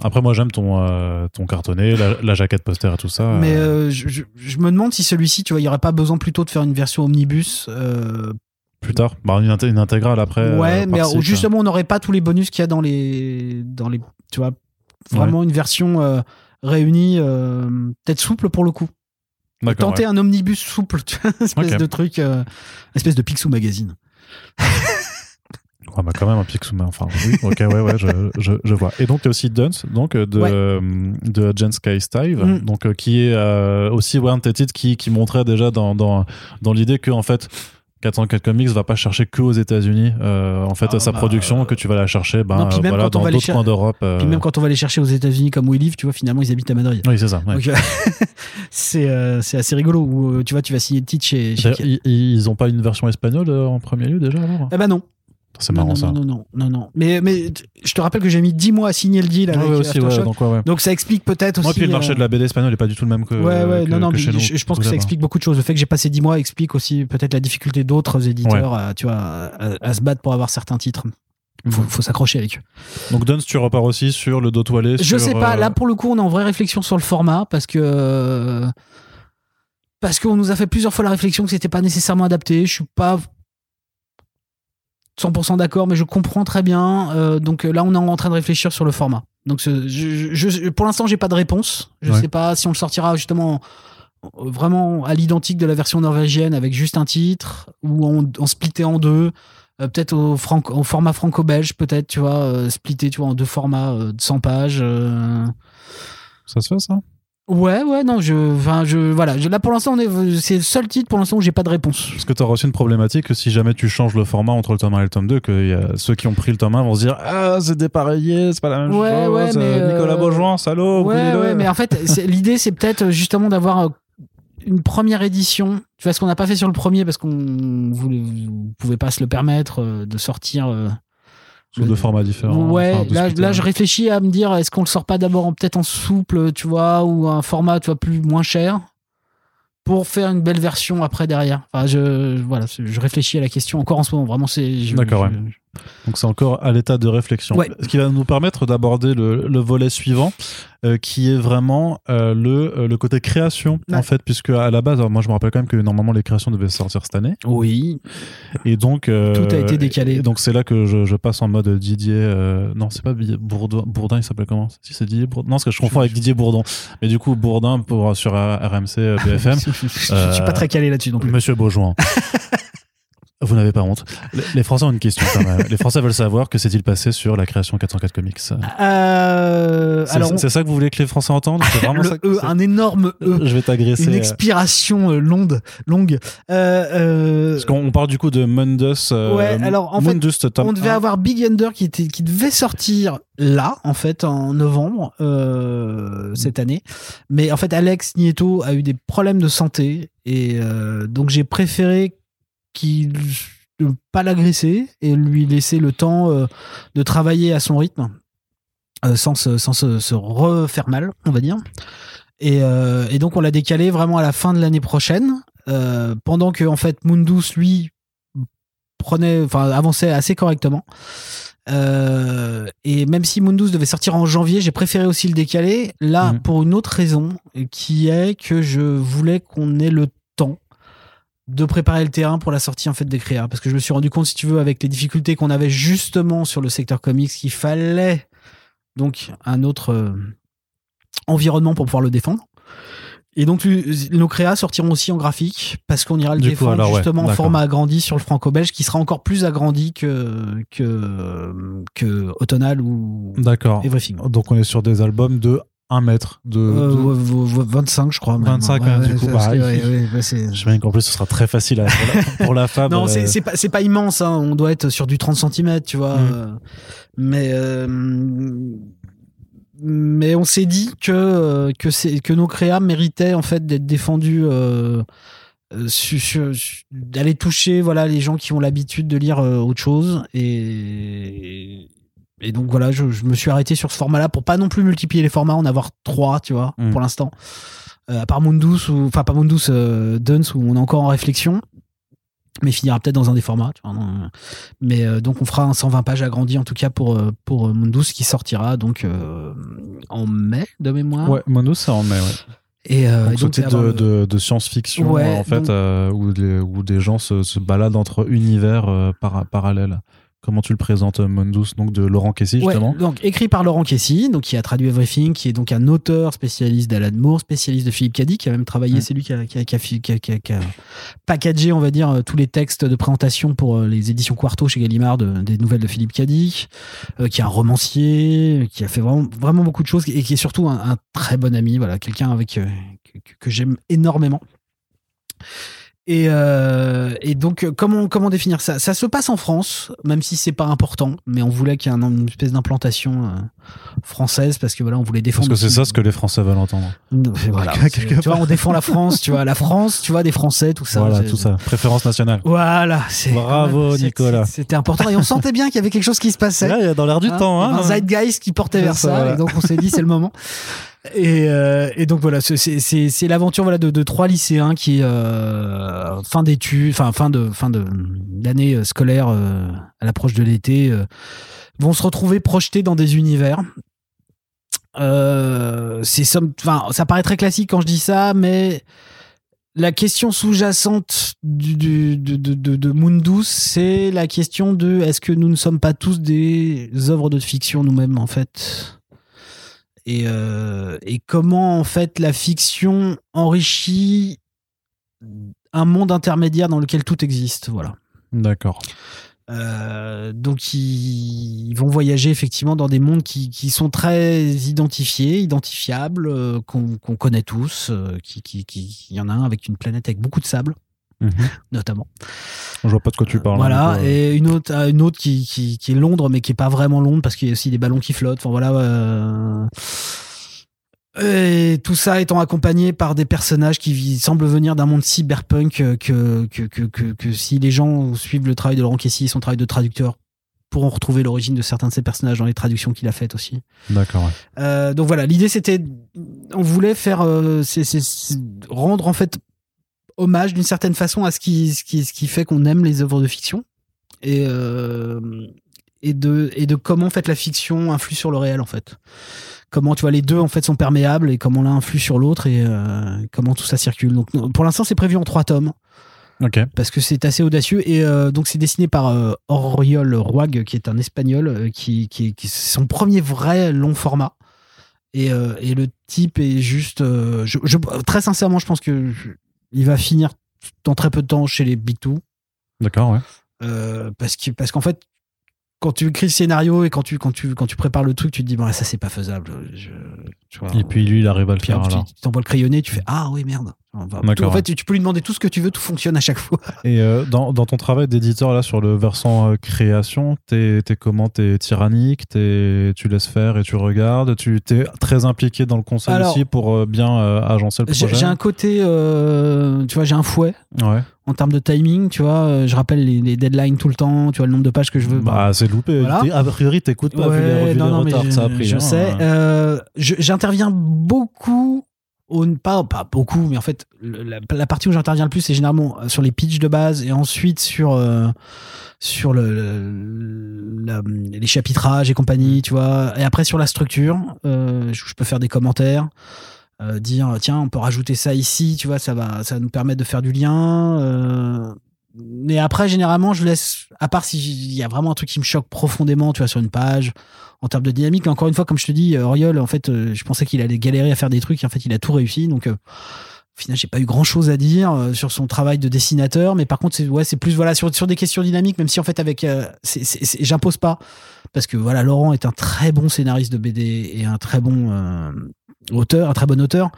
Après, moi, j'aime ton, euh, ton cartonné, la, la jaquette poster et tout ça. Mais euh, euh, je, je- je me demande si celui-ci, tu vois, il n'y aurait pas besoin plutôt de faire une version omnibus. euh, plus tard, bah, une, inté- une intégrale après. ouais, euh, mais justement, on n'aurait pas tous les bonus qu'il y a dans les, dans les, tu vois, vraiment une version euh, réunie, euh, peut-être souple pour le coup. Tenter ouais. un omnibus souple, tu vois, une espèce de truc, euh, espèce de Picsou magazine. Ouais, bah, quand même un Picsou, mais enfin, oui, ok, ouais, ouais, je, je, je vois. Et donc, il y a aussi Duns, donc, de, Ouais. euh, de Jen Sky Stive, Mm. donc, euh, qui est euh, aussi ouais, un de tes titres qui, qui montrait déjà dans, dans, dans l'idée que, en fait, 404 Comics va pas chercher que aux États-Unis, euh, en fait, Ah, sa bah, production, euh, que tu vas la chercher, ben, non, puis même voilà, quand on dans d'autres cher- coins d'Europe. euh, Puis même quand on va les chercher aux États-Unis comme où ils vivent, tu vois, finalement, ils habitent à Madrid. Oui, c'est ça. ouais. Euh, c'est euh, c'est assez rigolo. Où, euh, tu vois, tu vas signer le titre chez. ils, ils ont pas une version espagnole euh, en premier lieu déjà alors? Eh ben non. C'est marrant non, ça. Non, non, non, non. Mais, mais je te rappelle que j'ai mis 10 mois à signer le deal Ouais, avec ouais, aussi, ouais, donc, ouais. Donc ça explique peut-être aussi. Moi, puis le marché euh, de la BD espagnole est pas du tout le même que, Ouais, ouais, que- non, non, mais je, je pense que ça explique beaucoup de choses. Le fait que j'ai passé 10 mois explique aussi peut-être la difficulté d'autres éditeurs à, tu vois, à, à se battre pour avoir certains titres. Faut, faut s'accrocher avec eux. Donc Duns, tu repars aussi sur le dos toilé. Je sur, sais pas, euh, là pour le coup, on est en vraie réflexion sur le format parce que. euh, Parce qu'on nous a fait plusieurs fois la réflexion que c'était pas nécessairement adapté. Je suis pas 100% d'accord, mais je comprends très bien. Euh, donc là, on est en train de réfléchir sur le format. Donc je, je- pour l'instant, j'ai pas de réponse. Je Ouais. sais pas si on le sortira justement euh, vraiment à l'identique de la version norvégienne avec juste un titre ou en, en splitté en deux. Euh, peut-être au, format franco-belge, peut-être, tu vois, euh, splitté, tu vois, en deux formats euh, de 100 pages. euh. Ça se fait ça? Ouais, ouais, non, je, enfin, je, voilà, je- là pour l'instant, on est, c'est le seul titre pour l'instant où j'ai pas de réponse. Parce que tu auras aussi une problématique que si jamais tu changes le format entre le tome 1 et le tome 2, que y a ceux qui ont pris le tome 1 vont se dire Ah, c'est dépareillé, c'est pas la même Ouais, chose. ouais, mais, euh, Nicolas euh, Beaujoin, salaud, ouais, ouais, mais en fait, l'idée, c'est peut-être justement d'avoir euh, une première édition. Tu vois ce qu'on n'a pas fait sur le premier parce qu'on vous pouvez pas se le permettre euh, de sortir. euh, Sous deux formats différents. Ouais, enfin, là, là, je réfléchis à me dire, est-ce qu'on le sort pas d'abord en- peut-être en souple, tu vois, ou un format, tu vois, plus moins cher, pour faire une belle version après derrière. Enfin, je, voilà, je réfléchis à la question encore en ce moment. Vraiment, c'est. D'accord, je- ouais. Donc c'est encore à l'état de réflexion. Ouais. Ce qui va nous permettre d'aborder le, le volet suivant, euh, qui est vraiment euh, le, euh, le côté création, Ouais. en fait, puisque à la base, moi je me rappelle quand même que normalement les créations devaient sortir cette année. Oui. Et donc. euh, Tout a été décalé. donc c'est là que je, je passe en mode Didier. euh, non, c'est pas Didier Bourdin, Bourdin, il s'appelle comment? Si c'est Didier Bourdin. Non, parce que je confonds avec Didier Bourdon. Mais du coup, Bourdin pour, sur RMC BFM. je, je- je suis pas très calé là-dessus non plus. Monsieur Beaujoin. Vous n'avez pas honte. Les- Français ont une question quand même. Les Français veulent savoir que s'est-il passé sur la création 404 Comics? C'est Euh, alors, c'est ça que vous voulez que les Français entendent? C'est vraiment le ça que E, un énorme E. Je vais t'agresser. Une euh, expiration euh, longue. longue. Euh, euh, Parce qu'on on parle du coup de Mundus. Ouais, alors, en fait, Mundus, tome on devait 1. avoir Big Under qui, était, qui devait sortir là, en fait, en novembre euh, cette année. Mais en fait, Alex Nieto a eu des problèmes de santé. Et donc, j'ai préféré qu'il ne pas l'agresser et lui laisser le temps euh, de travailler à son rythme euh, sans, se, sans se, se refaire mal, on va dire. Et, euh, et donc, on l'a décalé vraiment à la fin de l'année prochaine. pendant que, en fait, Mundus, lui, prenait, enfin, avançait assez correctement. Et même si Mundus devait sortir en janvier, j'ai préféré aussi le décaler. Là, Mhm. pour une autre raison, qui est que je voulais qu'on ait le temps de préparer le terrain pour la sortie en fait des créas. Parce que je me suis rendu compte, si tu veux, avec les difficultés qu'on avait justement sur le secteur comics, qu'il fallait donc un autre euh, environnement pour pouvoir le défendre. Et donc, nos créas sortiront aussi en graphique parce qu'on ira le Du coup, défendre ouais, justement en format agrandi sur le franco-belge qui sera encore plus agrandi que, que, que Automnal ou D'accord. Everything. Donc on est sur des albums de 1 mètre. De, Euh, de- ouais, ouais, ouais, 25, je crois. même. 25, hein, du coup, parce que, bah, ouais, il- ouais, ouais, qu'en plus ce sera très facile à- pour, la, pour la femme. Non, euh, c'est c'est pas, c'est pas immense. Hein. On doit être sur du 30 cm, tu vois. Mm. euh, mais euh, mais on s'est dit que euh, que c'est que nos créas méritaient en fait d'être défendus. euh, euh, d'aller toucher voilà les gens qui ont l'habitude de lire euh, autre chose et et donc voilà je, je me suis arrêté sur ce format là pour pas non plus multiplier les formats en avoir trois tu vois Mm. pour l'instant Euh, à part Mundus ou enfin pas Mundus euh, Duns où on est encore en réflexion mais finira peut-être dans un des formats. tu vois, non, euh, mais euh, donc on fera un 120 pages agrandi en tout cas pour pour Mundus qui sortira donc en mai de mémoire. Ouais, Mundus, ça en met, ouais. Et euh, Donc, et donc, y de, science-fiction, Ouais, en fait, donc- euh, où, des, où des gens se, se baladent entre univers euh, para- parallèles. Comment tu le présentes, euh, Mundus, donc de Laurent Kessy, Ouais, justement donc écrit par Laurent Kessy, donc qui a traduit Everything, qui est donc un auteur spécialiste d'Alan Moore, spécialiste de Philippe Cadic, qui a même travaillé, Mm. c'est lui qui a, qui, a, qui, a, qui a- qui a- qui a packagé, on va dire, euh, tous les textes de présentation pour euh, les éditions Quarto chez Gallimard de- des nouvelles de Philippe euh, qui est un romancier, qui a fait vraiment, vraiment beaucoup de choses et qui est surtout un, un très bon ami, voilà, quelqu'un avec euh, que j'aime énormément. Et, euh, et donc, euh, comment, comment définir ça? Ça se passe en France, même si c'est pas important, mais on voulait qu'il y ait un- une espèce d'implantation euh, française parce que voilà, on voulait défendre. Parce que c'est ça ce que les Français veulent entendre. Non, voilà, tu vois, on défend la France, tu vois, la France, tu vois, des Français, tout ça. voilà, tout ça. Préférence nationale. Voilà, c'est Bravo, même- Nicolas. C'était important et on sentait bien qu'il y avait quelque chose qui se passait. Là, il y a dans l'air du Hein, temps. Hein, un zeitgeist qui portait vers ça, ça, voilà. et donc on s'est dit c'est le moment. Et, euh, et donc voilà, c'est- l'aventure voilà de, de trois lycéens qui euh, fin d'études, enfin fin de fin de d'année euh, scolaire euh, à l'approche de l'été euh, vont se retrouver projetés dans des univers. Euh, c'est ça paraît très classique quand je dis ça, mais la question sous-jacente du, du- de, de, de, de Mundus, c'est la question de est-ce que nous ne sommes pas tous des œuvres de fiction nous-mêmes, en fait? Et, euh, et comment, en fait, la fiction enrichit un monde intermédiaire dans lequel tout existe. Voilà. D'accord. Euh, donc ils, vont voyager effectivement dans des mondes qui, qui sont très identifiés, identifiables, euh, qu'on connaît tous. Qui, qui, qui, il y en a un avec une planète avec beaucoup de sable, Mhm. notamment. Je vois pas de quoi tu parles. Voilà, donc, euh, et une autre, euh, une autre qui, qui, qui est Londres, mais qui est pas vraiment Londres parce qu'il y a aussi des ballons qui flottent. Enfin voilà. euh, Et tout ça étant accompagné par des personnages qui semblent venir d'un monde cyberpunk que, que, que, que, que si les gens suivent le travail de Laurent Kessy, son travail de traducteur, pourront retrouver l'origine de certains de ces personnages dans les traductions qu'il a faites aussi. D'accord. ouais. Euh, donc voilà, l'idée c'était, on voulait faire, euh, c'est rendre en fait hommage d'une certaine façon à ce qui, ce qui, ce qui fait qu'on aime les œuvres de fiction et euh, et de et de comment en fait la fiction influe sur le réel en fait. Comment tu vois les deux en fait sont perméables et comment l'un influe sur l'autre et euh, comment tout ça circule. Donc pour l'instant c'est prévu en trois tomes parce que c'est assez audacieux et euh, donc c'est dessiné par Oriol Roig qui est un espagnol qui, qui, qui c'est son premier vrai long format et, euh, et le type est juste euh, je, je- très sincèrement je pense que il va finir dans très peu de temps chez les Big Two D'accord, ouais. euh, parce que parce qu'en fait quand tu écris le scénario et quand tu quand tu quand tu prépares le truc tu te dis bon ça c'est pas faisable je- tu vois. Et puis lui, il arrive à le faire tu tu t'envoies le crayonné, tu fais Ah oui, merde. Tout- en fait, tu, peux lui demander tout ce que tu veux, tout fonctionne à chaque fois. Et euh, dans, dans ton travail d'éditeur là sur le versant euh, création, t'es t'es comment? T'es tyrannique? T'es- Tu laisses faire et tu regardes? Tu t'es très impliqué dans le conseil Alors, aussi pour euh, bien agencer le projet j'ai un côté, tu vois, j'ai un fouet Ouais. En termes de timing, tu vois. euh, Je rappelle les, les deadlines tout le temps, tu vois, le nombre de pages que je veux. Bah, c'est loupé. Voilà. A priori, t'écoutes pas vu les, vu non, les non, mais retards que ça a pris. je hein. sais. Euh, j'interviens beaucoup. Au, pas, pas beaucoup, mais en fait, la, la partie où j'interviens le plus, c'est généralement euh, sur les pitchs de base et ensuite sur, euh, sur le, le- la- les chapitrages et compagnie, tu vois. Et après, sur la structure, euh, je, je peux faire des commentaires. Euh, dire tiens on peut rajouter ça ici tu vois ça va ça va nous permettre de faire du lien euh, mais après généralement je laisse à part s'il y a vraiment un truc qui me choque profondément tu vois sur une page en termes de dynamique encore une fois comme je te dis euh, Oriol en fait euh, je pensais qu'il allait galérer à faire des trucs et en fait il a tout réussi donc euh, au final j'ai pas eu grand chose à dire euh, sur son travail de dessinateur mais par contre c'est ouais c'est plus voilà sur, sur des questions dynamiques même si en fait avec euh, j'impose pas parce que voilà Laurent est un très bon scénariste de BD et un très bon euh, auteur un très bon auteur.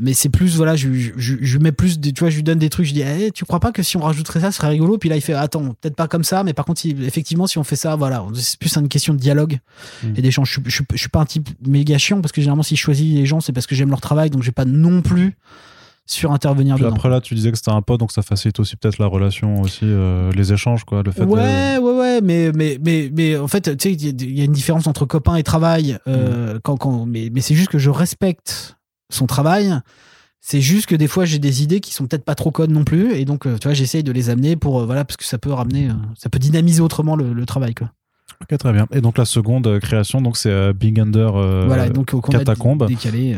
Mais c'est plus voilà je, je, je, je mets plus des- tu vois je lui donne des trucs je dis Eh, tu crois pas que si on rajouterait ça ce serait rigolo? Puis là il fait attends peut-être pas comme ça mais par contre effectivement si on fait ça voilà c'est plus une question de dialogue Mm. et d'échange. Je, suis- pas un type méga chiant parce que généralement si je choisis les gens c'est parce que j'aime leur travail donc je vais pas non plus sur intervenir Puis dedans après là, tu disais que c'était un pote, donc ça facilite aussi peut-être la relation, aussi euh, les échanges, quoi. Le fait de- Ouais, ouais, ouais, mais, mais, mais, mais en fait, tu sais, il y a- une différence entre copain et travail. euh, quand, quand, mais mais c'est juste que je respecte son travail. C'est juste que des fois, j'ai des idées qui sont peut-être pas trop connes non plus. Et donc, euh, tu vois, j'essaye de les amener pour, voilà, parce que ça peut ramener, ça peut dynamiser autrement le, le travail, quoi. Ok, très bien. Et donc la seconde création, donc c'est Big Under euh, voilà, donc, Catacombe. décalé.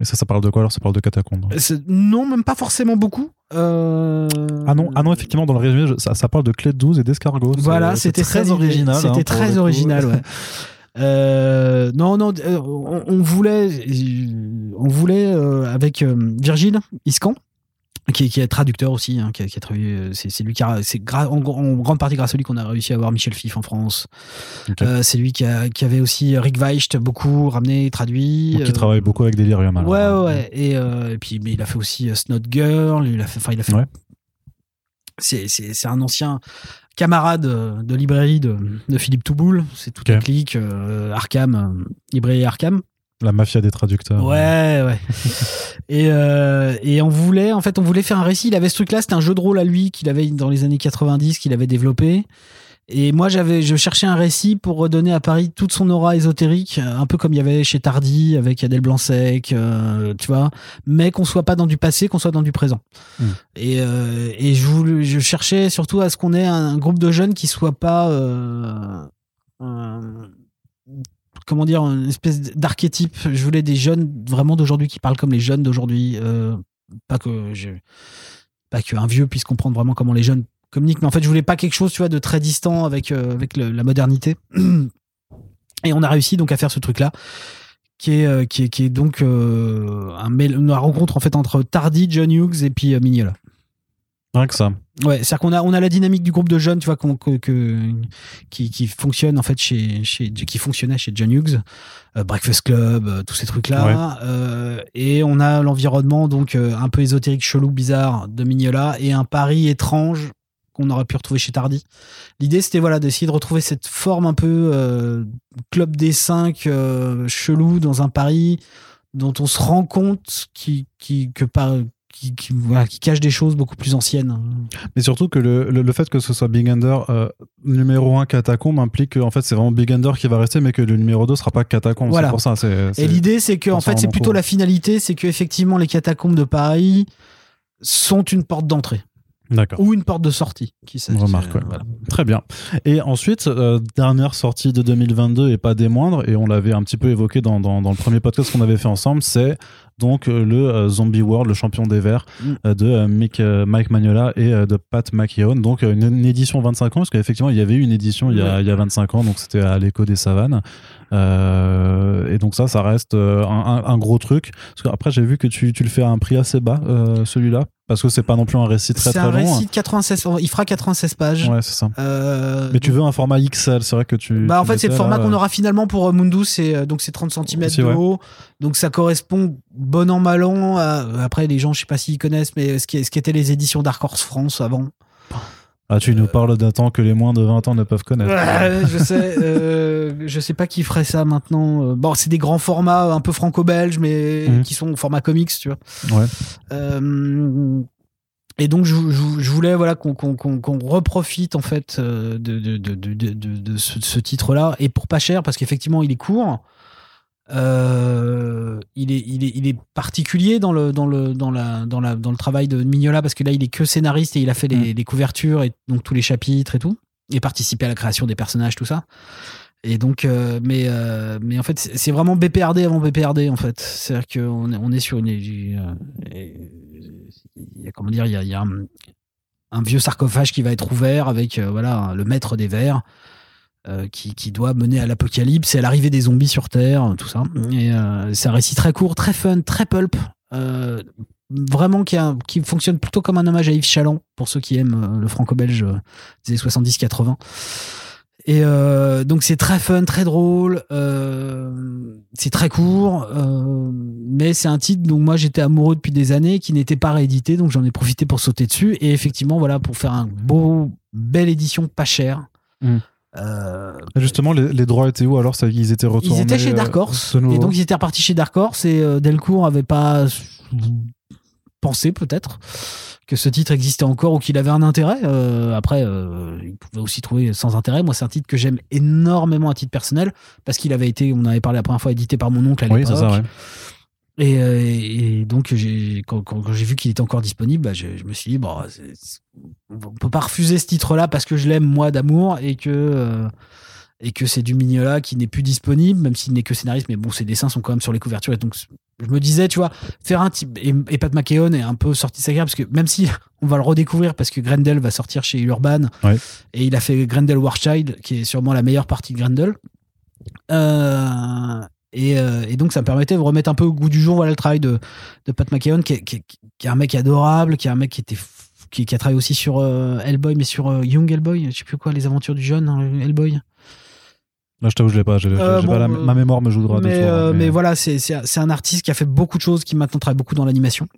Et ça, ça parle de quoi alors? Ça parle de catacombes. C'est- Non, même pas forcément beaucoup. Euh, Ah non, ah non, effectivement, dans le résumé, ça, ça parle de clé de 12 et d'escargots. C'est- Voilà, c'était très original. hein, C'était très original, ouais. Euh, non, non, euh, on, on voulait, on voulait euh, avec euh, Virgile Iscan, qui, est- qui est traducteur aussi, hein, qui, a, qui a travaillé. euh, C'est lui qui a, c'est en, en grande partie grâce à lui qu'on a réussi à avoir Michel Fif en France. Ok. Euh, c'est lui qui, a, qui avait aussi Rick Weicht beaucoup ramené, traduit. Donc, il euh, travaille beaucoup avec Delirium. alors. Ouais, ouais. Et, euh, et puis, mais il a fait aussi euh, Snot Girl. Il a fait, enfin, il a fait. Ouais. C'est, c'est, c'est un ancien camarade de librairie de, de Philippe Touboul. C'est toute la Ok. clique euh, Arkham, librairie Arkham. La mafia des traducteurs. Ouais, ouais. et, euh, et on voulait, en fait, on voulait faire un récit. Il avait ce truc-là, c'était un jeu de rôle à lui qu'il avait dans les années 90, qu'il avait développé. Et moi, j'avais, je cherchais un récit pour redonner à Paris toute son aura ésotérique, euh, un peu comme il y avait chez Tardy avec Adèle Blanc-Sec, euh, tu vois, mais qu'on soit pas dans du passé, qu'on soit dans du présent. Mm. Et, euh, et je, voulais- je cherchais surtout à ce qu'on ait un, groupe de jeunes qui soit pas, euh, comment dire, une espèce d'archétype. Je voulais des jeunes vraiment d'aujourd'hui qui parlent comme les jeunes d'aujourd'hui, euh, pas que pas qu'un vieux puisse comprendre vraiment comment les jeunes communiquent, mais en fait, je voulais pas quelque chose, tu de très distant avec euh, la modernité. Et on a réussi donc à faire ce truc-là, qui est euh, donc une rencontre en fait entre Tardy, John Hughes et puis Mignola. Rien que ça. Ouais, c'est-à-dire qu'on a, on a la dynamique du groupe de jeunes, tu vois, qu'on- que, que- qui, qui fonctionne en fait chez, chez, qui fonctionnait chez John Hughes, euh, Breakfast Club, euh, tous ces trucs-là. Euh, et on a l'environnement donc un peu ésotérique, chelou, bizarre de Mignola et un Paris étrange qu'on aurait pu retrouver chez Tardy. L'idée, c'était voilà d'essayer de retrouver cette forme un peu club des 5 chelou dans un Paris dont on se rend compte qui, qui, que par, qui, qui, voilà, qui cache des choses beaucoup plus anciennes. Mais surtout que le, le, le fait que ce soit Big Under euh, numéro 1 catacombe implique que en fait c'est vraiment Big Under qui va rester mais que le numéro 2 sera pas catacombe. Voilà. Pour ça. Et l'idée, c'est que en fait, c'est plutôt la finalité, c'est que effectivement les catacombes de Paris sont une porte d'entrée. Ou une porte de sortie. Qui sait, remarque, ouais. voilà. Très bien. Et ensuite, euh, dernière sortie de 2022 et pas des moindres, et on l'avait un petit peu évoqué dans, dans, dans le premier podcast qu'on avait fait ensemble, c'est donc euh, le euh, Zombie World, le champion des Verts Mm. euh, de Mick, Mike Magnola et de Pat McKeown. Donc une, une édition 25 ans, parce qu'effectivement il y avait eu une édition il y a, Ouais. il y a 25 ans, donc c'était à l'écho des savanes. Et donc ça, ça reste un, un- un gros truc. Parce que après j'ai vu que tu, tu le fais à un prix assez bas, celui-là, parce que c'est pas non plus un récit très C'est très un long. récit de 96, il fera 96 pages. Ouais, c'est ça. Euh, Mais tu veux un format XL, c'est vrai que tu. Bah en fait c'est le format qu'on euh, aura finalement pour euh, Mundus c'est donc c'est 30 cm Aussi, de ouais. haut donc ça correspond bon an mal an à- après les gens je sais pas s'ils connaissent mais ce qui ce qui était les éditions Dark Horse France avant Ah, tu nous parles d'un temps que les moins de 20 ans ne peuvent connaître. Ouais, je sais euh, je sais pas qui ferait ça maintenant Euh, bon c'est des grands formats un peu franco-belges mais Mhm. qui sont au format comics tu vois Ouais. Euh, et donc je, je- je voulais voilà qu'on reprofite en fait de, de, de, de, de- de- de ce, ce titre-là et pour pas cher parce qu'effectivement il est court. Euh, il, est, il, est, il est particulier dans le, dans, le, dans, la, dans, la, dans le travail de Mignola parce que là il est que scénariste et il a fait les, les couvertures et donc tous les chapitres et tout. Et participé à la création des personnages tout ça. Et donc euh, mais euh, mais en fait c'est vraiment BPRD avant BPRD en fait. C'est à dire qu'on est, on est sur une il y a comment dire il y a, il y a un, un vieux sarcophage qui va être ouvert avec voilà le maître des vers euh, qui, qui doit mener à l'apocalypse et à l'arrivée des zombies sur Terre, tout ça. Et euh, c'est un récit très court, très fun, très pulp. euh, vraiment qui, a- qui fonctionne plutôt comme un hommage à Yves Chaland, pour ceux qui aiment euh, le franco-belge euh, des années 70-80. Et euh, donc c'est très fun, très drôle, euh, c'est très court, euh, mais c'est un titre dont moi j'étais amoureux depuis des années, qui n'était pas réédité, donc j'en ai profité pour sauter dessus. Et effectivement, voilà, pour faire un beau, belle édition, pas cher. Mm. Euh, Justement, les, les droits étaient où alors ça, Ils étaient retournés ils étaient chez euh, Dark Horse, de nouveau et donc ils étaient repartis chez Dark Horse, et euh, Delcourt avait pas pensé peut-être que ce titre existait encore ou qu'il avait un intérêt. Euh, après, euh, il pouvait aussi trouver sans intérêt. Moi, c'est un titre que j'aime énormément à titre personnel parce qu'il avait été, on avait parlé la première fois, édité par mon oncle à Oui, l'époque. c'est ça, ouais. Et, euh, et donc, quand, quand- quand j'ai vu qu'il était encore disponible, bah, je, je me suis dit, bon, c'est- on peut pas refuser ce titre-là parce que je l'aime, moi, d'amour, et que, euh, et que c'est du Mignola qui n'est plus disponible, même s'il n'est que scénariste, mais bon, ses dessins sont quand même sur les couvertures. Et donc, je me disais, tu vois, faire un type. Et, et Pat McKeown est un peu sorti de sa parce que même si on va le redécouvrir parce que Grendel va sortir chez Urban, Ouais. et il a fait Grendel Warchild, qui est sûrement la meilleure partie de Grendel. Euh, et, euh, et donc ça me permettait de remettre un peu au goût du jour voilà, le travail de, de Pat McKeown, qui est, qui, est- qui est un mec adorable, qui est un mec qui était qui, qui a travaillé aussi sur euh, Hellboy, mais sur euh, Young Hellboy, je sais plus quoi, les aventures du jeune hein, Hellboy. Là, je t'avoue, je l'ai pas. bon, la- ma mémoire me joue droit mais, euh, hein, mais voilà, c'est un artiste qui a fait beaucoup de choses, qui maintenant travaille beaucoup dans l'animation.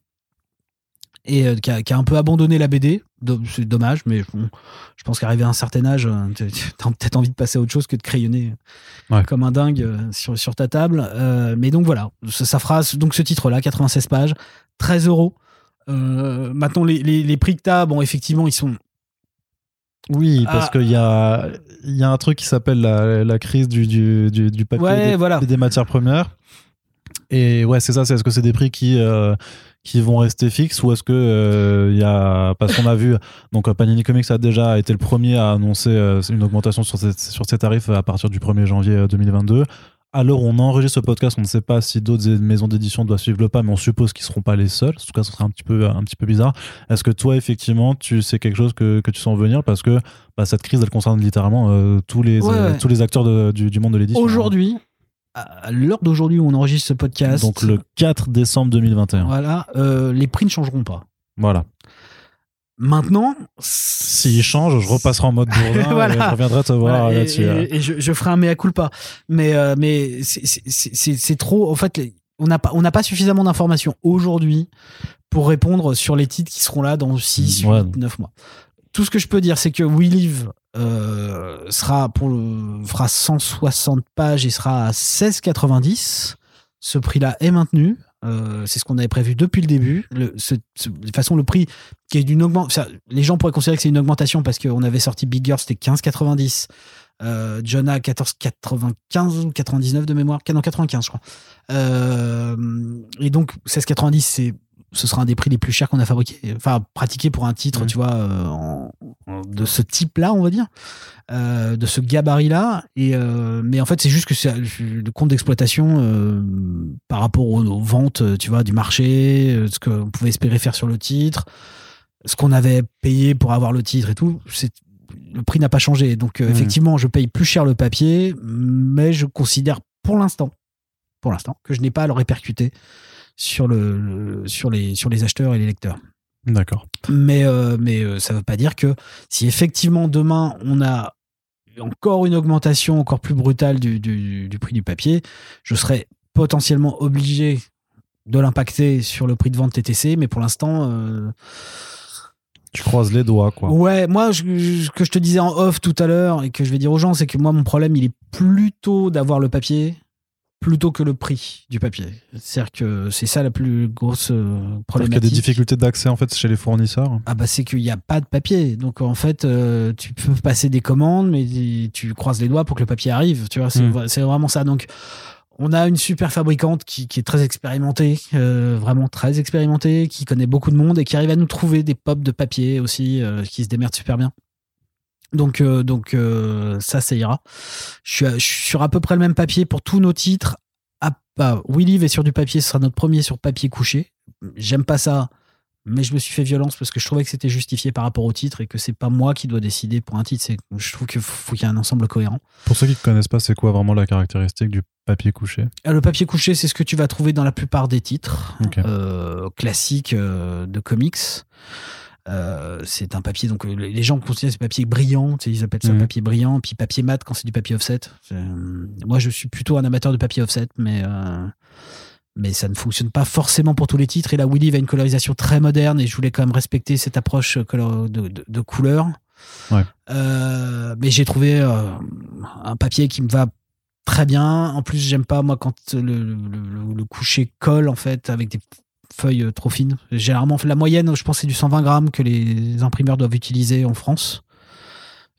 Et euh, qui, a, qui a un peu abandonné la BD. C'est dommage, mais bon, je pense qu'arrivé à un certain âge, euh, tu as peut-être envie de passer à autre chose que de crayonner Ouais. comme un dingue euh, sur, sur ta table. Euh, mais donc voilà, ça, ça fera donc ce titre-là, 96 pages, 13 euros. Euh, maintenant, les, les, les prix que tu as, bon, effectivement, ils sont. Oui, parce Ah. qu'il y a, il y a un truc qui s'appelle la, la crise du, du, du, du papier Ouais, et des, voilà. des matières premières. Et ouais, c'est ça. C'est est-ce que c'est des prix qui euh, qui vont rester fixes ou est-ce que euh, il y a parce qu'on a vu donc euh, Panini Comics a déjà été le premier à annoncer euh, une augmentation sur ses, sur ses tarifs à partir du 1er janvier euh, 2022. À l'heure où on enregistre ce podcast, on ne sait pas si d'autres maisons d'édition doivent suivre le pas, mais on suppose qu'ils ne seront pas les seuls. En tout cas, ce serait un petit peu, un petit peu bizarre. Est-ce que toi, effectivement, tu sais quelque chose que, que tu sens venir? Parce que bah, cette crise, elle concerne littéralement euh, tous, les, Ouais, euh, ouais. tous les acteurs de- du, du monde de l'édition. Aujourd'hui, à l'heure d'aujourd'hui où on enregistre ce podcast. Donc le 4 décembre 2021. Voilà, euh, les prix ne changeront pas. Voilà. Maintenant, s'il change, je repasserai en mode bourdin Voilà. et je reviendrai te voir Voilà, là-dessus. Et, et je, je ferai un mea culpa. Mais, euh, mais c'est- trop. En fait, on n'a pas, on n'a pas suffisamment d'informations aujourd'hui pour répondre sur les titres qui seront là dans 6, Ouais. 8, 9 mois. Tout ce que je peux dire, c'est que We Live euh, sera pour le, fera 160 pages et sera à 16,90. Ce prix-là est maintenu. Euh, c'est ce qu'on avait prévu depuis le début. De toute façon, le prix qui est d'une augmentation. Les gens pourraient considérer que c'est une augmentation parce qu'on avait sorti Big Girl, c'était 15,90. Euh, Jonah 14,95 ou 99 de mémoire? Non, 95, je crois. Et donc, 16,90, c'est ce sera un des prix les plus chers qu'on a fabriqué, enfin pratiqué pour un titre, tu vois, euh, en- en- de ce type-là, on va dire, euh, de ce gabarit-là. Et euh, mais en fait, c'est juste que c'est le compte d'exploitation par rapport aux, aux ventes, tu vois, du marché, ce qu'on pouvait espérer faire sur le titre, ce qu'on avait payé pour avoir le titre et tout. C'est le prix n'a pas changé. Donc effectivement, je paye plus cher le papier, mais je considère pour l'instant, pour l'instant, que je n'ai pas à le répercuter sur le, le- sur les sur les acheteurs et les lecteurs. D'accord. Mais euh, mais euh, ça veut pas dire que si effectivement demain on a encore une augmentation encore plus brutale du, du, du prix du papier, je serais potentiellement obligé de l'impacter sur le prix de vente TTC, mais pour l'instant, euh, Tu croises les doigts, quoi. Ouais, moi, ce que je te disais en off tout à l'heure et que je vais dire aux gens, c'est que moi, mon problème, il est plutôt d'avoir le papier plutôt que le prix du papier. C'est-à-dire que c'est ça la plus grosse euh, Parce qu'il y a problématique. des difficultés d'accès en fait chez les fournisseurs. Ah bah c'est qu'il n'y a pas de papier. Donc en fait, euh, tu peux passer des commandes, mais tu croises les doigts pour que le papier arrive. Tu vois, c'est Mm. c'est vraiment ça. Donc on a une super fabricante qui, qui est très expérimentée, euh, vraiment très expérimentée, qui connaît beaucoup de monde et qui arrive à nous trouver des pops de papier aussi, euh, qui se démerdent super bien. Donc, euh, donc euh, ça, ça ira. Je suis, à- je suis sur à peu près le même papier pour tous nos titres. Ah, bah, We Live est sur du papier, ce sera notre premier sur papier couché. J'aime pas ça, mais je me suis fait violence parce que je trouvais que c'était justifié par rapport au titre et que c'est pas moi qui dois décider pour un titre. C'est, je trouve qu'il faut qu'il y ait un ensemble cohérent. Pour ceux qui ne connaissent pas, c'est quoi vraiment la caractéristique du papier couché? Euh, Le papier couché, c'est ce que tu vas trouver dans la plupart des titres euh, classiques de comics. Euh, c'est un papier, donc euh, les gens considèrent ce papier brillant, ils appellent ça Mhm. papier brillant, puis papier mat quand c'est du papier offset. Euh, moi, je suis plutôt un amateur de papier offset, mais, mais ça ne fonctionne pas forcément pour tous les titres. Et là, Willy a une colorisation très moderne, et je voulais quand même respecter cette approche de, de- de couleur. Ouais. Euh, mais j'ai trouvé euh, un papier qui me va très bien. En plus, j'aime pas moi quand le, le, le- le coucher colle en fait avec des feuilles euh, trop fines. Généralement, la moyenne, je pense, c'est du 120 grammes que les imprimeurs doivent utiliser en France.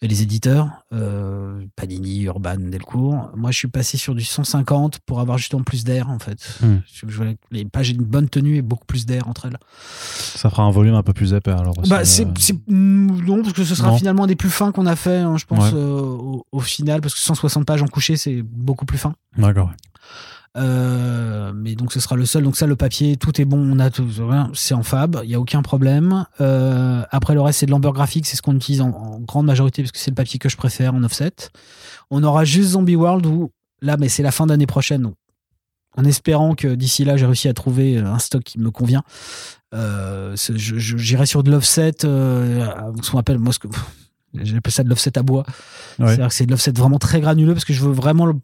Et les éditeurs, euh, Panini, Urban, Delcourt. Moi, je suis passé sur du 150 pour avoir justement plus d'air, en fait. Hmm. Je, je les pages une bonne tenue et beaucoup plus d'air entre elles. Ça fera un volume un peu plus épais alors. Bah, euh, c'est, c'est- mm, non, parce que ce sera Non. finalement un des plus fins qu'on a fait, hein, je pense, Ouais. euh, au, au final, parce que 160 pages en couché, c'est beaucoup plus fin. D'accord. Euh, mais donc ce sera le seul. Donc ça, le papier, tout est bon, on a tout, c'est en fab, il y a aucun problème. Euh, après le reste, c'est de l'amber graphique, c'est ce qu'on utilise en, en grande majorité parce que c'est le papier que je préfère en offset. On aura juste Zombie World où là, mais c'est la fin d'année prochaine. donc, en espérant que d'ici là, j'ai réussi à trouver un stock qui me convient. Euh, J'irai sur de l'offset, euh, ce qu'on appelle, moi, ce que, j'appelle ça de l'offset à bois. Ouais. C'est-à-dire que c'est de l'offset vraiment très granuleux parce que je veux vraiment le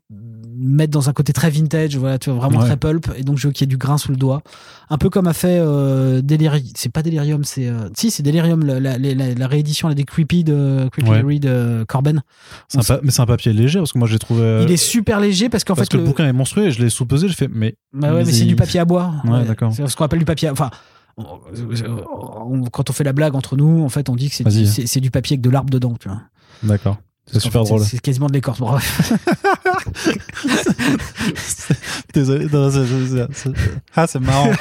mettre dans un côté très vintage, voilà, tu vois, vraiment Ouais. très pulp, et donc je veux qu'il y ait du grain sous le doigt. Un peu comme a fait euh, Delirium, c'est pas Delirium, c'est. euh, Si, c'est Delirium, la, la, la- la réédition là, des Creepy de Creepy Ouais. De Corben. C'est un pa- mais c'est un papier léger parce que moi j'ai trouvé. euh, Il est super léger parce qu'en parce fait. que le... bouquin est monstrueux et je l'ai sous-pesé, je fais mais Bah ouais, Mais mais c'est il- du papier à bois. Ouais, d'accord. C'est ce qu'on appelle du papier. à- Enfin, quand on fait la blague entre nous, en fait, on dit que c'est du, du papier avec de l'arbre dedans, tu vois. d'accord. C'est super drôle. C'est quasiment de l'écorce. Bref. Désolé. non, c'est- c'est- c'est- Ah c'est marrant.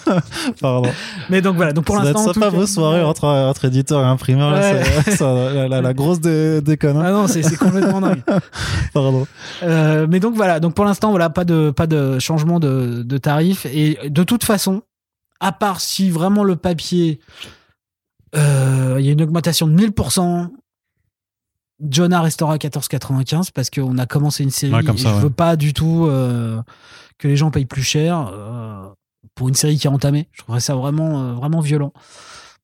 Pardon. Mais donc voilà. Donc pour ça l'instant. sympa tout vos soirées entre, entre éditeurs et imprimeurs. Ouais. la, la- la grosse déconne. hein. Ah non, c'est complètement dingue. Pardon. Euh, mais donc voilà, donc pour l'instant, voilà, pas de, pas de changement de, de tarif. Et de toute façon, à part si vraiment le papier, euh, il y a une augmentation de 1000%, Jonah restera à 14,95 parce qu'on a commencé une série Ouais, comme et ça, je ouais. veux pas du tout euh, que les gens payent plus cher euh, pour une série qui est entamée. Je trouverais ça vraiment, euh, vraiment violent.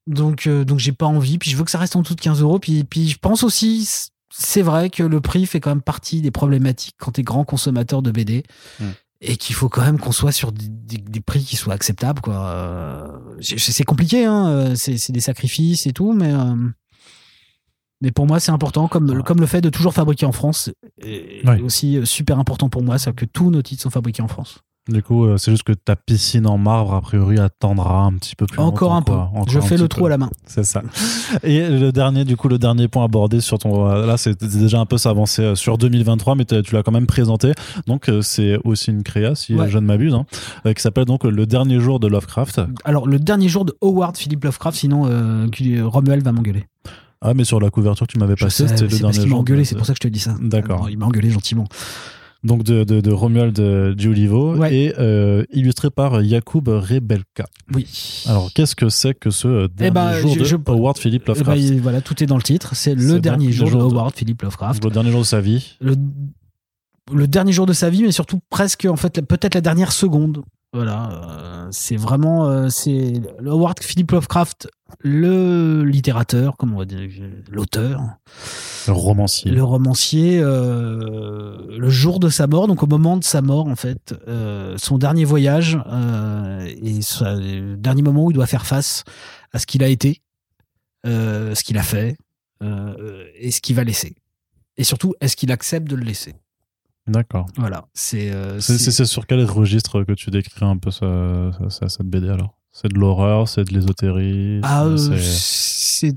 Donc, euh, donc j'ai pas envie. Puis je veux que ça reste en dessous de 15 euros. Puis, puis je pense aussi, c'est vrai que le prix fait quand même partie des problématiques quand tu es grand consommateur de BD. Mm. Et qu'il faut quand même qu'on soit sur des, des- des prix qui soient acceptables. quoi. Euh, c'est- c'est compliqué, hein, c'est c'est des sacrifices et tout, mais, euh, mais pour moi c'est important, comme, comme le fait de toujours fabriquer en France est aussi euh, super important pour moi, c'est que tous nos titres sont fabriqués en France. Du coup, euh, c'est juste que ta piscine en marbre, a priori, attendra un petit peu plus Encore longtemps, un peu. quoi. Encore Je un fais le trou peu. à la main. C'est ça. Et le dernier, du coup, le dernier point abordé sur ton. euh, Là, c'est déjà un peu s'avancer sur 2023, mais tu l'as quand même présenté. Donc, c'est aussi une créa, si Ouais. je ne m'abuse, hein, qui s'appelle donc Le dernier jour de Lovecraft. Alors le dernier jour de Howard Philip Lovecraft, sinon euh, Romuald va m'engueuler. Ah, mais sur la couverture que tu m'avais Je passé, sais, c'était le c'est parce dernier qu'il m'a jour. engueulé, de- c'est pour ça que je te dis ça. D'accord. Il m'a engueulé gentiment. Donc, de, de, de Romuald euh, Giulivo Ouais. et euh, illustré par Jakub Rebelka. Oui. Alors, qu'est-ce que c'est que ce euh, dernier ben, jour je- de je- Howard Philip Eh ben, Lovecraft? il- voilà, tout est dans le titre. C'est le dernier jour de jour de- Howard Philip Lovecraft. Le dernier jour de sa vie. Le, le dernier jour de sa vie, mais surtout presque, en fait, peut-être la dernière seconde. Voilà, euh, c'est vraiment, euh, c'est Howard Philip Lovecraft, le littérateur, comme on va dire, l'auteur, Le romancier. le romancier, euh, le jour de sa mort, donc au moment de sa mort, en fait, euh, son dernier voyage euh, et sa- le dernier moment où il doit faire face à ce qu'il a été, ce qu'il a fait et ce qu'il va laisser. Et surtout, est-ce qu'il accepte de le laisser? D'accord. Voilà, c'est. sur quel registre que tu décris un peu ça- ça- ça- cette BD alors? C'est de l'horreur, c'est de l'ésotérisme Ah, euh, c'est-.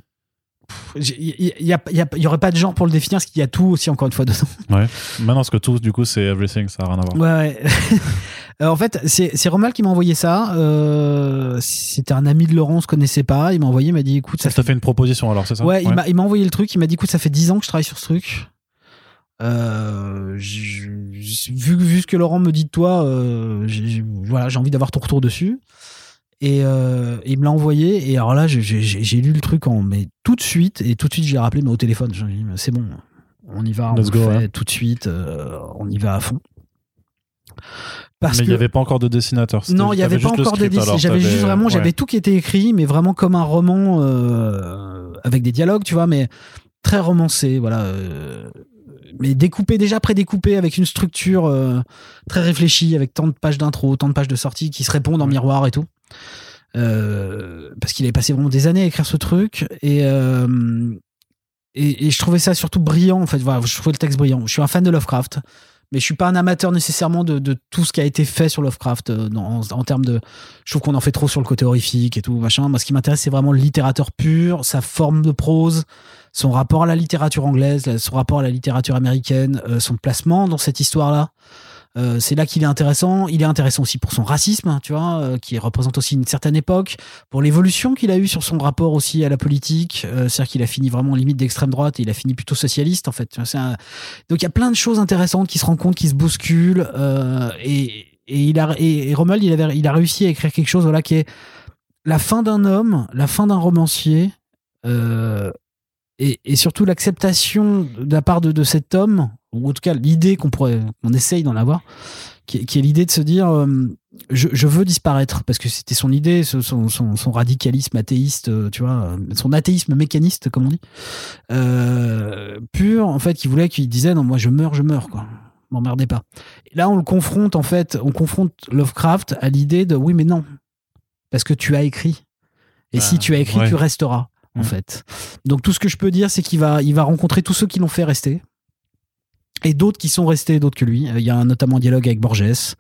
Il n'y a, y a- y aurait pas de genre pour le définir, parce qu'il y a tout aussi, encore une fois, dedans. Ouais. Maintenant, parce que tout, du coup, c'est everything, ça n'a rien à voir. Ouais, ouais. Euh, en fait, c'est Romal qui m'a envoyé ça. Euh, C'était un ami de Laurent, on se connaissait pas. Il m'a envoyé, il m'a dit écoute, ça fait une proposition alors, c'est ça? Ouais, il m'a- il m'a envoyé le truc, il m'a dit écoute, ça fait 10 ans que je travaille sur ce truc. Euh, vu, vu ce que Laurent me dit de toi, euh, voilà, j'ai envie d'avoir ton retour dessus. Et euh, il me l'a envoyé. Et alors là, j'ai- j'ai j'ai lu le truc en mais tout de suite. Et tout de suite, je l'ai rappelé, mais au téléphone. J'ai dit, c'est bon, on y va, on Let's le go, fait ouais. tout de suite, euh, on y va à fond. Parce Mais il n'y avait pas encore de dessinateur. non, il n'y avait pas encore de script, dessin. alors, J'avais juste vraiment, ouais. j'avais tout qui était écrit, mais vraiment comme un roman euh, avec des dialogues, tu vois, mais très romancé, voilà. euh, mais découpé déjà prédécoupé avec une structure euh, très réfléchie, avec tant de pages d'intro, tant de pages de sortie qui se répondent en Ouais. miroir et tout. Euh, parce qu'il avait passé vraiment des années à écrire ce truc et, euh, et et je trouvais ça surtout brillant en fait. Voilà, je trouvais le texte brillant. Je suis un fan de Lovecraft mais je suis pas un amateur nécessairement de, tout ce qui a été fait sur Lovecraft euh, en, termes de je trouve qu'on en fait trop sur le côté horrifique et tout machin moi ce qui m'intéresse c'est vraiment le littérateur pur sa forme de prose son rapport à la littérature anglaise la- son rapport à la littérature américaine son placement dans cette histoire là c'est là qu'il est intéressant. Il est intéressant aussi pour son racisme, tu vois, euh, qui représente aussi une certaine époque, pour l'évolution qu'il a eu sur son rapport aussi à la politique. Euh, C'est-à-dire qu'il a fini vraiment limite d'extrême droite et il a fini plutôt socialiste, en fait. Donc il y a plein de choses intéressantes qui se rencontrent, qui se bousculent. euh, et, et, il a, il, a réussi à écrire quelque chose voilà, qui est la fin d'un homme, la fin d'un romancier. euh, et, et surtout l'acceptation de la part de, de cet homme, ou en tout cas l'idée qu'on pourrait, qu'on essaye d'en avoir, qui, est- qui est l'idée de se dire euh, je, je veux disparaître, parce que c'était son idée, son, son, son radicalisme athéiste, euh, tu vois, euh, son athéisme mécaniste, comme on dit, euh, pur, en fait, qui voulait, qui disait non, moi je meurs, je meurs, quoi. M'emmerdez pas. Et là, on le confronte, en fait, on confronte Lovecraft à l'idée de oui, mais non, parce que tu as écrit. Et Bah, si tu as écrit, ouais. tu resteras, en Mm. fait. Donc tout ce que je peux dire, c'est qu'il va, il va rencontrer tous ceux qui l'ont fait rester. Et d'autres qui sont restés, d'autres que lui. Euh, Il y a un, notamment un dialogue avec Borges.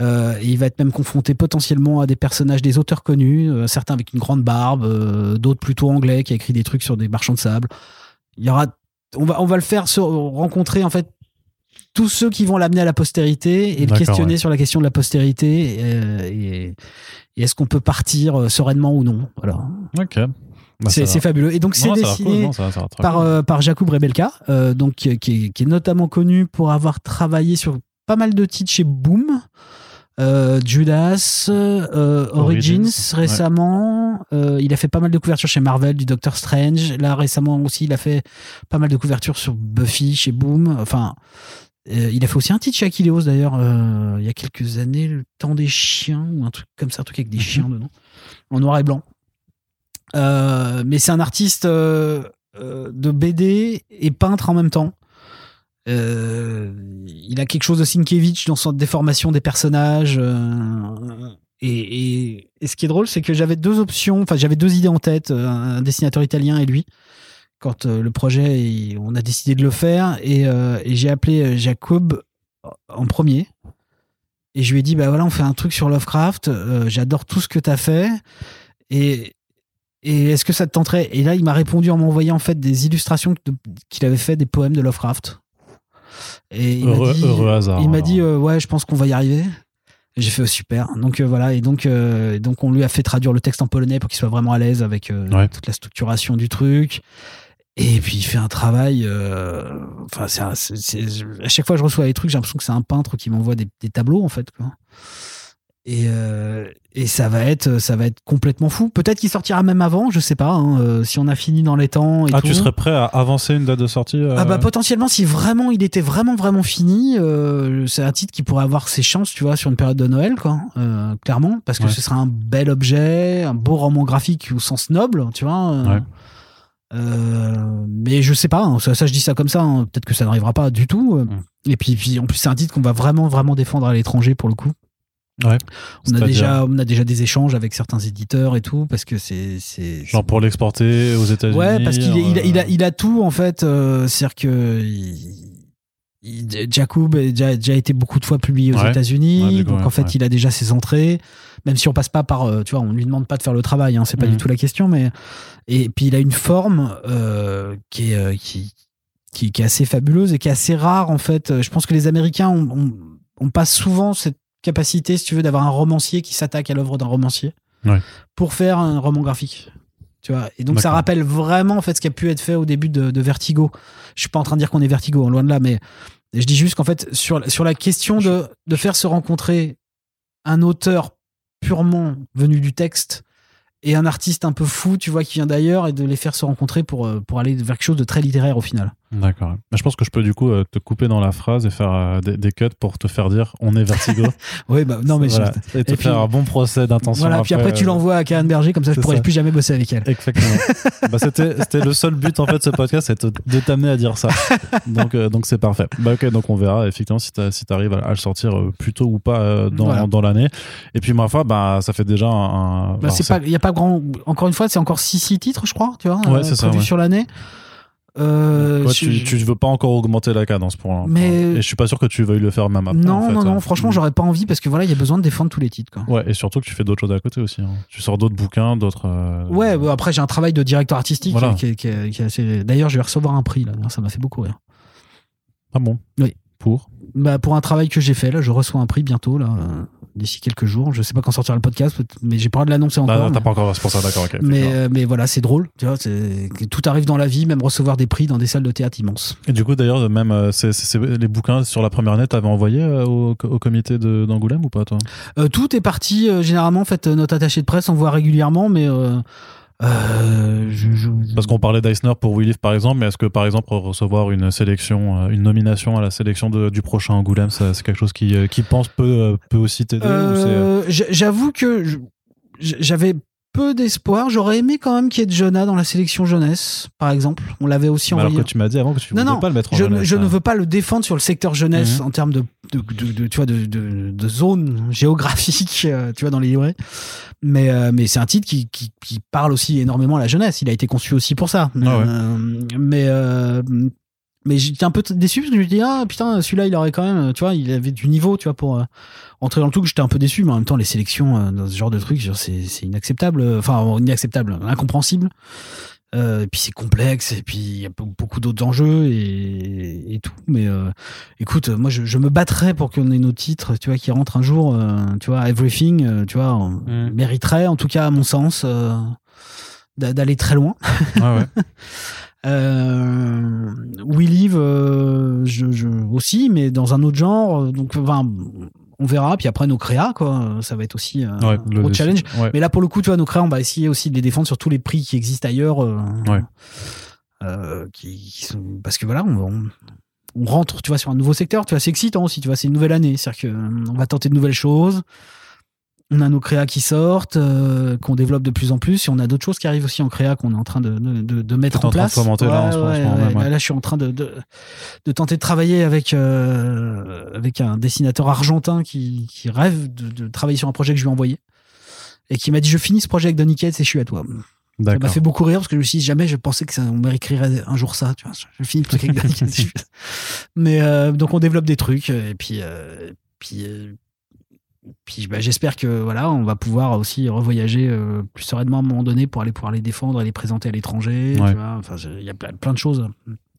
Euh, et il va être même confronté potentiellement à des personnages, des auteurs connus, euh, certains avec une grande barbe, euh, d'autres plutôt anglais qui a écrit des trucs sur des marchands de sable. Il y aura, on va, on va le faire se rencontrer en fait tous ceux qui vont l'amener à la postérité et le questionner ouais. sur la question de la postérité et, et est-ce qu'on peut partir sereinement ou non. Voilà, Ok. Bah, c'est fabuleux. Et donc c'est cool, dessiné non, par, cool. euh, par Jakub Rebelka, euh, donc, qui, est, qui est notamment connu pour avoir travaillé sur pas mal de titres chez Boom, euh, Judas, euh, Origins, Origins, récemment. Euh, il a fait pas mal de couvertures chez Marvel, du Doctor Strange. Là, récemment aussi, il a fait pas mal de couvertures sur Buffy chez Boom. Enfin, il a fait aussi un titre chez Achilleos d'ailleurs, il y a quelques années, Le temps des chiens, ou un truc comme ça, un truc avec des chiens dedans, en noir et blanc. Mais c'est un artiste de BD et peintre en même temps. il a quelque chose de Sienkiewicz dans son déformation des personnages. Et, ce qui est drôle, c'est que j'avais deux options, enfin j'avais deux idées en tête, un dessinateur italien et lui quand le projet, on a décidé de le faire. Et, j'ai appelé Jacob en premier. Et je lui ai dit, bah voilà, on fait un truc sur Lovecraft. Euh, j'adore tout ce que tu as fait. Et, et est-ce que ça te tenterait? Et là, il m'a répondu en m'envoyant en fait des illustrations qu'il avait fait des poèmes de Lovecraft. Et il heureux, m'a dit, hasard. Il m'a dit, euh, ouais, je pense qu'on va y arriver. J'ai fait oh, super. Donc euh, voilà, et donc, donc on lui a fait traduire le texte en polonais pour qu'il soit vraiment à l'aise avec toute la structuration du truc. Et puis il fait un travail. Euh, enfin, c'est, à chaque fois que je reçois des trucs, j'ai l'impression que c'est un peintre qui m'envoie des, tableaux en fait. Quoi. Et, euh, et ça va être, ça va être complètement fou. Peut-être qu'il sortira même avant, je sais pas. Hein, euh, si on a fini dans les temps. Et ah, tu serais prêt à avancer une date de sortie Ah bah potentiellement, si vraiment il était vraiment vraiment fini, c'est un titre qui pourrait avoir ses chances, tu vois, sur une période de Noël, quoi. clairement, parce que ce sera un bel objet, un beau roman graphique au sens noble, tu vois. Ouais. Euh, mais je sais pas, hein, ça, je dis ça comme ça, hein, peut-être que ça n'arrivera pas du tout. Euh. Mm. Et puis, puis en plus, c'est un titre qu'on va vraiment, vraiment défendre à l'étranger pour le coup. Ouais, on a déjà on a déjà des échanges avec certains éditeurs et tout parce que c'est c'est genre pour l'exporter aux États-Unis ouais parce qu'il il, a, il, a, il, a, tout en fait euh, c'est-à-dire que il, Jacob a déjà, déjà, été beaucoup de fois publié aux États-Unis donc en fait il a déjà ses entrées même si on passe pas par tu vois on lui demande pas de faire le travail hein, c'est pas du mm. tout la question mais et puis il a une forme euh, qui, est, euh, qui, qui, est assez fabuleuse et qui est assez rare en fait. Je pense que les Américains ont, on, passe souvent cette capacité, si tu veux, d'avoir un romancier qui s'attaque à l'œuvre d'un romancier pour faire un roman graphique. Tu vois et donc ça rappelle vraiment en fait ce qui a pu être fait au début de, Vertigo. Je suis pas en train de dire qu'on est Vertigo, hein, loin de là, mais je dis juste qu'en fait sur, sur la question de, de faire se rencontrer un auteur purement venu du texte et un artiste un peu fou, tu vois, qui vient d'ailleurs, et de les faire se rencontrer pour, euh, pour aller vers quelque chose de très littéraire au final. D'accord. Je pense que je peux du coup euh, te couper dans la phrase et faire euh, des, cuts pour te faire dire on est Vertigo. oui, bah non, mais Et te faire un bon procès d'intention. Voilà, puis après tu l'envoies à Karen Berger, comme ça je pourrais plus jamais bosser avec elle. Exactement. bah, c'était le seul but en fait de ce podcast, c'est de t'amener à dire ça. Donc donc c'est parfait. Bah ok, donc on verra effectivement si tu si arrives à, le sortir plus tôt ou pas dans, dans l'année. Et puis ma foi, bah ça fait déjà un. Bah, il y a pas grand. Encore une fois, c'est encore 6 titres, je crois, tu vois, ouais, ça, sur l'année. Euh, tu, veux pas encore augmenter la cadence pour l'instant. Mais... Et je suis pas sûr que tu veuilles le faire même après. Non, non, non, franchement, j'aurais pas envie parce que voilà, il y a besoin de défendre tous les titres. Quoi. Ouais, et surtout que tu fais d'autres choses à côté aussi. Hein. Tu sors d'autres bouquins, d'autres. Euh, ouais, après, j'ai un travail de directeur artistique qui, est, assez. D'ailleurs, je vais recevoir un prix là, ça m'a fait beaucoup rire. Ah bon? Oui. Pour? Bah, Pour un travail que j'ai fait, là, je reçois un prix bientôt. là d'ici quelques jours. Je sais pas quand sortira le podcast, mais j'ai pas le de l'annoncer encore. Non, t'as pas encore, pour ça, d'accord, Mais, euh, mais voilà, c'est drôle. Tu vois, tout arrive dans la vie, même recevoir des prix dans des salles de théâtre immenses. Et du coup, d'ailleurs, même euh, c'est, les bouquins sur la première net, t'avais envoyé euh, au, comité d'Angoulême ou pas, toi? Tout est parti. généralement, en fait, notre attaché de presse envoie régulièrement, mais euh, Parce qu'on parlait d'Eisner pour Live par exemple, mais est-ce que par exemple recevoir une sélection, euh, une nomination à la sélection du prochain Angoulême, c'est quelque chose qui, euh, qui pense peut, peut aussi t'aider J'avoue que j'avais peu d'espoir. J'aurais aimé quand même qu'il y ait de Jonah dans la sélection jeunesse, par exemple. On l'avait aussi envoyé. Alors que tu m'as dit avant que tu ne voulais pas le mettre en je, jeunesse. Je ne veux pas le défendre sur le secteur jeunesse mhm. en termes de, de, tu vois, de, de, zone géographique, euh, tu vois, dans les livrets. Mais, euh, mais c'est un titre qui, qui, qui, parle aussi énormément à la jeunesse. Il a été conçu aussi pour ça. Ah euh, mais mais j'étais un peu déçu parce que je me dis ah putain celui-là il aurait quand même tu vois il avait du niveau tu vois pour euh, entrer dans le truc j'étais un peu déçu mais en même temps les sélections euh, dans ce genre de truc c'est inacceptable enfin inacceptable incompréhensible euh, et puis c'est complexe et puis il y a beaucoup d'autres enjeux et, et, tout mais écoute moi je, je, me battrais pour qu'on ait nos titres tu vois qui rentrent un jour tu vois everything tu vois mmh. mériterait en tout cas à mon sens d'aller très loin ouais. Euh, We Live, euh, je, aussi, mais dans un autre genre. Donc, enfin, on verra. Puis après, nos créas, quoi, ça va être aussi un gros challenge. Mais là, pour le coup, tu vois, nos créas, on va essayer aussi de les défendre sur tous les prix qui existent ailleurs. Euh, qui, parce que voilà, on, on, rentre, tu vois, sur un nouveau secteur. Tu vois, c'est excitant aussi. Tu vois, c'est une nouvelle année. C'est-à-dire qu'on va tenter de nouvelles choses. On a nos créas qui sortent, euh, qu'on développe de plus en plus, et on a d'autres choses qui arrivent aussi en créa qu'on est en train de, de, de mettre en en train de place. fomenter, là, en moment ouais. Là, là, je suis en train de, de, tenter de travailler avec, euh, avec un dessinateur argentin qui, qui rêve de, travailler sur un projet que je lui ai envoyé. Et qui m'a dit Je finis ce projet avec Donny Cates et je suis à toi. Ça m'a fait beaucoup rire parce que je me suis dit jamais je pensais que ça, on m'écrirait un jour ça. Tu vois, je finis le truc avec Donny Cates. Mais euh, donc on développe des trucs et puis puis puis bah, j'espère que voilà on va pouvoir aussi revoyager euh, plus sereinement à un moment donné pour aller pouvoir les défendre et les présenter à l'étranger. Ouais. Enfin il y a plein, plein de choses.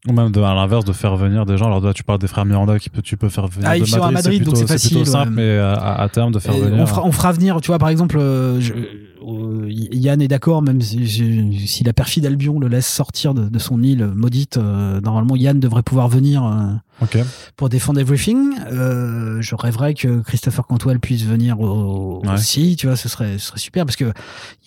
Ou même de, à l'inverse de faire venir des gens. Alors là, tu parles des frères Miranda qui peut, tu peux faire venir Ah, de ils sont à Madrid, plutôt, donc c'est plutôt facile, simple, ouais. mais à, à- terme de faire Et venir. on, fera, on fera venir, tu vois, par exemple, euh, je- euh, Yann est d'accord, même si, si- la perfide Albion le laisse sortir de, de son île maudite, euh, normalement Yann devrait pouvoir venir euh, pour défendre Everything. Euh, je rêverais que Christopher Cantwell puisse venir au- Ouais. aussi, tu vois, ce serait, ce serait super parce que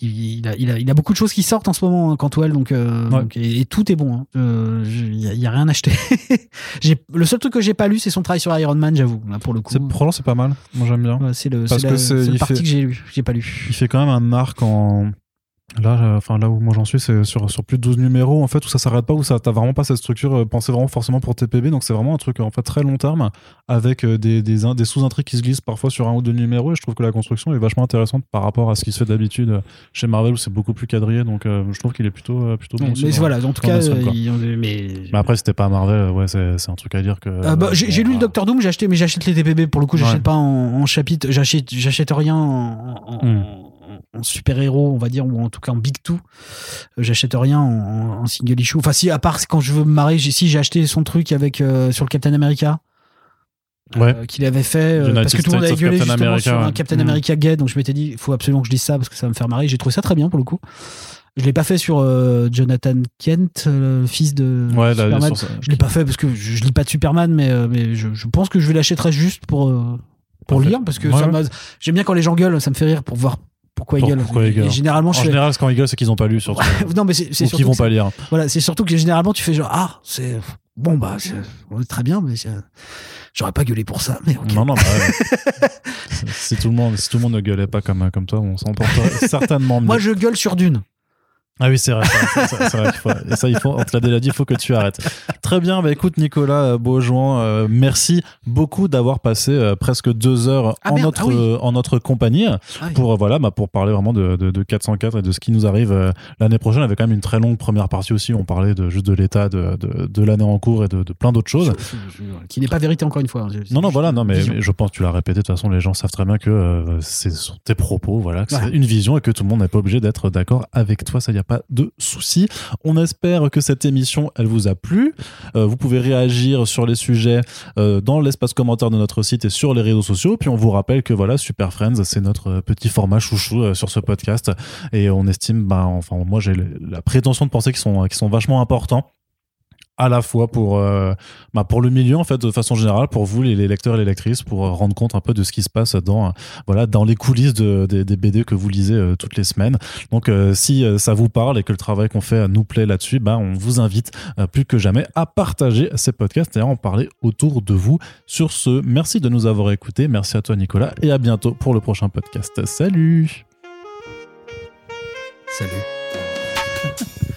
il, il a, il, a, il a beaucoup de choses qui sortent en ce moment, hein, Cantwell, donc, euh, Ouais. donc- et, et tout est bon. hein. Euh, Il n'y a, il y a rien à acheter. J'ai- le seul truc que j'ai pas lu, c'est son travail sur Iron Man, j'avoue, là, pour le coup. C'est, pas mal. Moi, j'aime bien. Ouais, c'est le, que la il partie fait- que j'ai lu, j'ai pas lu. Il fait quand même un en. Là, euh, enfin, là où moi j'en suis, c'est sur, sur plus de 12 numéros, en fait, où ça s'arrête pas, où ça, t'as vraiment pas cette structure euh, pensée vraiment forcément pour TPB. Donc, c'est vraiment un truc, en fait, très long terme, avec euh, des, des, in- des sous-intrigues qui se glissent parfois sur un ou deux numéros. Et je trouve que la construction est vachement intéressante par rapport à ce qui se fait d'habitude chez Marvel, où c'est beaucoup plus quadrillé. Donc, euh, je trouve qu'il est plutôt, plutôt bon. Aussi mais voilà, en tout cas, mais. Mais après, si t'es pas Marvel, ouais, c'est, c'est un truc à dire que. Ah bah, j'ai lu le Docteur Doom, j'ai acheté, mais j'achète les TPB. Pour le coup, j'achète Ouais. pas en, en chapitre, j'achète, j'achète rien en, en- Hmm. En- super-héros, on va dire, ou en tout cas en Big Two. Euh, J'achète rien en, en single issue. Enfin, si, à part quand je veux me marrer, si j'ai acheté son truc avec, euh, sur le Captain America. Ouais. euh, qu'il avait fait euh, parce que tout le monde avait gueulé Captain justement America, sur un ouais. Captain Mm. America gay donc je m'étais dit il faut absolument que je dise ça parce que ça va me faire marrer j'ai trouvé ça très bien pour le coup je l'ai pas fait sur euh, Jonathan Kent le fils de Ouais, Superman. ça- Je l'ai pas fait parce que je, je lis pas de Superman, mais, mais je, je pense que je vais l'achèterai juste pour, pour lire parce que Ouais, ouais. j'aime bien quand les gens gueulent, ça me fait rire pour voir pourquoi ils gueulent. pourquoi ils gueulent. généralement, En je fais- général, ce quand ils gueulent, c'est qu'ils ont pas lu, surtout. non, mais c'est c'est Ou surtout qu'ils vont pas lire. Voilà, c'est surtout que généralement tu fais genre ah c'est bon bah c'est- ouais, très bien, mais j'aurais pas gueulé pour ça, mais ok. Non, non, bah, ouais. si, tout le monde, si tout le monde ne gueulait pas comme, comme toi, on s'en porterait certainement mieux. Moi je gueule sur Dune. Ah oui, c'est vrai. c'est vrai faut, ça, il faut, on te l'a déjà dit, il faut que tu arrêtes. Très bien, bah écoute, Nicolas euh, Beaujouan, euh, merci beaucoup d'avoir passé euh, presque deux heures Ah en, merde, notre, ah oui. euh, en notre compagnie Ah oui. pour, voilà, bah, pour parler vraiment de, de, de 404 et de ce qui nous arrive l'année prochaine. Avait quand même une très longue première partie aussi. On parlait de, juste de l'état de, de, de l'année en cours et de, de plein d'autres choses. Je- je- Qui n'est pas vérité encore une fois. hein. Non, non, voilà, non, mais, je pense que tu l'as répété. De toute façon, les gens savent très bien que c'est tes propos, voilà, que c'est une vision et que tout le monde n'est pas obligé d'être d'accord avec toi. Ça, n'y a de souci. On espère que cette émission, elle vous a plu. Euh, vous pouvez réagir sur les sujets euh, dans l'espace commentaire de notre site et sur les réseaux sociaux. Puis on vous rappelle que voilà, Super Friends, c'est notre euh, petit format chouchou sur ce podcast. Et on estime, ben, enfin, moi, j'ai la prétention de penser qu'ils sont, qu'ils sont vachement importants à la fois pour, euh, bah, pour le milieu, en fait, de façon générale, pour vous, les, lecteurs et les lectrices, pour euh, rendre compte un peu de ce qui se passe dans, euh, voilà, dans les coulisses de, des, des BD que vous lisez euh, toutes les semaines. Donc, euh, si ça vous parle et que le travail qu'on fait nous plaît là-dessus, bah, on vous invite euh, plus que jamais à partager ces podcasts et à en parler autour de vous. Sur ce, merci de nous avoir écoutés. Merci à toi, Nicolas, et à bientôt pour le prochain podcast. Salut! Salut.